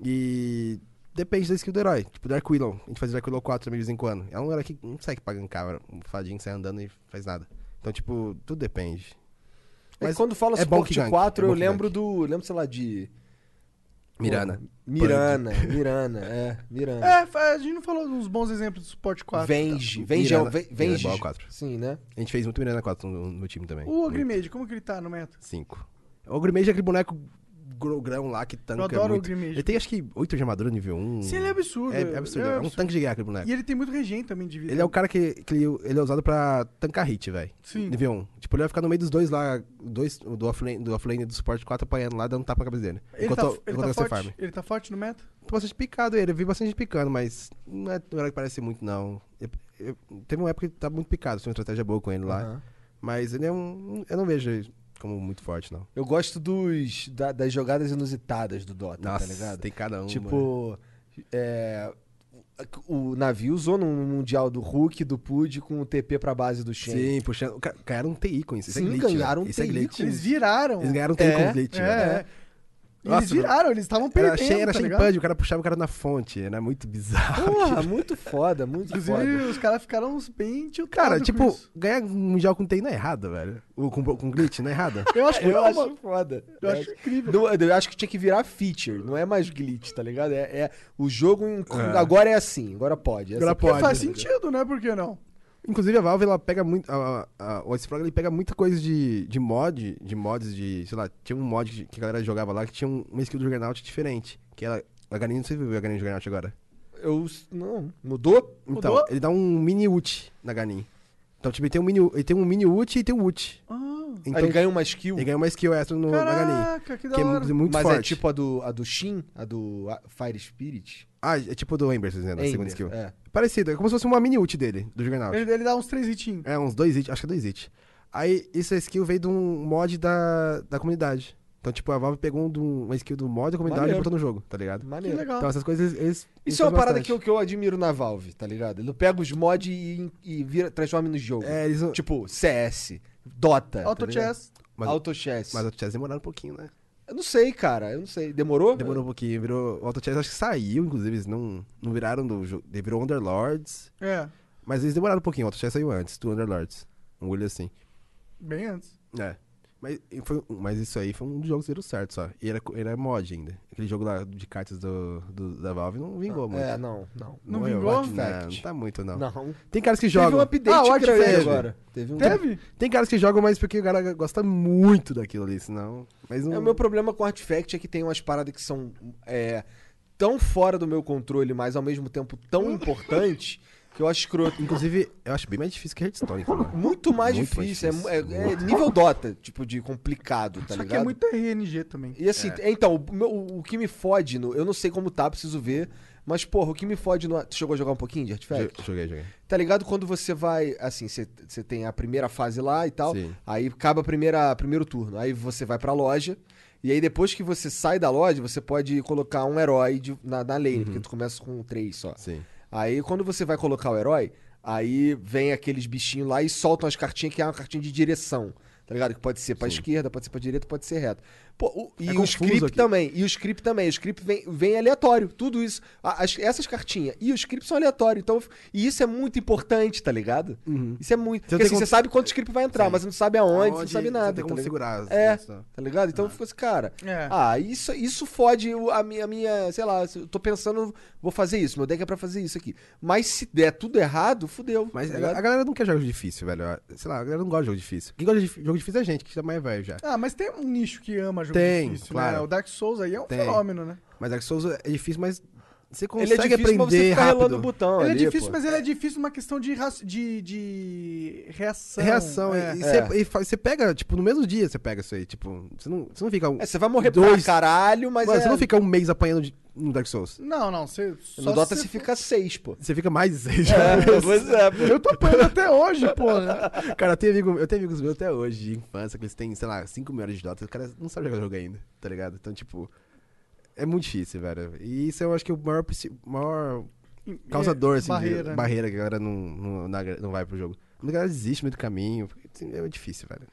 E depende da skill do herói. Tipo, Dark Willow. A gente fazia Dark Willow 4 também de vez em quando. É um herói que não segue pra gankar, um fadinho que sai andando e faz nada. Então, tipo, tudo depende. É Mas que quando fala é bom suporte que ganque, 4, é bom eu que lembro ganque. do. Lembro, sei lá, de. Mirana. Pô, Mirana, Mirana, é, Mirana. É, a gente não falou uns bons exemplos de suporte 4. Venge, Venge, é Mirana. Mirana é Venge. igual ao 4. Sim, né? A gente fez muito Mirana 4 no, no time também. O Ogrimage, como que ele tá no meta? 5. O Grimage é aquele boneco grogrão lá que tanca Eu adoro o muito. Ogrimage. Ele tem acho que 8 de armadura nível 1. Sim, ele é absurdo. É, é absurdo. É, um tanque de guerra aquele boneco. E ele tem muito regen também de vida. Ele é o cara que, que ele, ele é usado pra tancar hit, velho. Sim. Nível 1. Tipo, ele vai ficar no meio dos dois lá, dois, do offlane, do offlane e do suporte 4 apanhando lá, dando tapa na cabeça dele. Ele enquanto tá, enquanto ele, tá você forte, farm. ele tá forte no meta? Tô bastante picado ele, eu vi bastante picando, mas não é que parece muito, não. Eu- eu- teve uma época que tá muito picado, tinha uma estratégia boa com ele lá. Aham. Mas ele é um. Eu não vejo como muito forte, não. Eu gosto dos, da- das jogadas inusitadas do Dota, Nossa, tá ligado? tem cada um. Tipo, é, o navio usou no Mundial do Hulk, do Pud, com o TP pra base do Shen. Sim, puxando. Ca- Ganharam um TI com isso. Isso Sim, é glitch, velho. ganharam um Isso é TI glitch. com Eles viraram. Eles ganharam um TI com glitch, É, velho. é. Nossa, eles viraram, eles estavam Era, perdendo, era tá Shen ligado? Pud, o cara puxava o cara na fonte. Era muito bizarro. Porra, *laughs* muito foda, muito Inclusive, foda. os caras ficaram uns bem tiltados Cara, com tipo, isso. ganhar um mundial com TI não é errado, velho. Ou com, com glitch não é errado. *laughs* Eu acho que Eu não, acho mano. foda. Eu acho incrível. Não, eu acho que tinha que virar feature, não é mais glitch, tá ligado? É, é- o jogo em- É. agora é assim, agora pode. Essa Agora é a pode. Faz sentido, né? Por que não? Inclusive a Valve ela pega muito. A, a, o ele pega muita coisa de, de mod, de mods de. Sei lá, tinha um mod que a galera jogava lá que tinha um- uma skill do Juggernaut diferente. Que era. A Galinha, não sei se viu a Galinha do Juggernaut agora. Eu não, mudou? Então, Mudou? ele dá um mini ult na Ganin. Então, tipo, ele tem um mini, ele tem um mini ult e tem um ult. Ah, Então, Ah, ele ganha uma skill, ele ganha uma skill extra no, Ganin. caraca, que da Que é muito mas forte. é tipo a do, a do Shin, a do Fire Spirit. Ah, é tipo do Ember, vocês dizendo, a segunda skill. É. Parecido, é como se fosse uma mini ult dele, do Juggernaut. Ele, ele dá uns três hitinhos. É, uns dois hits, acho que é dois hits. Aí, essa skill veio de um mod da, da comunidade. Então, tipo, a Valve pegou um, um- uma skill do mod da comunidade Maneiro. e botou no jogo, tá ligado? Que Maneiro. legal. Então, essas coisas, eles... eles Isso é uma parada que eu, que eu admiro na Valve, tá ligado? Ele pega os mods e, e vira, transforma no jogo. É, eles... Tipo, CS, Dota. Auto tá ligado? chess. Mas, Auto Chess. mas o Chess demoraram um pouquinho, né? Eu não sei, cara. Eu não sei. Demorou? Demorou um pouquinho, virou... O Auto Chess acho que saiu, inclusive, eles não, não viraram do jogo. Virou Underlords, É, mas eles demoraram um pouquinho. O Auto Chess saiu antes do Underlords. Um olho assim. bem antes. É. Mas, foi, mas isso aí foi um dos jogos que deu certo só. E era, era mod ainda. Aquele jogo lá de cartas do, do- da Valve não vingou muito. É, não, não. Não é vingou? Não, Fact. não tá muito, não. Não. Tem caras que Teve um jogam. update Ah, o grande Artifact. agora. Teve um... Teve? Tem caras que jogam, mas porque o cara gosta muito daquilo ali, senão. Mas não. É, o meu problema com o Artifact é que tem umas paradas que são é, tão fora do meu controle, mas ao mesmo tempo tão *laughs* importantes, que eu acho escroto. Inclusive, eu acho bem mais difícil que Hearthstone, cara. *laughs* Muito mais Muito mais difícil. é- difícil. É, é nível Dota, tipo, de complicado, tá Só ligado? que é muito RNG também. E assim, então, o, meu- o que me fode, no, eu não sei como tá, preciso ver. Mas, porra, o que me fode no. Tu chegou a jogar um pouquinho de Artifact? Jo- Joguei, joguei. Tá ligado? Quando você vai, assim, você você tem a primeira fase lá e tal. Sim. Aí acaba a primeira, primeiro turno. Aí você vai pra loja. E aí depois que você sai da loja, você pode colocar um herói de- na, na lane, porque tu começa com três só. Sim. Aí quando você vai colocar o herói, aí vem aqueles bichinhos lá e soltam as cartinhas que é uma cartinha de direção. Tá ligado? Que pode ser pra Sim. esquerda, pode ser pra direita, pode ser reto. Pô, o- e É o confuso script aqui. também. E o script também. O script vem, vem aleatório. Tudo isso. As- essas cartinhas e o script são aleatórios. Então, e isso é muito importante, tá ligado? Isso é muito. Você Porque assim, como- você sabe quanto script vai entrar, Sim. mas não sabe aonde, não Aonde sabe você nada. tem como tá ligado? segurar. as- É. as- Tá ligado? Então, fosse, cara. É. Ah, isso, isso fode o- a minha, a minha. Sei lá, eu tô pensando, vou fazer isso. Meu deck é pra fazer isso aqui. Mas se der tudo errado, fudeu. Mas tá a, galera não quer jogo difícil, velho. Sei lá, a galera não gosta de jogo difícil. Quem gosta de jogo difícil é a gente, que também é velho já. Ah, mas tem um nicho que ama jogo Tem, difícil, claro. né? O Dark Souls aí é um Tem. fenômeno, né? Mas Dark Souls é difícil, mas Você Ele é consegue difícil, mas você aprender o rápido. botão Ele ali, é difícil, pô. mas ele é difícil numa questão de, de, de reação. Reação. é. E, É. você, e você pega, tipo, no mesmo dia você pega isso aí. Tipo, você não, você não fica. Um, É, você vai morrer Dois- pra caralho, mas Mano, é... você não fica um mês apanhando de- no Dark Souls. Não, não. Você, só No Dota se se fica seis, pô. Você fica mais de seis É, pois é, pô. Eu tô apanhando até hoje, porra. *laughs* Cara, eu tenho, amigo, eu tenho amigos meus até hoje, de infância, que eles têm, sei lá, 5 mil horas de Dota. Os caras não sabem jogar o jogo ainda, tá ligado? Então, tipo, é muito difícil, velho. E isso eu acho que é o maior, maior causador, assim, barreira, de né? barreira que a galera não, não, não, vai pro jogo. A galera desiste meio do caminho, assim, é difícil, velho.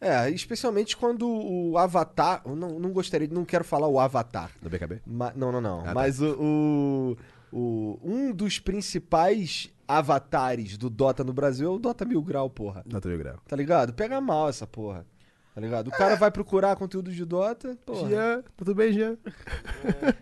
É, especialmente quando o Avatar... Não, não gostaria, não quero falar o Avatar. Do BKB? Ma- não, não, não. Ah, tá. Mas o, o- o- Um dos principais avatares do Dota no Brasil é o Dota Mil Grau, porra. Dota Mil Grau. Tá ligado? Pega mal essa porra. Tá ligado? O cara vai procurar conteúdo de Dota, porra. Jean, tudo bem, Jean?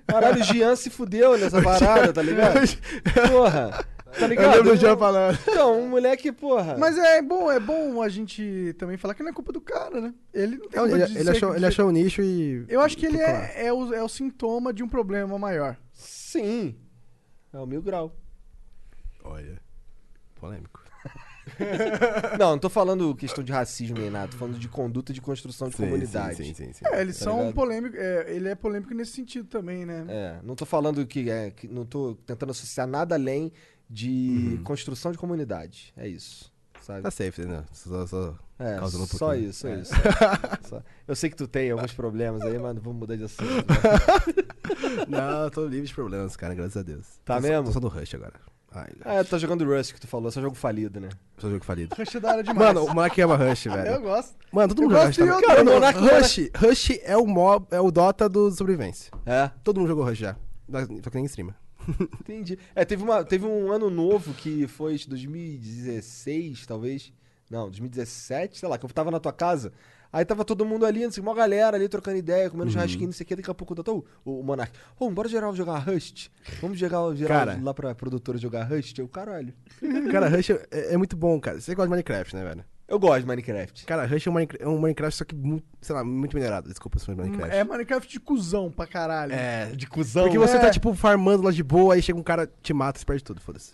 Caralho, o Jean se fudeu nessa *laughs* parada, tá ligado? *laughs* Porra. Tá Eu ligado? lembro do Jean falando. Então, um moleque, porra. Mas é bom, é bom a gente também falar que não é culpa do cara, né? Ele não tem culpa ele, ele achou, que- ele achou o nicho e. Eu acho que ele é, é, o, é o sintoma de um problema maior. Sim. É o Mil Grau. Olha. Polêmico. *laughs* Não, não tô falando questão de racismo nem nada. Tô falando de conduta de construção de Sim, comunidade. Sim, sim, sim. sim. É, eles Tá são ligado? polêmicos. é, ele é polêmico nesse sentido também, né? É, não tô falando que, é, que não tô tentando associar nada além de construção de comunidade. É isso, sabe? Tá safe, né? Só, só É, causando um só isso, É. é isso. Só- Eu sei que tu tem alguns problemas aí, mas vamos mudar de assunto. né? *laughs* Não, eu tô livre de problemas, cara, graças a Deus. Tá Tô só- mesmo? Tô só no Rush agora. Ai, Ah, é, tá jogando Rust que tu falou, é só jogo falido, né? só jogo falido. Rush é da hora demais. Mano, o moleque ama Rush, velho. eu gosto. Mano, todo mundo Rush. de outro. Cara, Monark- Rush, Rush é o mob, é o Dota do sobrevivência. É, Todo mundo jogou Rush já. Só que nem streama. *laughs* entendi. É, teve, uma, teve um ano novo que foi de 2016, talvez. Não, 2017, sei lá, que eu tava na tua casa. Aí tava todo mundo ali, assim, uma galera ali trocando ideia, comendo Uhum. churrasquinho, não sei o que. Daqui a pouco o o, o Monark, ô, bora geral jogar Rust? Vamos geral, geral Cara. lá pra produtora jogar Rust? Eu, caralho. *laughs* Cara, Rush é, é muito bom, cara. Você gosta de Minecraft, né, velho? Eu gosto de Minecraft. Cara, Rush é um Minecraft, é um Minecraft só que, muito, sei lá, muito minerado. Desculpa se for Minecraft. É Minecraft de cuzão pra caralho. É, De cuzão. Porque você É. tá, tipo, farmando lá de boa, aí chega um cara, te mata, você perde tudo, foda-se.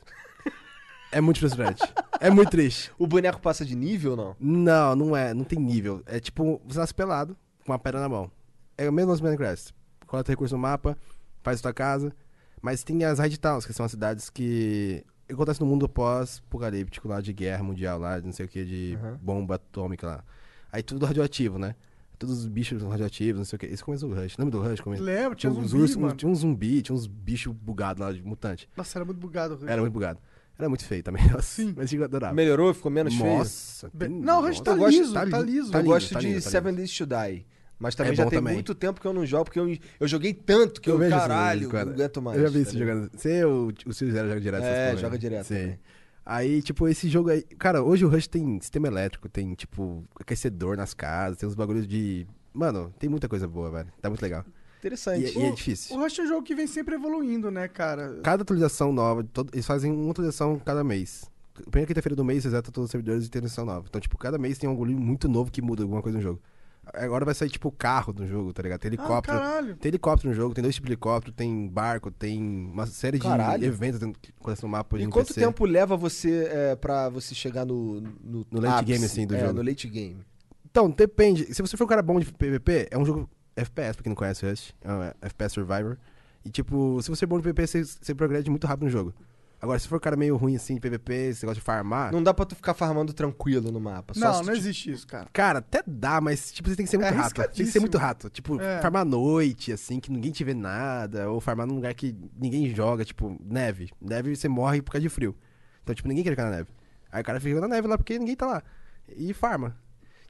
É muito frustrante. é muito triste. O boneco passa de nível ou não? Não, não é, não tem nível. É tipo, você nasce pelado, com uma pedra na mão. É o mesmo do Minecraft. Coleta recurso no mapa, faz sua casa. Mas tem as Raid Towns, que são as cidades que acontece no mundo pós-apocalíptico lá de guerra mundial lá, de não sei o que, de Aham. bomba atômica lá. Aí tudo radioativo, né? Todos os bichos são radioativos, não sei o que. Esse começo do Rush. Lembra do Rush? Come... Lembro, tinha Tinha uns zumbi, ursos, tinha um zumbi, tinha uns bichos bugados lá de mutante. Nossa, era muito bugado o Rush. Era muito bugado. Era muito feio também. *laughs* Nossa, Sim. Mas eu adorava. Melhorou? Ficou menos feio? Nossa. Tem- Não, o Rush tá nossa. liso, Eu tá gosto- liso. eu lindo, gosto tá de lindo, tá Seven. Days to Die. Mas também É já tem também. muito tempo que eu não jogo, porque eu, eu joguei tanto que eu, Eu caralho, não aguento mais. Eu já vi tá isso jogando. Você, o, o Sirius Zero joga direto É, joga né? direto Sim. também. Aí, tipo, esse jogo aí. Cara, hoje o Rush tem sistema elétrico, tem, tipo, aquecedor nas casas, tem uns bagulhos de. Mano, tem muita coisa boa, velho. Tá muito legal. E, Interessante. e é O- difícil. O Rush é um jogo que vem sempre evoluindo, né, cara? Cada atualização nova, todo- eles fazem uma atualização cada mês. Primeira quinta-feira do mês, reseta todos os servidores e tem atualização nova. Então, tipo, cada mês tem um bagulho muito novo que muda alguma coisa no jogo. Agora vai sair, tipo, carro no jogo, tá ligado? Tem Ah, helicóptero. caralho. Tem helicóptero no jogo, tem dois tipos de helicóptero, tem barco, tem uma série de Caralho. eventos dentro- no mapa de E quanto NPC. tempo leva você é, pra você chegar no... No, No late ápice? game, assim, do é, jogo. no late game. Então, depende. Se você for um cara bom de PVP, é um jogo FPS, pra quem não conhece o Rust. É um FPS Survivor. E, tipo, se você é bom de PVP, você, você progrede muito rápido no jogo. Agora, se for um cara meio ruim, assim, de PVP, você gosta de farmar... Não dá pra tu ficar farmando tranquilo no mapa. Só Não, se não tu- existe isso, cara. Cara, até dá, mas, tipo, você tem que ser muito É rato. Tem que ser muito rato. Tipo, É. farmar à noite, assim, que ninguém te vê nada. Ou farmar num lugar que ninguém joga, tipo, neve. Neve você morre por causa de frio. Então, tipo, ninguém quer jogar na neve. Aí o cara fica na neve lá porque ninguém tá lá. E farma.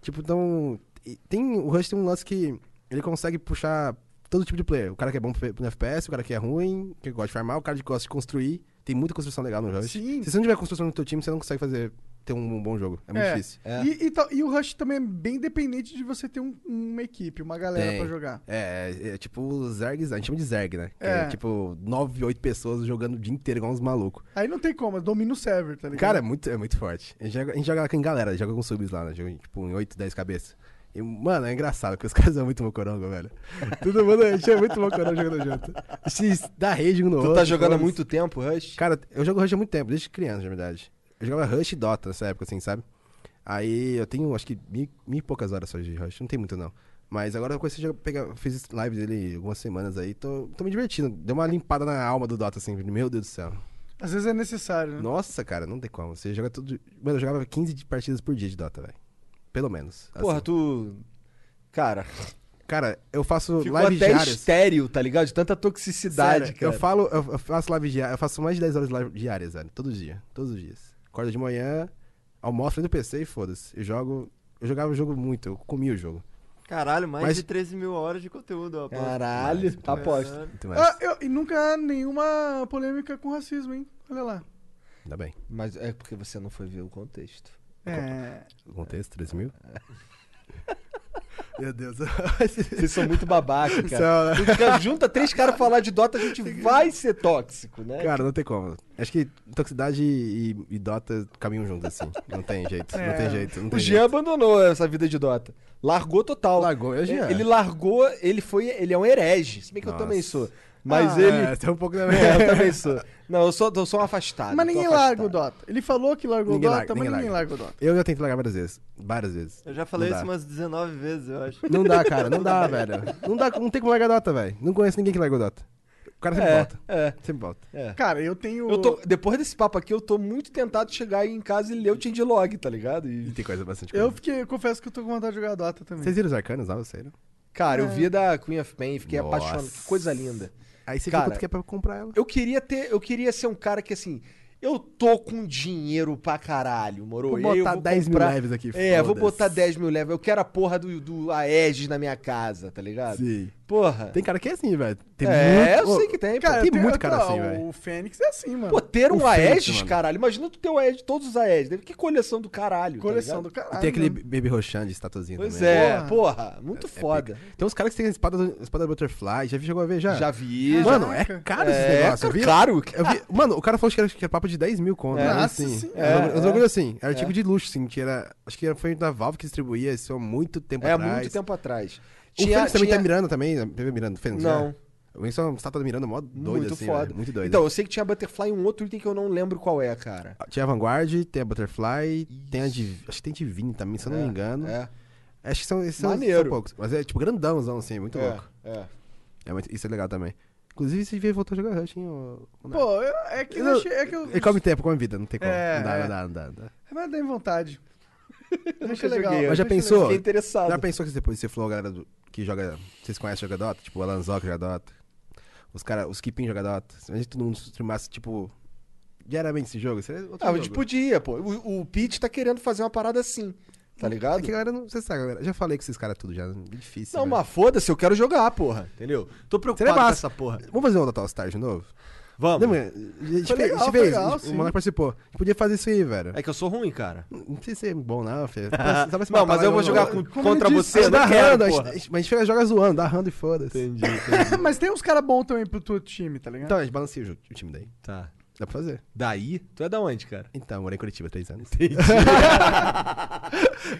Tipo, então. Tem, o Rush tem um lance que ele consegue puxar todo tipo de player. O cara que é bom no FPS, o cara que é ruim, que gosta de farmar, o cara que gosta de construir. Tem muita construção legal no Rush. Sim. Se você não tiver construção no teu time, você não consegue fazer ter um, bom jogo. É muito É. difícil. É. E, e tal- e o Rush também é bem dependente de você ter um- uma equipe, uma galera Tem. pra jogar. É, é, é tipo o Zerg, a gente chama de Zerg, né? Que É. é. tipo 9, 8 pessoas jogando o dia inteiro igual uns malucos. Aí não tem como, domina o server, tá ligado? Cara, é muito, é muito forte. A gente, joga, a gente joga com galera, joga com subs lá, né? Joga, tipo em 8, 10 cabeças. E, mano, é engraçado, porque os *laughs* caras são muito mocorongo, velho. Todo mundo, é muito mocorongo jogando junto. Gente dá rage um no Tu outro. tá jogando há muito tempo, Rush? Cara, eu jogo Rush há muito tempo, desde criança, na verdade. Eu jogava Rush e Dota nessa época, assim, sabe? Aí eu tenho, acho que, mil, mil e poucas horas só de Rush. Não tem muito, não. Mas agora eu comecei a jogar- pegar, fiz live dele algumas semanas aí, tô, tô me divertindo. Deu uma limpada na alma do Dota, assim, meu Deus do céu. Às vezes é necessário, né? Nossa, cara, não tem como. Você joga tudo. Mano, eu jogava 15 de partidas por dia de Dota, velho. Pelo menos. Porra, assim. tu. Cara, Cara, eu faço ficou live até diárias. estéreo, tá ligado? De tanta toxicidade, Sério, cara. Eu falo, eu, eu faço live diária, eu faço mais de 10 horas de live diárias, velho. Todo dia. Todos os dias. Acordo de manhã, almoço frente do PC e foda-se. Eu jogo. Eu jogava o jogo muito, eu comia o jogo. Caralho, mais Mas- de 13 mil horas de conteúdo, aposto. Caralho, aposto. Mais. Ah, eu- e nunca nenhuma polêmica com racismo, hein? Olha lá. Ainda bem. Mas é porque você não foi ver o contexto. É. O contexto, 13 mil. *laughs* Meu Deus. Vocês são muito babaca, cara. São, né? Junta três caras pra falar de Dota, a gente vai ser tóxico, né? Cara, não tem como. Acho que toxicidade e, e Dota caminham juntos, assim. Não tem jeito. Não É. tem jeito. Não o tem Jean jeito. abandonou essa vida de Dota. Largou total. Largou, é o Jean. Ele largou, ele foi. Ele é um herege. Se bem que eu Nossa. também sou. Mas Ah, ele. É, tem um pouco também. É, eu também sou. Não, eu sou, eu sou um afastado. Mas ninguém afastado. larga o Dota. Ele falou que largou Ninguém o Dota, larga, mas ninguém ninguém larga. larga o Dota. Eu já tentei largar várias vezes. Várias vezes. Eu já falei Não isso dá. umas 19 vezes, eu acho. Não dá, *laughs* cara. Não dá, velho. Não, dá, não tem como largar Dota, velho. Não conheço ninguém que largou Dota. O cara sempre É, volta. é, Sempre volta. é. Cara, eu tenho. Eu tô, depois desse papo aqui, eu tô muito tentado de chegar aí em casa e ler o changelog, tá ligado? E E, tem coisa bastante Eu coisa. fiquei, eu confesso que eu tô com vontade de jogar Dota também. Vocês viram os arcanos lá, vocês? cara, É. eu vi da Queen of Pain, fiquei Nossa. apaixonado. Que coisa linda. Aí você Cara, viu quanto que é pra comprar ela. Eu queria ter, eu queria ser um cara que assim, eu tô com dinheiro pra caralho, moro? Vou aí eu botar vou 10 comprar- mil leves aqui. É, vou botar 10 mil levels. Eu quero a porra do, do Aegis na minha casa, tá ligado? Sim. Porra. Tem cara que é assim, velho. Tem é, muito... eu sei que tem. Cara, pô. tem tenho- muito cara assim, velho. O Fênix é assim, mano. Pô, ter um O Fênix, Aegis, caralho. Imagina tu ter o Aegis, todos os Aegis. Que coleção do caralho. tá Coleção ligado? do caralho. Tem aquele mano. Baby Roshan de estatuazinha Pois também. é, Porra. porra. Muito É foda. Tem uns caras que tem espada, espada Butterfly. Já vi- chegou a ver já? Já vi. Mano, já... é caro esse é, negócio. Eu vi, claro. eu vi- mano, o cara falou que era, que era papo de 10 mil conto. É. né, assim. É, É, uns é. bagulho assim. Era artigo É. de luxo, assim, que era. Acho que era- foi da Valve que distribuía isso há muito tempo É, atrás. muito tempo atrás. O Fênix também tem Miranda também. né? Teve Miranda, o Fênix, Não. né? O Fênix é uma estátua Miranda mó doida, muito assim, foda. velho. Muito doida. Então, eu sei que tinha Butterfly e um outro item que eu não lembro qual é, cara. Tinha a Vanguard, tem a Butterfly, tem a Div... Acho que tem Divine também, se eu não É, me engano. É. Acho que são, esses são, Maneiro. são poucos. Mas é tipo grandãozão, assim, muito é, louco. é. É isso é legal também. Inclusive, esse veio voltou a jogar Rush, hein? Nath? Pô, eu- é que, eu achei- é que eu. Ele come tempo, come vida, não tem como. É, não, dá, é. não dá, não dá, não dá. Mas dá em vontade. Eu achei nunca legal. joguei, Mas já pensou? Fiquei interessado. Já pensou que depois você falou, galera do- que joga. Vocês conhecem joga Dota? Tipo, o Alan Zoc joga Dota. Os caras, os Kipin joga Dota. Se a gente todo mundo streamasse, tipo, diariamente esse jogo, seria outro Ah, a jogo. gente podia, pô. O, o Pete tá querendo fazer uma parada assim, tá É ligado? que a galera não. Você sabe, galera. Já falei com esses caras tudo já. É difícil. Não, velho. mas foda-se, eu quero jogar, porra. Entendeu? Tô preocupado Seria com essa porra. Vamos fazer um Dota All Star de novo? Vamos. Lembra? A gente Foi fez, legal, a gente fez, legal, o. Monark participou. A gente podia fazer isso aí, velho. É que eu sou ruim, cara. Não sei se é bom, não, filho. *laughs* Não, mas eu vou jogar com- contra você, não quero, rando, a gente- mas a gente joga zoando, dá rando e foda-se. *laughs* Entendi, Mas tem uns caras bons também pro teu time, tá ligado? Então, a gente balanceia o, o time daí. Tá. Dá pra fazer. Daí? Tu é da onde, cara? Então, morei em Curitiba há três anos. *laughs*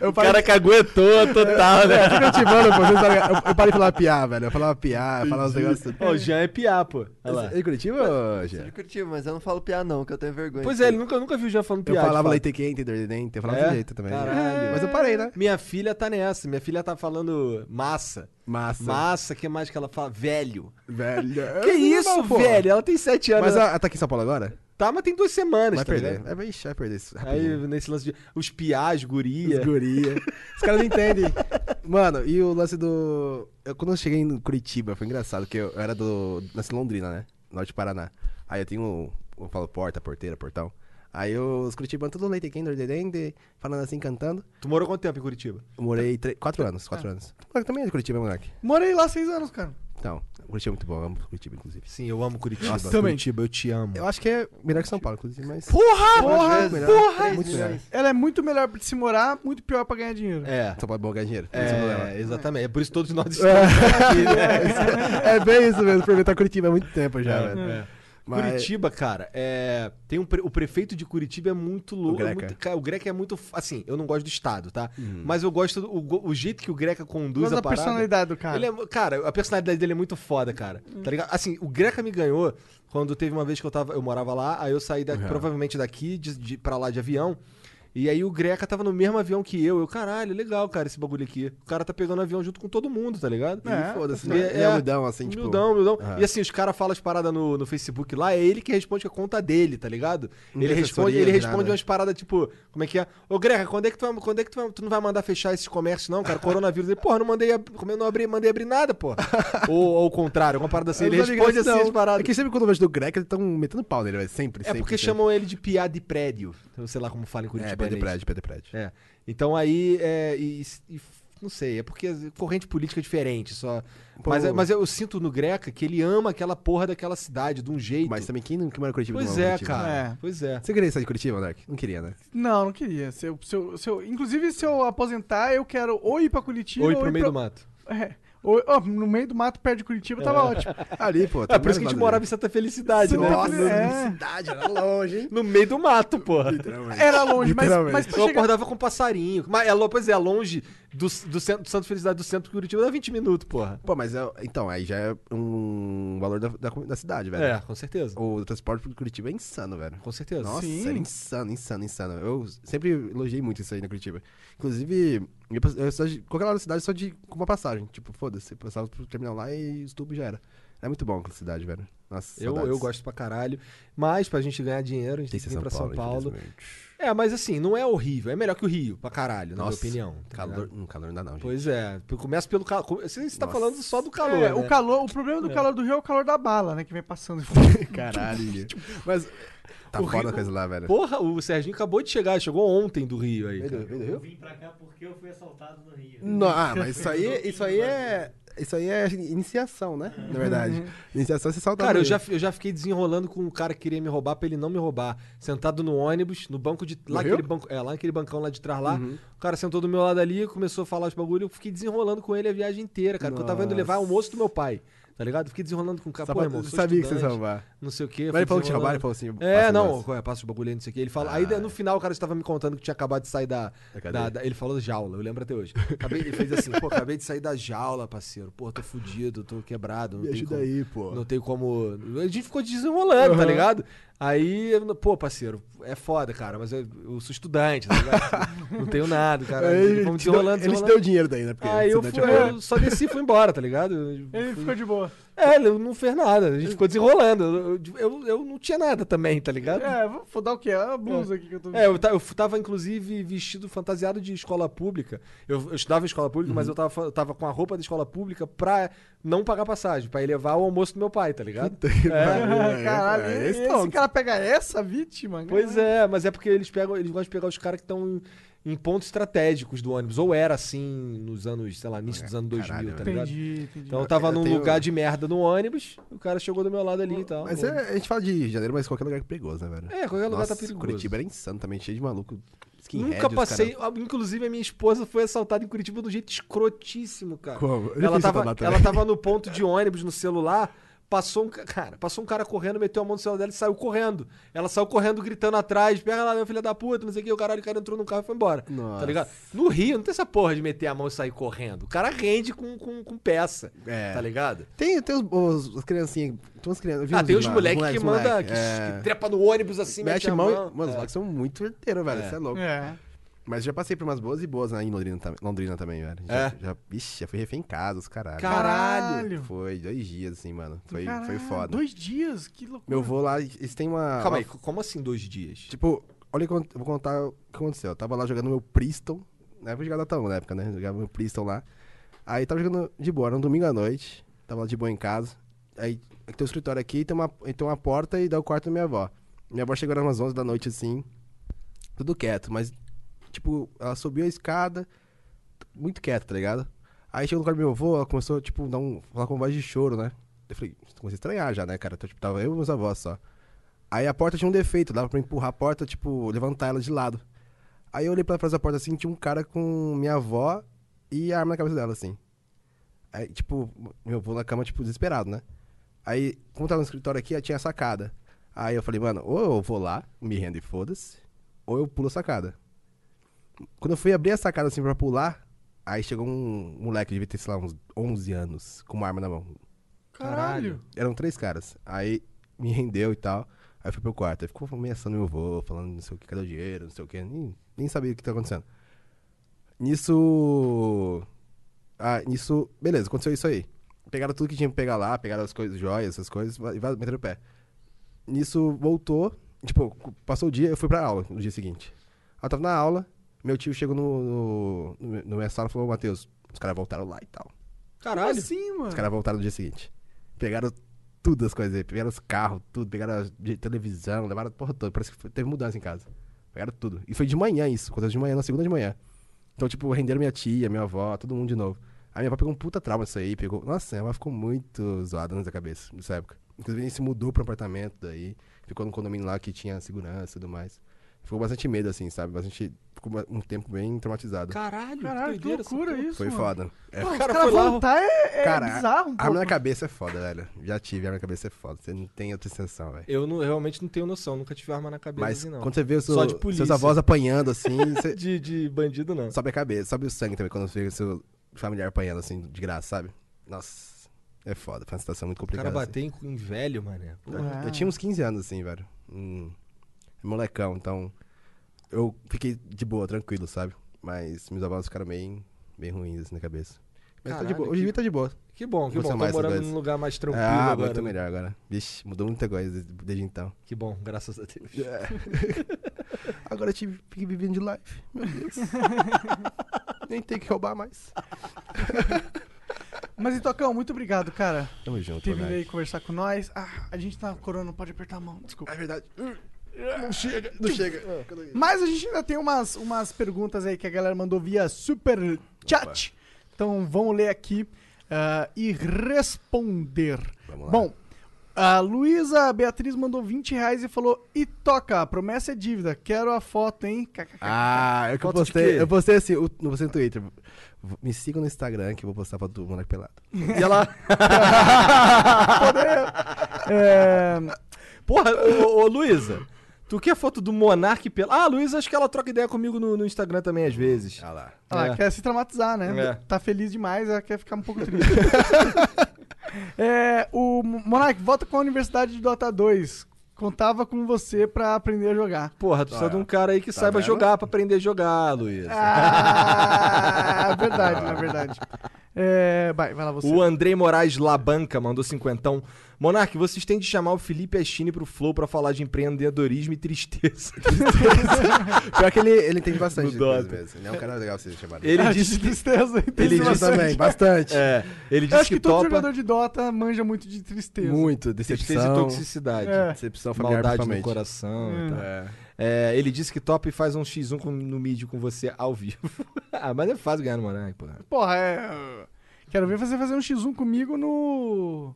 o cara que aguentou total, né? É, Curitibano, pô. Eu, eu parei de falar piá, velho. Eu falava piá, eu falava uns negócios. Ó, o Jean é piá, pô. Olha lá. Em Curitiba, ô, Sou Jean? de Curitiba, mas eu não falo piá não, que eu tenho vergonha. Pois de é, ele nunca, nunca viu o Jean falando Eu piá. de falava leite quente, dor de dente. Eu falava É? desse jeito também. Caralho. Mas eu parei, né? Minha filha tá nessa. Minha filha tá falando massa. Massa. Massa, que mais que ela fala? Velho. Velho. *laughs* Que isso, pô. velho? Ela tem sete anos. Mas ela- ela tá aqui em São Paulo agora? Tá, mas tem duas semanas, Vai tá perder. ligado? É, vai, vai perder isso. Aí, nesse lance de... Os piás, guria. Os guria. Os caras não entendem. *laughs* Mano, e o lance do. Eu, quando eu cheguei em Curitiba, foi engraçado, que eu, eu era do. Nasci em Londrina, né? Norte do Paraná. Aí eu tenho. Eu falo porta, porteira, portão. Aí eu- os curitibanos, tudo leite quente, falando assim, cantando. Tu morou quanto tempo em Curitiba? Eu morei tre- quatro anos, quatro anos. Tu também é de Curitiba, moleque. Morei lá seis anos, cara. Então, Curitiba é muito bom, eu amo Curitiba, inclusive. Sim, eu amo Curitiba. Nossa, também. Curitiba, eu te amo. Eu acho que é melhor que São Paulo, inclusive, mas. Porra! Porra, muito melhor. porra! Três muito melhor. Ela é muito melhor pra se morar, muito pior pra ganhar dinheiro. É. São Paulo é bom ganhar dinheiro. é. É, exatamente. É por isso que todos nós *laughs* estamos aqui, né? É bem isso mesmo, aproveitar Curitiba há muito tempo já, velho. É. Mas- Curitiba, cara, é, tem um pre- o prefeito de Curitiba é muito louco. O é Greca. muito- cara, o Greca é muito. Assim, eu não gosto do Estado, tá? Uhum. Mas eu gosto do o, o jeito que o Greca conduz Gosto a da parada. personalidade do cara. Ele é, cara, a personalidade dele é muito foda, cara. Tá ligado? Assim, o Greca me ganhou quando teve uma vez que eu tava, eu morava lá, aí eu saí daqui, Uhum. provavelmente daqui de, de, pra lá de avião. E aí o Greca tava no mesmo avião que eu. Eu, caralho, legal, cara, esse bagulho aqui. O cara tá pegando avião junto com todo mundo, tá ligado? É, foda-se, é, né? É. é humildão, assim, tipo... Humildão, humildão. Aham. E assim, os caras falam as paradas no, no Facebook lá, é ele que responde com a conta dele, tá ligado? Não Ele responde, ele responde nada. umas paradas tipo, como é que é? Ô Greca, quando é que tu vai, quando é que tu, vai- tu não vai mandar fechar esses comércios não, cara? Coronavírus. Ele, porra, não mandei, como eu não abri, mandei abrir nada, porra. *laughs* ou, ou ao contrário, alguma parada assim, ele responde assim as paradas. É que sempre quando eu vejo do Greca, eles estão metendo pau nele, velho. Sempre, É sempre. porque sempre. chamam ele de piada de prédio. Eu sei lá como fala em Curitiba. É, Pedro Prédio, Pedro Prédio. É. Então aí, é, e, e- não sei, é porque corrente política é diferente, só. Pô. Mas, é- mas eu sinto no Greca que ele ama aquela porra daquela cidade, de um jeito. Mas também quem não que mora em Curitiba não Pois é, Curitiba? cara. É. Pois é. Você queria sair de Curitiba, Dark? Não queria, né? Não, não queria. Se eu, se eu- se eu- inclusive, se eu aposentar, eu quero ou ir pra Curitiba Ou ir ou pro ir meio pra- do mato. É. Ó, no meio do mato, perto de Curitiba, tava ótimo. Ali, pô. É por isso que a gente morava em Santa Felicidade, Santa né? Nossa, Feliz- é. era longe, hein? No meio do mato, porra. Literalmente. Era longe, mas, mas Eu acordava com passarinho. Mas é, pois é, longe do, do, centro, do Santa Felicidade do centro de Curitiba dá 20 minutos, porra. Pô, mas é- então, aí já é um valor da, da, da cidade, velho. É, com certeza. O transporte pro Curitiba é insano, velho. Com certeza. Nossa, Sim. era insano, insano, insano. Eu sempre elogiei muito isso aí na Curitiba. Inclusive, eu, eu, de- qualquer hora da cidade só de com uma passagem. Tipo, foda-se, passava pro terminal lá e o tubo já era. É muito bom aquela cidade, velho. Nossa, Eu, saudades. eu gosto pra caralho. Mas pra gente ganhar dinheiro, a gente tem Tem que vir pra São Paulo. É, mas assim, não é horrível. É melhor que o Rio, pra caralho, na Nossa, minha opinião. tá calor, ligado? hum, calor não dá não, gente. Pois é. Começa pelo calor. Você tá Nossa. falando só do calor. É, né? o, calor, o problema do calor do Rio é o calor da bala, né? Que vem passando. *laughs* Caralho. *laughs* Mas tá O foda Rio- a coisa lá, velho. Porra, o Serginho acabou de chegar, chegou ontem do Rio aí. Cara. Eu vim pra cá porque eu fui assaltado no Rio. Não, ah, mas isso aí, isso aí é. Isso aí é iniciação, né? Na verdade. Iniciação você salta. Cara, eu já, eu já fiquei desenrolando com um cara que queria me roubar pra ele não me roubar. Sentado no ônibus, no banco de. Lá aquele banco, é, lá naquele bancão lá de trás lá. Uhum. O cara sentou do meu lado ali, começou a falar os bagulho. Eu fiquei desenrolando com ele a viagem inteira, cara. Porque eu tava indo levar almoço do meu pai. Tá ligado? Fiquei desenrolando com o cara. Só Pô, irmão, sou sabia que você ia estudante, roubar. Não sei o quê. Mas ele falou que tinha roubado, ele falou assim. É, não, é, passa os bagulho aí, não sei o que. Ele fala. Ah. Aí no final o cara estava me contando que tinha acabado de sair da. Da da- da- ele falou jaula, eu lembro até hoje. Acabei, ele fez assim, pô, acabei de sair da jaula, parceiro. Pô, tô fudido, tô quebrado. Não Me tem ajuda como, aí, pô. Não tem como. A gente ficou desenrolando, tá Aham. ligado? Aí, pô, parceiro, é foda, cara, mas eu, eu sou estudante, tá ligado? *laughs* não tenho nada, cara. Ele, Vamos desenrolando, ele te deu dinheiro daí, né? Porque Aí eu, fui, é eu só desci e fui embora, tá ligado? Ele fui- ficou de boa. É, ele não fez nada, a gente ficou desenrolando. Eu, eu, eu não tinha nada também, tá ligado? É, vou dar o quê? A blusa aqui que eu tô É, eu, eu tava inclusive vestido fantasiado de escola pública. Eu, eu estudava em escola pública, Uhum. mas eu tava, eu tava com a roupa da escola pública pra não pagar passagem, pra ir levar o almoço do meu pai, tá ligado? *laughs* É. Caralho, é, esse, esse cara pega essa vítima? Pois é, mas é porque eles pegam, eles gostam de pegar os caras que estão em, pontos estratégicos do ônibus. Ou era assim nos anos, sei lá, início dos anos 2000, Caralho, tá velho. ligado? Entendi, entendi. Então eu tava Eu num tenho- lugar de merda no ônibus, o cara chegou do meu lado ali e tal. Mas é, a gente fala de janeiro, mas qualquer lugar é perigoso, né, velho? É, qualquer lugar Nossa, tá perigoso. Curitiba era insano também, cheio de maluco. skinhead, Nunca os passei. cara- Inclusive, a minha esposa foi assaltada em Curitiba do jeito escrotíssimo, cara. Como? Eu já Ela fiz tava, também. ela tava no ponto de ônibus no celular. Passou um, ca- cara, passou um cara correndo, meteu a mão no celular dela e saiu correndo. Ela saiu correndo, gritando atrás, pega lá, meu filho da puta, não sei o que, o caralho, o cara entrou no carro e foi embora. Nossa. Tá ligado? No Rio, não tem essa porra de meter a mão e sair correndo. O cara rende com, com, com peça, É. tá ligado? Tem, tem os, os, as criancinhas. Tem umas crianças. Ah, uns tem os moleques que moleques, manda, moleque, que, é. que trepa no ônibus assim, Mete a a mão. mão. Mano, os É. moleques são muito verteiros, velho. É. Você é louco. É. Mas já passei por umas boas e boas né, em Londrina, tam- Londrina também, velho. Já, É? já, ixi, já fui refém em casa, os caralho. Caralho. Foi dois dias, assim, mano. Foi, Caralho, foi foda. Dois dias? Que loucura. Meu vô lá, eles têm uma. Calma uma- aí, como assim dois dias? Tipo, olha, eu vou contar o que aconteceu. Eu tava lá jogando meu Priston. Na época eu jogava na época, né? Eu jogava meu Priston lá. Aí tava jogando de boa, era um domingo à noite. Tava lá de boa em casa. Aí tem o escritório aqui, tem uma, tem uma porta e dá o quarto da minha avó. Minha avó chegou umas 11 da noite assim. Tudo quieto, mas, tipo, ela subiu a escada, muito quieto, tá ligado? Aí chegou no quarto do meu avô, ela começou, tipo, dar um, falar com voz de choro, né? Eu falei, comecei a estranhar já, né, cara? Então, tipo, tava eu e meus avós só. Aí a porta tinha um defeito, dava pra empurrar a porta, tipo, levantar ela de lado. Aí eu olhei pra trás da porta assim, tinha um cara com minha avó e a arma na cabeça dela, assim. Aí, tipo, meu avô na cama, tipo, desesperado, né? Aí, como tava no escritório aqui, tinha a sacada. Aí eu falei, mano, ou eu vou lá, me rendo e foda-se, ou eu pulo a sacada. Quando eu fui abrir a sacada assim pra pular, aí chegou um moleque, devia ter, sei lá, uns 11 anos, com uma arma na mão. Caralho. Eram três caras. Aí me rendeu e tal. Aí fui pro quarto. Aí ficou ameaçando meu avô, falando não sei o que, cadê o dinheiro, não sei o que. Nem, nem sabia o que tá acontecendo. Nisso. Ah, nisso. Beleza, aconteceu isso aí. Pegaram tudo que tinha que pegar lá, pegaram as coisas, joias, essas coisas, e vai- meteram o pé. Nisso voltou. Tipo, passou o dia, eu fui pra aula no dia seguinte. Eu tava na aula, meu tio chegou no, no, no, no minha sala e falou, Matheus, os caras voltaram lá e tal. Caralho. Como assim, mano? Os caras voltaram no dia seguinte. Pegaram tudo as coisas aí. Pegaram os carros, tudo. Pegaram a de- televisão, levaram a porra toda. Parece que foi- teve mudança em casa. Pegaram tudo. E foi de manhã isso. Aconteceu de manhã, na segunda de manhã. Então, tipo, renderam minha tia, minha avó, todo mundo de novo. Aí minha avó pegou um puta trauma disso aí. Pegou... Nossa, minha avó ficou muito zoada nessa cabeça, nessa época. Inclusive, a gente se mudou pro apartamento daí. Ficou num condomínio lá que tinha segurança e tudo mais. Ficou bastante medo, assim, sabe? Bastante... Ficou um tempo bem traumatizado. Caralho, Caralho, que doideira essa loucura porra. isso, Foi mano. foda. É, Pô, os cara voltar é, é Cara, bizarro um Arma na pouco. cabeça é foda, velho. Já tive, arma na cabeça é foda. Você não tem outra sensação, velho. Eu não- realmente não tenho noção, nunca tive arma na cabeça Mas assim, não. quando você vê o seu- Só de polícia. seus avós apanhando assim, *laughs* você De, de bandido, não. sobe a cabeça, sobe o sangue também quando você vê o seu familiar apanhando assim, de graça, sabe? Nossa, é foda, foi uma situação muito O complicada. cara assim. bater em, em velho, mané. Pô. Ah. Eu tinha uns 15 anos assim, velho. Um molecão, então eu fiquei de boa, tranquilo, sabe? Mas meus avós ficaram bem, bem ruins assim na cabeça. Mas tá de Caralho, boa. que- Hoje em dia tá de boa. Que bom, que bom. Tô mais morando num lugar mais tranquilo ah, agora. muito né? melhor agora. Vixe, mudou muita coisa desde, desde então. Que bom, graças a Deus. *laughs* Agora eu tive, fiquei vivendo de live. Meu Deus. *laughs* Nem tem que roubar mais. *laughs* Mas, Itocão, muito obrigado, cara. Tamo junto, né? aí conversar com nós. Ah, a gente tá corona, não pode apertar a mão, desculpa. É verdade. Não chega, não chega. Mas a gente ainda tem umas, umas perguntas aí que a galera mandou via super chat. Então vamos ler aqui ah, e responder. Vamos lá. Bom, a Luísa Beatriz mandou 20 reais e falou: E toca, promessa é dívida, quero a foto, hein? Ah, eu que eu postei. Eu postei assim, o- no você no Twitter. Me sigam no Instagram que eu vou postar foto do Moleque Pelado. E ela. *laughs* *laughs* É, Porra, ô, ô Luísa. Tu quer foto do Monark pela. Ah, a Luísa, acho que ela troca ideia comigo no, no Instagram também, às vezes. Ah lá. ela É. quer se traumatizar, né? É. Tá feliz demais, ela quer ficar um pouco triste. *laughs* é, o Monark, volta com a Universidade de Dota 2. Contava com você pra aprender a jogar. Porra, tu precisa Ah, de um cara aí que saiba vendo? jogar pra aprender a jogar, Luísa. Ah, *laughs* é verdade, é verdade. É, vai, vai lá você. O Andrei Moraes Labanca mandou cinquentão. Monark, vocês têm de chamar o Felipe Astini pro Flow pra falar de empreendedorismo e tristeza. *laughs* Pior que ele, ele entende bastante de coisa mesmo. Ele é um cara legal vocês chamarem. Ele Ah, disse que. tristeza. ele disse também, bastante. É, ele Eu disse acho que, que, todo topa jogador de Dota manja muito de tristeza. Muito, tristeza e decepção. toxicidade. É. Decepção familiar Maldade no coração e Hum. tal. É. É, ele disse que top e faz um X1 com- no mid com você ao vivo. ah, mas é fácil ganhar no Monark, pô. Porra, é. Quero ver você fazer um X1 comigo no.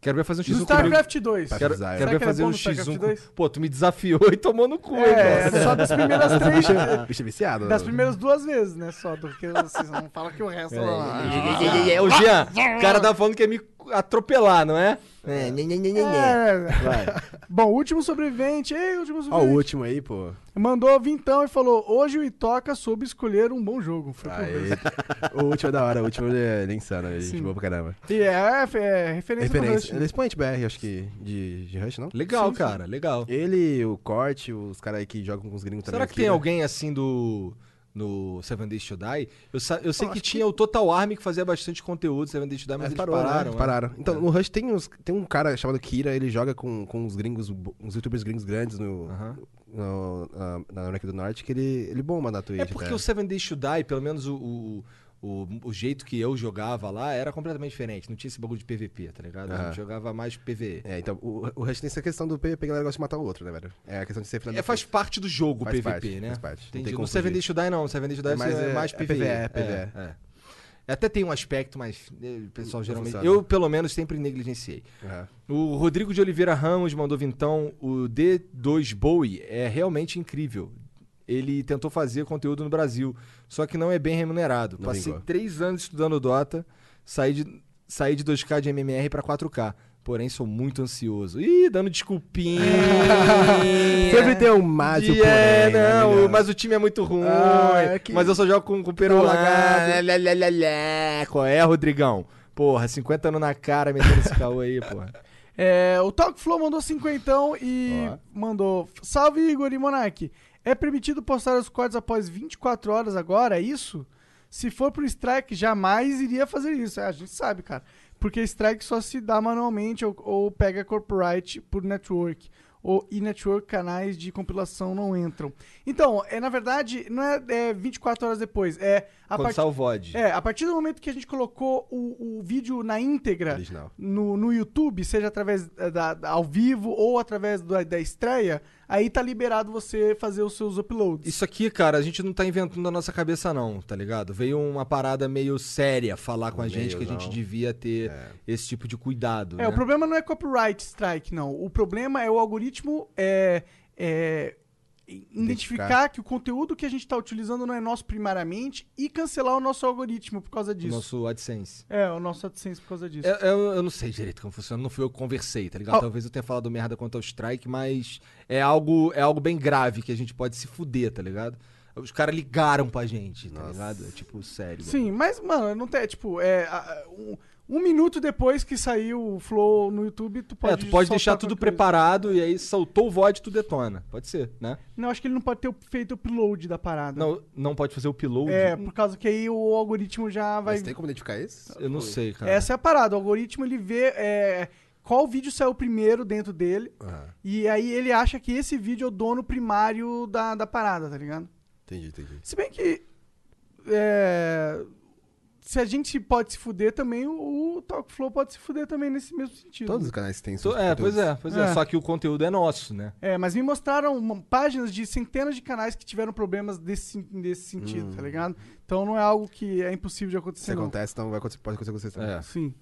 Quero ver fazer um No X1 comigo. StarCraft 2. Pra Quero, avisar, quero ver que é fazer um no StarCraft X1. 2? Com... Pô, tu me desafiou e tomou no cu, hein, É, nossa. só das primeiras três. bicho, é- é viciado. Das né? primeiras duas vezes, né? Só, porque vocês não falam que o resto. lá. É, o Jean, o cara tá falando que ia me atropelar, não é? É, É. *laughs* Bom, o último sobrevivente. Ei, último Ó, o sobrevivente. último aí, pô. Mandou vintão e falou: Hoje o Itoca soube escolher um bom jogo. Foi Aí, Rush. *laughs* o último é da hora, o último ele é, ele é insano, ele é Sim. gente boa pra caramba. E é, é, é referência, Referência. Rush. Ele é expoente BR, acho que, de, de Rush, não? Legal, Sim, sim. cara, legal. Ele, o Corte, os caras aí que jogam com os gringos também. Será que aqui, tem né? alguém assim do. No Seven Days to Die? Eu, eu sei Eu que acho que- tinha o Total Army que fazia bastante conteúdo do Seven Days to Die, mas, Mas eles parou, pararam. né? né? Pararam. Então, É. no Rush tem, uns, tem um cara chamado Kira, ele joga com, com os gringos, uns youtubers gringos grandes no, Aham. no- na, na América do Norte, que ele, ele bomba na Twitch. É porque o Seven Days to Die, pelo menos o, o, o, o jeito que eu jogava lá, era completamente diferente. Não tinha esse bagulho de PVP, tá ligado? Gente jogava mais PVE. É, então, o, o Rush tem essa questão do PVP, a galera gosta de matar o outro, né, velho? É a questão de ser É, faz parte do jogo o Faz PVP, parte, né? faz parte. Não Entendi. tem No como Seven. Days to Die não, Seven Days to Die É mais, é, é, mais é PVE. PVE, é, PVE. é. Até tem um aspecto, mas eh, o pessoal Não geralmente. funciona. Eu, pelo menos, sempre negligenciei. Aham. O Rodrigo de Oliveira Ramos mandou vintão. O D2 Bowie é realmente incrível. Ele tentou fazer conteúdo no Brasil, só que não é bem remunerado. Não Passei vingou. três anos estudando Dota, saí de, saí de 2K de MMR pra 4K. porém sou muito ansioso. Ih, dando desculpinha. *laughs* Sempre tem um mas e o E é, né, não, amigo? mas o time é muito ruim. Ah, é que- Mas eu só jogo com, com peru lagado. Lé, lé, lé, lé, lé. Qual é, Rodrigão? Porra, 50 anos na cara metendo esse caô aí, porra. É, o Talk Flow mandou cinquentão e Ó. mandou. Salve Igor e Monark. É permitido postar os cortes após 24 horas agora, é isso? Se for pro strike, jamais iria fazer isso. É, a gente sabe, cara. Porque strike só se dá manualmente ou, ou pega copyright por network. Ou, e network canais de compilação não entram. Então, é, na verdade, não é, é 24 horas depois. É a Quando partir. sai o VOD. É, a partir do momento que a gente colocou o, o vídeo na íntegra Original. no, no YouTube, seja através eh, da, da- ao vivo ou através da, da estreia, aí tá liberado você fazer os seus uploads. Isso aqui, cara, a gente não tá inventando da nossa cabeça, não, tá ligado? Veio uma parada meio séria falar com a gente que a gente Meio, não. devia ter É. esse tipo de cuidado. É, né? o problema não é copyright strike, não. O problema é o algoritmo é, é, identificar que o conteúdo que a gente tá utilizando não é nosso primariamente e cancelar o nosso algoritmo por causa O disso. nosso AdSense. É, o nosso AdSense por causa disso. Eu, eu- eu não sei direito como funciona, não fui eu que conversei, tá ligado? Ó. Talvez eu tenha falado merda quanto ao strike, mas é algo, é algo bem grave que a gente pode se fuder, tá ligado? Os caras ligaram pra gente, tá Nossa. ligado? É tipo, sério. Sim, mas, mano, não tem, tipo, é, a- um, um minuto depois que saiu o Flow no YouTube, tu pode é, tu pode deixar tudo preparado e aí soltou o VOD, tu detona. Pode ser, né? Não, acho que ele não pode ter feito o upload da parada. Não, não pode fazer o upload. É, por causa que aí o algoritmo já vai. Mas tem como identificar esse? Eu não sei, cara. Essa é a parada. O algoritmo ele vê é, qual vídeo saiu primeiro dentro dele. Aham. E aí ele acha que esse vídeo é o dono primário da, da parada, tá ligado? Entendi, entendi. Se bem que. é, se a gente pode se fuder também, o, o Talkflow pode se fuder também nesse mesmo sentido. Todos os canais têm seus é, pois é, pois é. É. Só que o conteúdo é nosso, né? É, mas me mostraram páginas de centenas de canais que tiveram problemas desse, desse sentido, tá ligado? Então não é algo que é impossível de Se acontecer. não. acontece, então vai acontecer, pode acontecer com você também. É. Sim.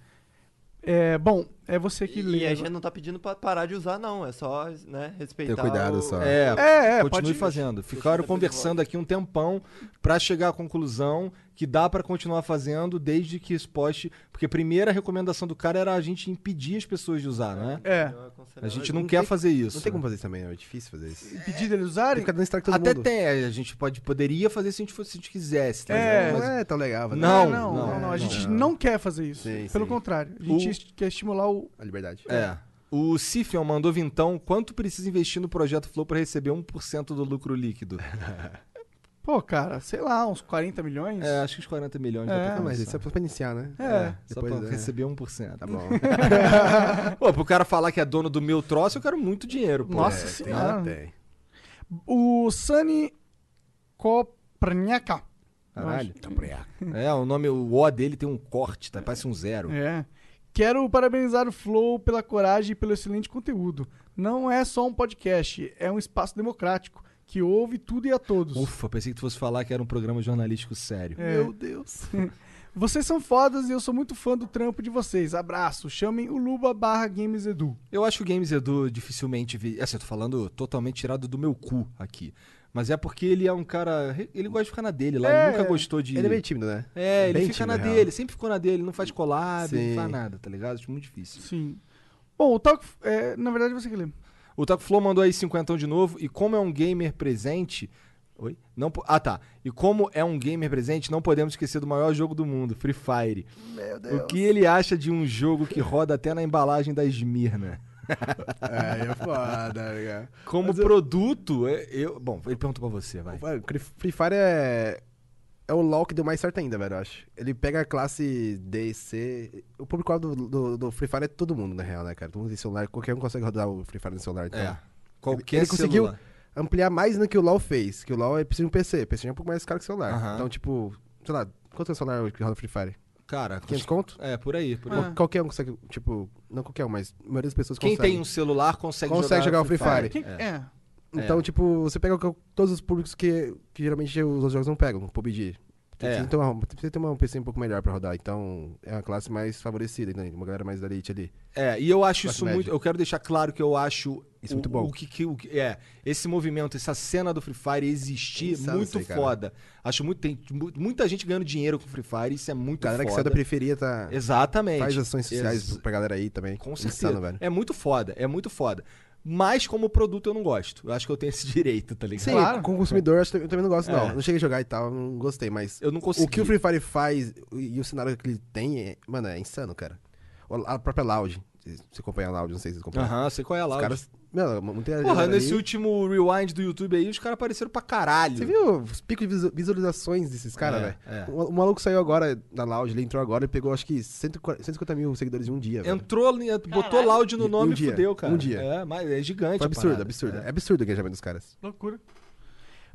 É, bom, é você que lê. E a gente não tá pedindo pra parar de usar, não. É só, né, respeitar. Ter cuidado o- só. É, É, é, continue pode- fazendo. Ficaram conversando aqui um tempão pra chegar à conclusão que dá pra continuar fazendo desde que esse poste. Porque a primeira recomendação do cara era a gente impedir as pessoas de usar, né? É. A gente Não não quer tem- fazer isso. Não tem como fazer isso também, é difícil fazer isso. Tem Pedir deles que usarem? ficar dando strike todo Até mundo. tem, a gente pode, poderia fazer se a gente, fosse, se a gente quisesse, tá É. ligado? Não Mas- é tão legal. fazer Não, não, não, não, não, A gente não. não quer fazer isso. Sim, Pelo sim. contrário. A gente O- quer estimular o. A liberdade. É. O Sifion mandou vintão quanto precisa investir no projeto Flow pra receber 1% do lucro líquido. *laughs* Pô, cara, sei lá, uns 40 milhões? É, acho que uns 40 milhões É. dá pra Ah, mas isso é pra iniciar, né? É. Só Depois, pra é. receber 1%. Tá bom. *laughs* Pô, pro cara falar que é dono do meu troço, eu quero muito dinheiro, pô. Nossa É, senhora. Tem, tem. O Sunny Koprniaka. Caralho. *laughs* É, o nome, o O dele tem um corte, tá? Parece um zero. É. Quero parabenizar o Flow pela coragem e pelo excelente conteúdo. Não é só um podcast, é um espaço democrático que ouve tudo e a todos. Ufa, pensei que tu fosse falar que era um programa jornalístico sério. É. Meu Deus. *laughs* Vocês são fodas e eu sou muito fã do trampo de vocês. Abraço. Chamem o Luba barra Games Edu. Eu acho que o Games Edu dificilmente. Vi... Assim, eu tô falando totalmente tirado do meu cu aqui. Mas é porque ele é um cara. Ele gosta de ficar na dele lá. É, Ele nunca gostou de. Ele é bem tímido, né? É, ele bem fica tímido, na real. dele, sempre ficou na dele, não faz collab, não Sim. faz nada, tá ligado? Acho muito difícil. Sim. Bom, o Talk. É, na verdade, você que lê. O Taco Flow mandou aí cinquentão de novo. E como é um gamer presente. Oi? Não, ah, tá. E como é um gamer presente, não podemos esquecer do maior jogo do mundo, Free Fire. Meu Deus. O que ele acha de um jogo que roda até na embalagem da Esmirna? *laughs* É, é foda, legal. Como Mas eu- produto, é- eu. Bom, ele perguntou pra você, vai. Free Fire é. É o LoL que deu mais certo ainda, velho, eu acho. Ele pega a classe D, C. O público-alvo do, do, do Free Fire é todo mundo, na real, né, cara? Todo mundo tem celular, qualquer um consegue rodar o Free Fire no celular. Então. É. Qualquer ele conseguiu- celular. Ampliar mais do que o LoL fez, que o LoL é preciso de um PC. PC é um pouco mais caro que celular. Então, tipo, sei lá, quanto é o celular que roda Free Fire? Cara, 500 conto? é, por aí, por aí. Ah. Qualquer um consegue, tipo, não qualquer um, mas a maioria das pessoas Quem consegue. tem um celular consegue, Consegue jogar o Free Fire. Quem- É. é. Então, É. tipo, você pega todos os públicos que, que geralmente os outros jogos não pegam, PUBG. Tem É. que ter uma, precisa ter uma PC um pouco melhor pra rodar. Então, é uma classe mais favorecida, né? uma galera mais da elite ali. É, e eu acho isso média. muito. Eu quero deixar claro que eu acho. Isso o, muito bom. O que, que- o que- é, esse movimento, essa cena do Free Fire existir, Insano muito isso aí, foda. Acho muito. Tem mu- muita gente ganhando dinheiro com Free Fire, isso é muito galera que foda. saiu da periferia tá. Exatamente. Faz ações sociais Ex- pra galera aí também. Com Insano, certeza. velho. É muito foda, é muito foda. Mas como produto eu não gosto. Eu acho que eu tenho *laughs* esse direito, tá ligado? Sim, Claro. com o consumidor eu também não gosto, É. não. Não cheguei a jogar e tal, não gostei, mas. Eu não consigo. O que o Free Fire faz e o cenário que ele tem, é, mano, é insano, cara. O- A própria Loud. Você acompanha a Loud, não sei se vocês acompanham. Aham, sei qual é a Os Loud. caras. Meu, muita Porra, nesse ali- último rewind do YouTube aí, os caras apareceram pra caralho. Você viu os picos de visu- visualizações desses caras, É, velho? é. O, o maluco saiu agora da Loud, ele entrou agora e pegou acho que 140 150 mil seguidores em um dia. velho. Entrou, botou loud no nome um e dia, fudeu, cara. um dia. É, mas é gigante. Foi absurdo, absurdo. É. É absurdo o engajamento dos caras. Loucura.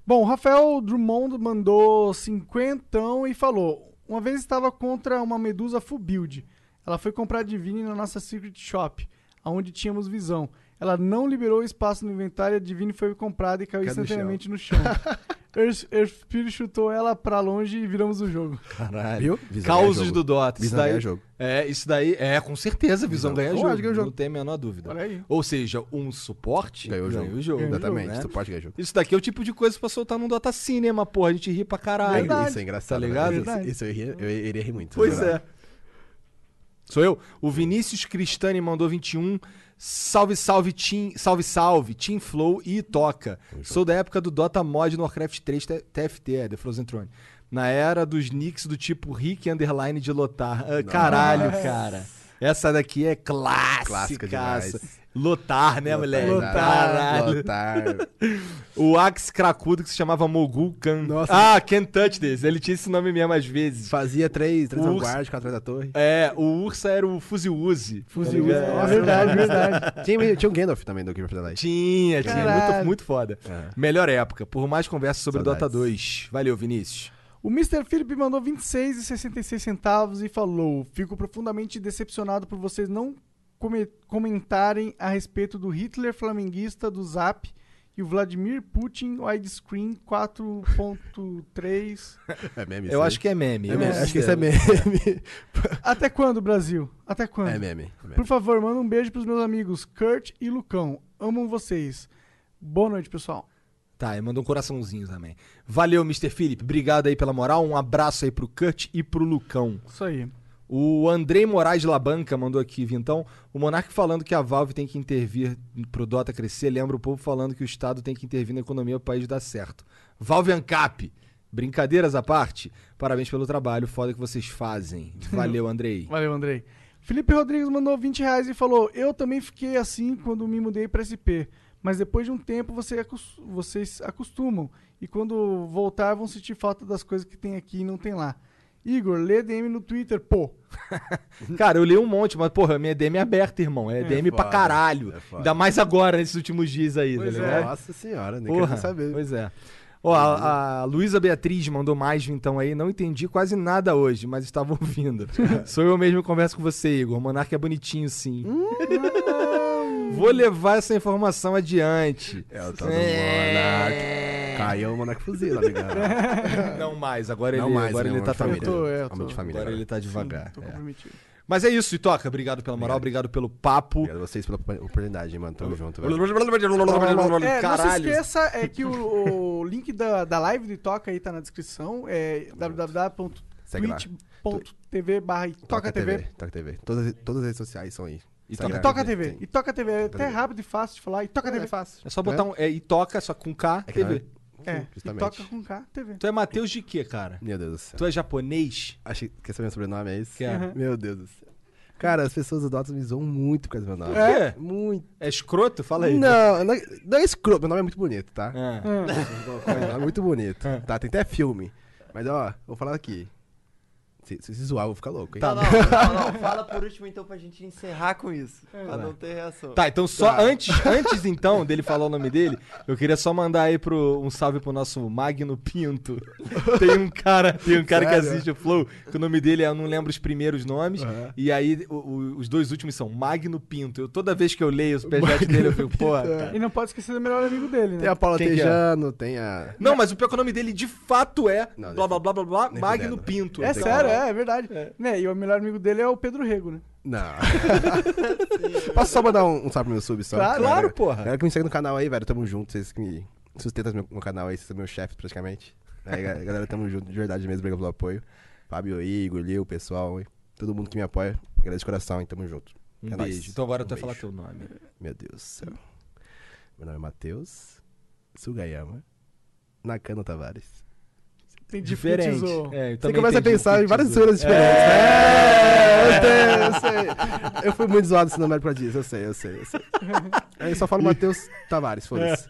Bom, o Rafael Drummond mandou cinquentão e falou: Uma vez estava contra uma medusa full build. Ela foi comprar Divine na nossa Secret Shop, onde tínhamos visão. Ela não liberou espaço no inventário, a Divine foi comprada e caiu no instantaneamente no chão. *laughs* Earth, Earth chutou ela pra longe e viramos o jogo. Caralho. Viu? Visão Causos jogo. do Dota. Isso Visão daí, ganha jogo. É, isso daí, é, com certeza, Visão Visão. ganha jogo. ganha jogo. Não tem a menor dúvida. Olha aí. Ou seja, um suporte Ganhou o jogo. ganha o jogo. Exatamente, né? suporte ganha jogo. Isso daqui é o tipo de coisa pra soltar num Dota Cinema, porra. A gente ri pra caralho. Verdade. Isso é engraçado. Tá ligado? velho. Verdade. Isso, isso eu, iria, eu iria rir muito. Pois verdade. é. Sou eu. O Vinícius Cristani mandou 21. Salve, salve, Team, salve, salve, Team Flow e Toca. Sou da época do Dota Mod no Warcraft 3 T- TFT, é, The Frozen Throne. Na era dos nicks do tipo Rick Underline de Lotar. Ah, caralho, cara. Essa daqui é clássica. Lotar, né, moleque? Lotar. Lotar. O Axe Cracudo que se chamava Mogul Khan. Nossa. Ah, Can't Touch This. Ele tinha esse nome mesmo às vezes. Fazia três, três vanguardas, quatro atrás da torre. É, o Ursa era o Fuzil Uzi. Fuzil. Tá ligado? É verdade, verdade. Tinha, tinha um Gandalf também do Game of the Light. Tinha, tinha. Muito, muito foda. É. Melhor época. Por mais conversa sobre Saudades. Dota 2. Valeu, Vinícius. O Mr. Philip mandou 26,66 centavos e falou: Fico profundamente decepcionado por vocês não comentarem a respeito do Hitler flamenguista do Zap e o Vladimir Putin widescreen 4.3. *laughs* É meme Eu acho que é meme. é meme. Acho que isso é meme. *laughs* Até quando, Brasil? Até quando? É meme. é meme. Por favor, manda um beijo pros meus amigos Kurt e Lucão. Amam vocês. Boa noite, pessoal. Tá, ele mandou um coraçãozinho também. Valeu, Mr. Philip. Obrigado aí pela moral. Um abraço aí pro Kurt e pro Lucão. Isso aí. O Andrei Moraes Labanca mandou aqui, Vintão. O Monark falando que a Valve tem que intervir pro Dota crescer. Lembra o povo falando que o Estado tem que intervir na economia para o país dar certo. Valve Ancap. Brincadeiras à parte, parabéns pelo trabalho foda que vocês fazem. Valeu, Andrei. *laughs* Valeu, Andrei. Felipe Rodrigues mandou 20 reais e falou: Eu também fiquei assim quando me mudei para SP. Mas depois de um tempo você vocês acostumam. E quando voltar vão sentir falta das coisas que tem aqui e não tem lá. Igor, lê DM no Twitter, pô. *laughs* Cara, eu li um monte, mas, porra, minha DM é aberta, irmão. É, DM pra foda, caralho. é. Ainda mais agora, nesses últimos dias aí, Pois tá é. ligado? Nossa senhora, nem Porra, quero saber. Pois é. Ó, a, a Luísa Beatriz mandou mais então aí. Não entendi quase nada hoje, mas estava ouvindo. *laughs* Sou eu mesmo que converso com você, Igor. O Monark é bonitinho, sim. Hum. Vou levar essa informação adiante. É o tal do É. Monark. Caiu o Monark fuzila, ligado? Não mais, agora Não ele, mais, agora né, ele tá família. tô, é, tô. de. Agora agora. ele tá devagar. Tô é. comprometido. Mas é isso, Itoca. Obrigado pela moral, obrigado pelo papo. Obrigado a vocês pela oportunidade, mano. Tamo junto, velho. É, Caralho. não se esqueça é que o, o link da, da live do Toca aí tá na descrição. É www.twitch.tv barra Toca TV. Toca TV. Todas, todas as redes sociais são aí. E Instagram, Toca TV. tem. E Toca TV é até TV. rápido e fácil de falar. E Toca É, TV. é fácil. É só botar um. É, Itoca, só com K, É que TV. É, e Justamente. Toca com K, TV. Tu é Matheus de quê, cara? Meu Deus do céu. Tu é japonês? Achei, quer saber meu sobrenome, é isso? Quer. Meu Deus do céu. Cara, as pessoas do Dota me zoam muito por causa do meu nome. É? Muito. É escroto? Fala aí. Não, não, não é escroto. Meu nome é muito bonito, tá? Ah. Ah, Meu nome é muito bonito. Tá, tem até filme. Mas, ó, vou falar aqui. Se, se se zoar, eu vou ficar louco, hein? Não, não, não, não, Fala por último então pra gente encerrar com isso. pra não ter reação. Tá, então só antes, antes então dele falar o nome dele, eu queria só mandar aí pro, um salve pro nosso Magno Pinto. Tem um cara, tem um cara que assiste o Flow, que o nome dele é, eu não lembro os primeiros nomes, Aham. e aí o- o- os dois últimos são Magno Pinto. Eu, toda vez que eu leio os PJ dele, eu fico, pô, cara. E não pode esquecer do melhor amigo dele, né? Tem a Paula Quem que é? Tejano, tem a. Não, mas o pior que o nome dele de fato é Não, blá blá blá blá blá Magno fudendo. Pinto. É Então, sério, é, é verdade. Né? E o melhor amigo dele é o Pedro Rego, né? Não. *laughs* Posso só mandar um, um salve pro meu sub só? Claro, claro, porra. Galera que me segue no canal aí, velho, tamo junto. Vocês que me sustentam meu, meu canal aí, vocês são meus chefes praticamente. Aí, ga- *laughs* galera, tamo junto, de verdade mesmo, obrigado pelo apoio. Fábio, Igor, Lil, pessoal, hein? todo mundo que me apoia. Agradeço de coração, hein? Tamo junto. Um É beijo. nóis. Então agora Um tu vai falar teu nome. Meu Deus do céu. Meu nome é Matheus Sugayama Nakano Tavares. Tem Diferente. É, Você começa a pensar em várias zoeiras diferentes. É, eu sei, eu sei. Eu fui muito zoado esse nome pra disso, eu sei, eu sei, eu sei. Aí só falo Matheus Tavares, foda-se.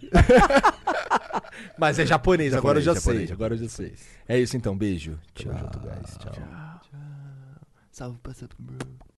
*laughs* Mas é japonês, agora eu já Japonês, sei. Agora eu já sei. É isso então, beijo. Tamo junto, guys. Tchau. Salve pra Santo Bruno.